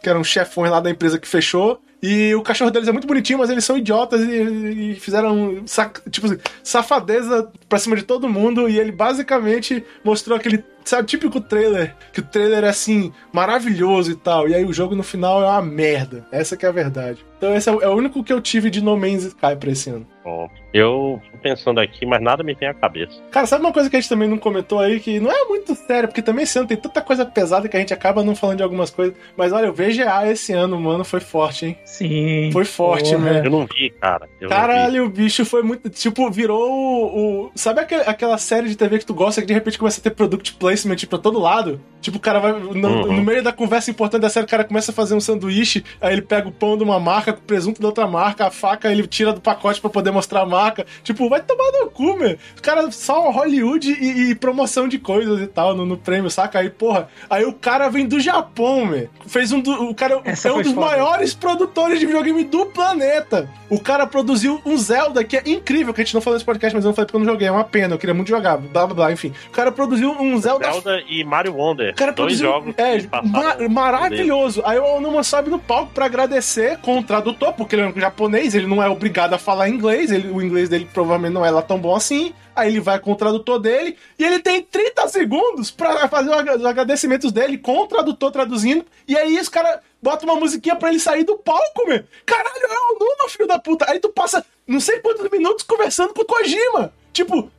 que eram chefões lá da empresa que fechou. E o cachorro deles é muito bonitinho, mas eles são idiotas e, e fizeram tipo assim, safadeza pra cima de todo mundo. E ele basicamente mostrou aquele, sabe, típico trailer. Que o trailer é assim, maravilhoso e tal. E aí o jogo no final é uma merda. Essa que é a verdade. Então esse é o, é o único que eu tive de No Man's Sky pra esse ano. Bom, eu tô pensando aqui, mas nada me vem à cabeça. Cara, sabe uma coisa que a gente também não comentou aí, que não é muito sério, porque também esse ano tem tanta coisa pesada que a gente acaba não falando de algumas coisas. Mas olha, o VGA esse ano, mano, foi forte, hein? Sim. Foi forte, Porra. velho. Eu não vi, cara. Eu não vi. Caralho, o bicho foi muito. Tipo, virou o. o- sabe aquele- aquela série de TV que tu gosta que de repente começa a ter product placement pra todo lado? Tipo, o cara vai. No, Uhum. no meio da conversa importante da série, o cara começa a fazer um sanduíche, aí ele pega o pão de uma marca, com o presunto da outra marca, a faca ele tira do pacote pra poder mostrar a marca. Tipo, vai tomar no cu, meu. O cara só Hollywood e, e promoção de coisas e tal no, no prêmio, saca? Aí, porra. Aí o cara vem do Japão, meu. Fez um do. O cara Essa é um dos foda. maiores produtores de videogame do planeta. O cara produziu um Zelda que é incrível, que a gente não falou nesse podcast, mas eu não falei porque eu não joguei. É uma pena, eu queria muito jogar. Blá blá blá, enfim. O cara produziu um Zelda. Zelda e Mario Wonder. Cara dois jogos é, ma- maravilhoso. Aí o Onuma sobe no palco pra agradecer com o tradutor, porque ele é um japonês, ele não é obrigado a falar inglês, ele- o inglês dele provavelmente não é lá tão bom assim. Aí ele vai com o tradutor dele e ele tem 30 segundos pra fazer os agradecimentos dele com o tradutor traduzindo. E aí os caras botam uma musiquinha pra ele sair do palco, meu. Caralho, é o Onuma, filho da puta. Aí tu passa não sei quantos minutos conversando com o Kojima. Tipo,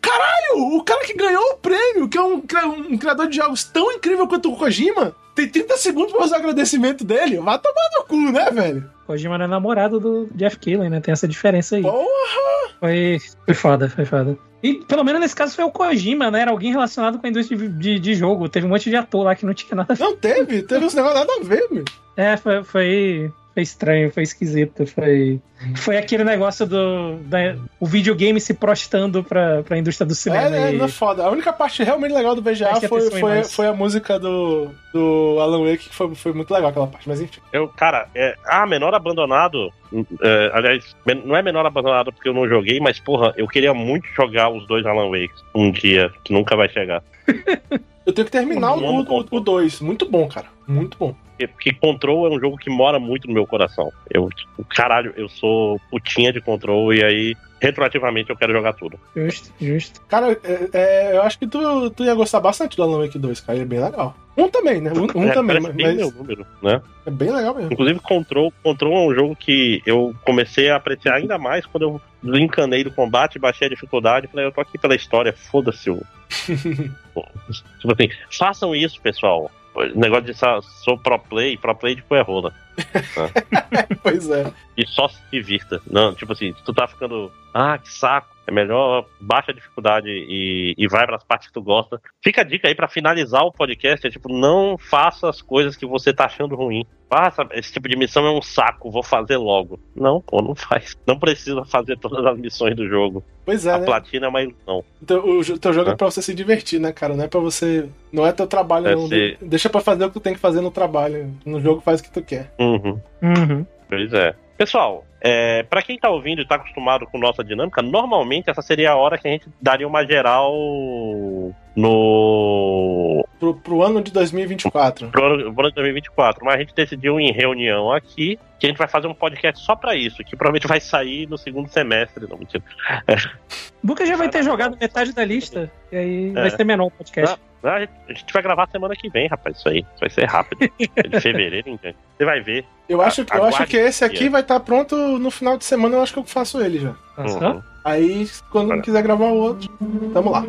caralho, o cara que ganhou o prêmio, que é um, um criador de jogos tão incrível quanto o Kojima, tem 30 segundos pra fazer o agradecimento dele. Vai tomar no cu, né, velho? Kojima era namorado do Jeff Keighley, né? Tem essa diferença aí. Porra! Foi, foi foda, foi foda. E pelo menos nesse caso foi o Kojima, né? Era alguém relacionado com a indústria de, de, de jogo. Teve um monte de ator lá que não tinha nada a ver. Não teve, teve uns negócios nada a ver, meu. É, foi, foi, foi estranho, foi esquisito. Foi, foi aquele negócio do. Da, o videogame se prostando pra, pra indústria do cinema. É, é, e- não é foda. A única parte realmente legal do VGA Preste foi, foi, foi a música do, do Alan Wake, que foi, foi muito legal aquela parte, mas enfim. Eu, cara, é, ah, Menor Abandonado. é, aliás, não é Menor Abandonado porque eu não joguei, mas, porra, eu queria muito jogar os dois Alan Wakes um dia, que nunca vai chegar. Eu tenho que terminar o Muito bom. 2. muito bom, cara. Muito bom. Porque, Control é um jogo que mora muito no meu coração. Eu, caralho, eu sou putinha de Control e aí, retroativamente, eu quero jogar tudo. Justo, justo. Cara, é, é, eu acho que tu, tu ia gostar bastante do Alan Wake 2, cara. É bem legal. Um também, né? Um, um É, também, mas, bem meu número, né? é bem legal mesmo. Inclusive, Control, Control é um jogo que eu comecei a apreciar ainda mais quando eu encanei do combate, baixei a dificuldade e falei, eu tô aqui pela história, foda-se o. tipo assim, façam isso, pessoal. O negócio de sou pro play, pro play tipo é rola. pois é. E só se divirta. Não, tipo assim, tu tá ficando. Ah, que saco. É melhor baixa a dificuldade e, e vai pras partes que tu gosta. Fica a dica aí pra finalizar o podcast: é tipo, não faça as coisas que você tá achando ruim. Faça, esse tipo de missão é um saco, vou fazer logo. Não, pô, não faz. Não precisa fazer todas as missões do jogo. Pois é, a né? platina é uma ilusão. Então, o teu jogo é Hã? pra você se divertir, né, cara? Não é pra você. Não é teu trabalho, Deve não. ser- Deixa pra fazer o que tu tem que fazer no trabalho. No jogo faz o que tu quer. Uhum. Uhum. Pois é. Pessoal, é, para quem tá ouvindo e tá acostumado com nossa dinâmica, normalmente essa seria a hora que a gente daria uma geral no. Pro, pro ano de 2024. pro ano pro ano de 2024. Mas a gente decidiu em reunião aqui que a gente vai fazer um podcast só pra isso, que provavelmente vai sair no segundo semestre. Não, mentira. Buca já vai ter jogado metade da lista, e aí É. vai ser menor o podcast. Ah, A gente- a vai gravar semana que vem, rapaz. Isso aí. Isso vai ser rápido. É de fevereiro, entende? Você vai ver. Eu acho, que- eu acho que esse aqui vai estar pronto no final de semana. Eu acho que eu faço ele já. Uhum. Aí, quando Olha. quiser gravar o outro, tamo lá.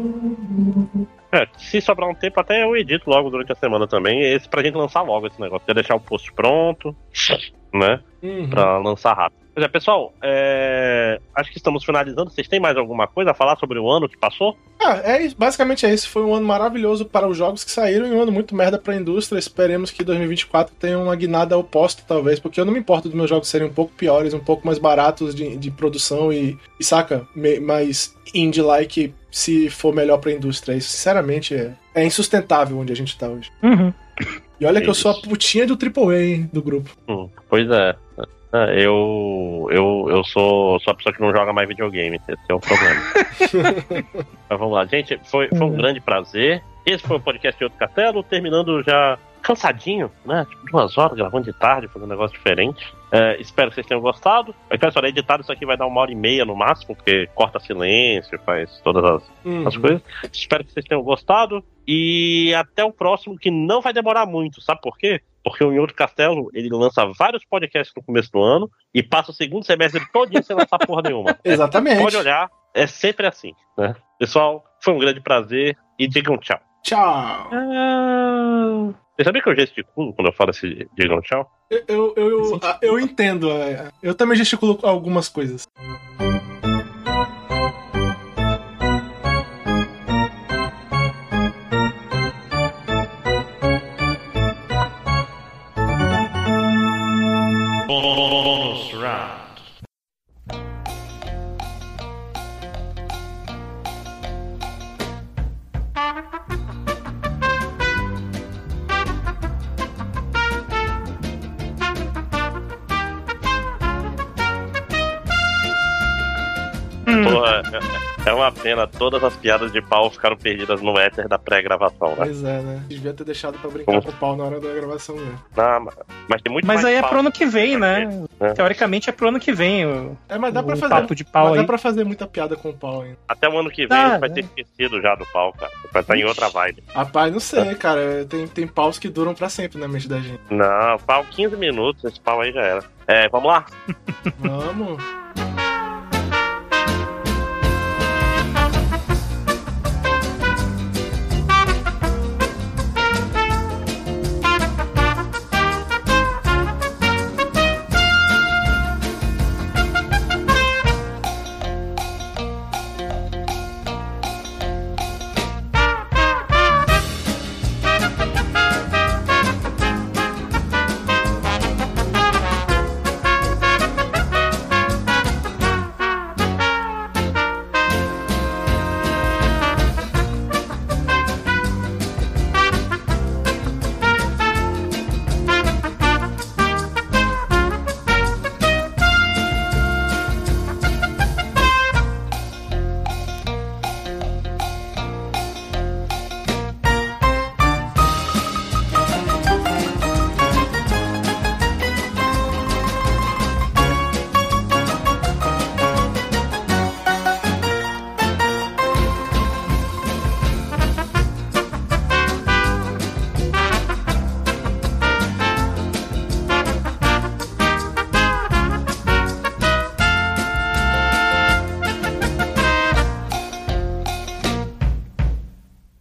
É, se sobrar um tempo, até eu edito logo durante a semana também. Esse pra gente lançar logo esse negócio. Já deixar o post pronto, né? Uhum. Pra lançar rápido. Pois é, pessoal, é, acho que estamos finalizando. Vocês têm mais alguma coisa a falar sobre o ano que passou? Ah, é. Basicamente é isso. Foi um ano maravilhoso para os jogos que saíram e um ano muito merda para a indústria. Esperemos que 2024 tenha uma guinada oposta, talvez, porque eu não me importo dos meus jogos serem um pouco piores, um pouco mais baratos de, de produção e, e saca, me- mais indie-like se for melhor para a indústria. Isso, sinceramente, é, é insustentável onde a gente tá hoje. Uhum. E olha que eu sou a putinha do AAA, hein, do grupo. Hum, pois é. É, Eu, eu, eu sou, sou a pessoa que não joga mais videogame. Esse é o problema. Mas vamos lá, gente. Foi, foi um Uhum. grande prazer. Esse foi o podcast de Outro Castelo, terminando já cansadinho, né? Tipo, duas horas gravando de tarde, fazendo um negócio diferente. É, espero que vocês tenham gostado. Então, só editado isso aqui vai dar uma hora e meia no máximo, porque corta silêncio, faz todas as, Uhum. as coisas. Espero que vocês tenham gostado. E até o próximo, que não vai demorar muito. Sabe por quê? Porque o Em Outro Castelo, ele lança vários podcasts no começo do ano e passa o segundo semestre todinho sem lançar porra nenhuma. Exatamente. Pode olhar, é sempre assim, né? Pessoal, foi um grande prazer e digam tchau. Tchau. Você sabia que eu gesticulo quando eu falo esse digam tchau? Eu, eu, eu, eu, ah, eu entendo. é, Eu também gesticulo algumas coisas. É, é pena, todas as piadas de pau ficaram perdidas no éter da pré-gravação, né? Pois é, né? Devia ter deixado pra brincar Como? com o pau na hora da gravação mesmo. Não, mas- mas tem muito Mas mais aí é pro ano que vem, né? É. Teoricamente é pro ano que vem. O, É, mas dá pra fazer. papo de pau mas aí. dá pra fazer muita piada com o pau ainda. Até o ano que vem Ah, a gente vai é. ter esquecido já do pau, cara. Vai estar em outra vibe. Rapaz, não sei, cara. Tem, tem paus que duram pra sempre na mente da gente. Não, pau 15 minutos, esse pau aí já era. É, vamos lá? Vamos.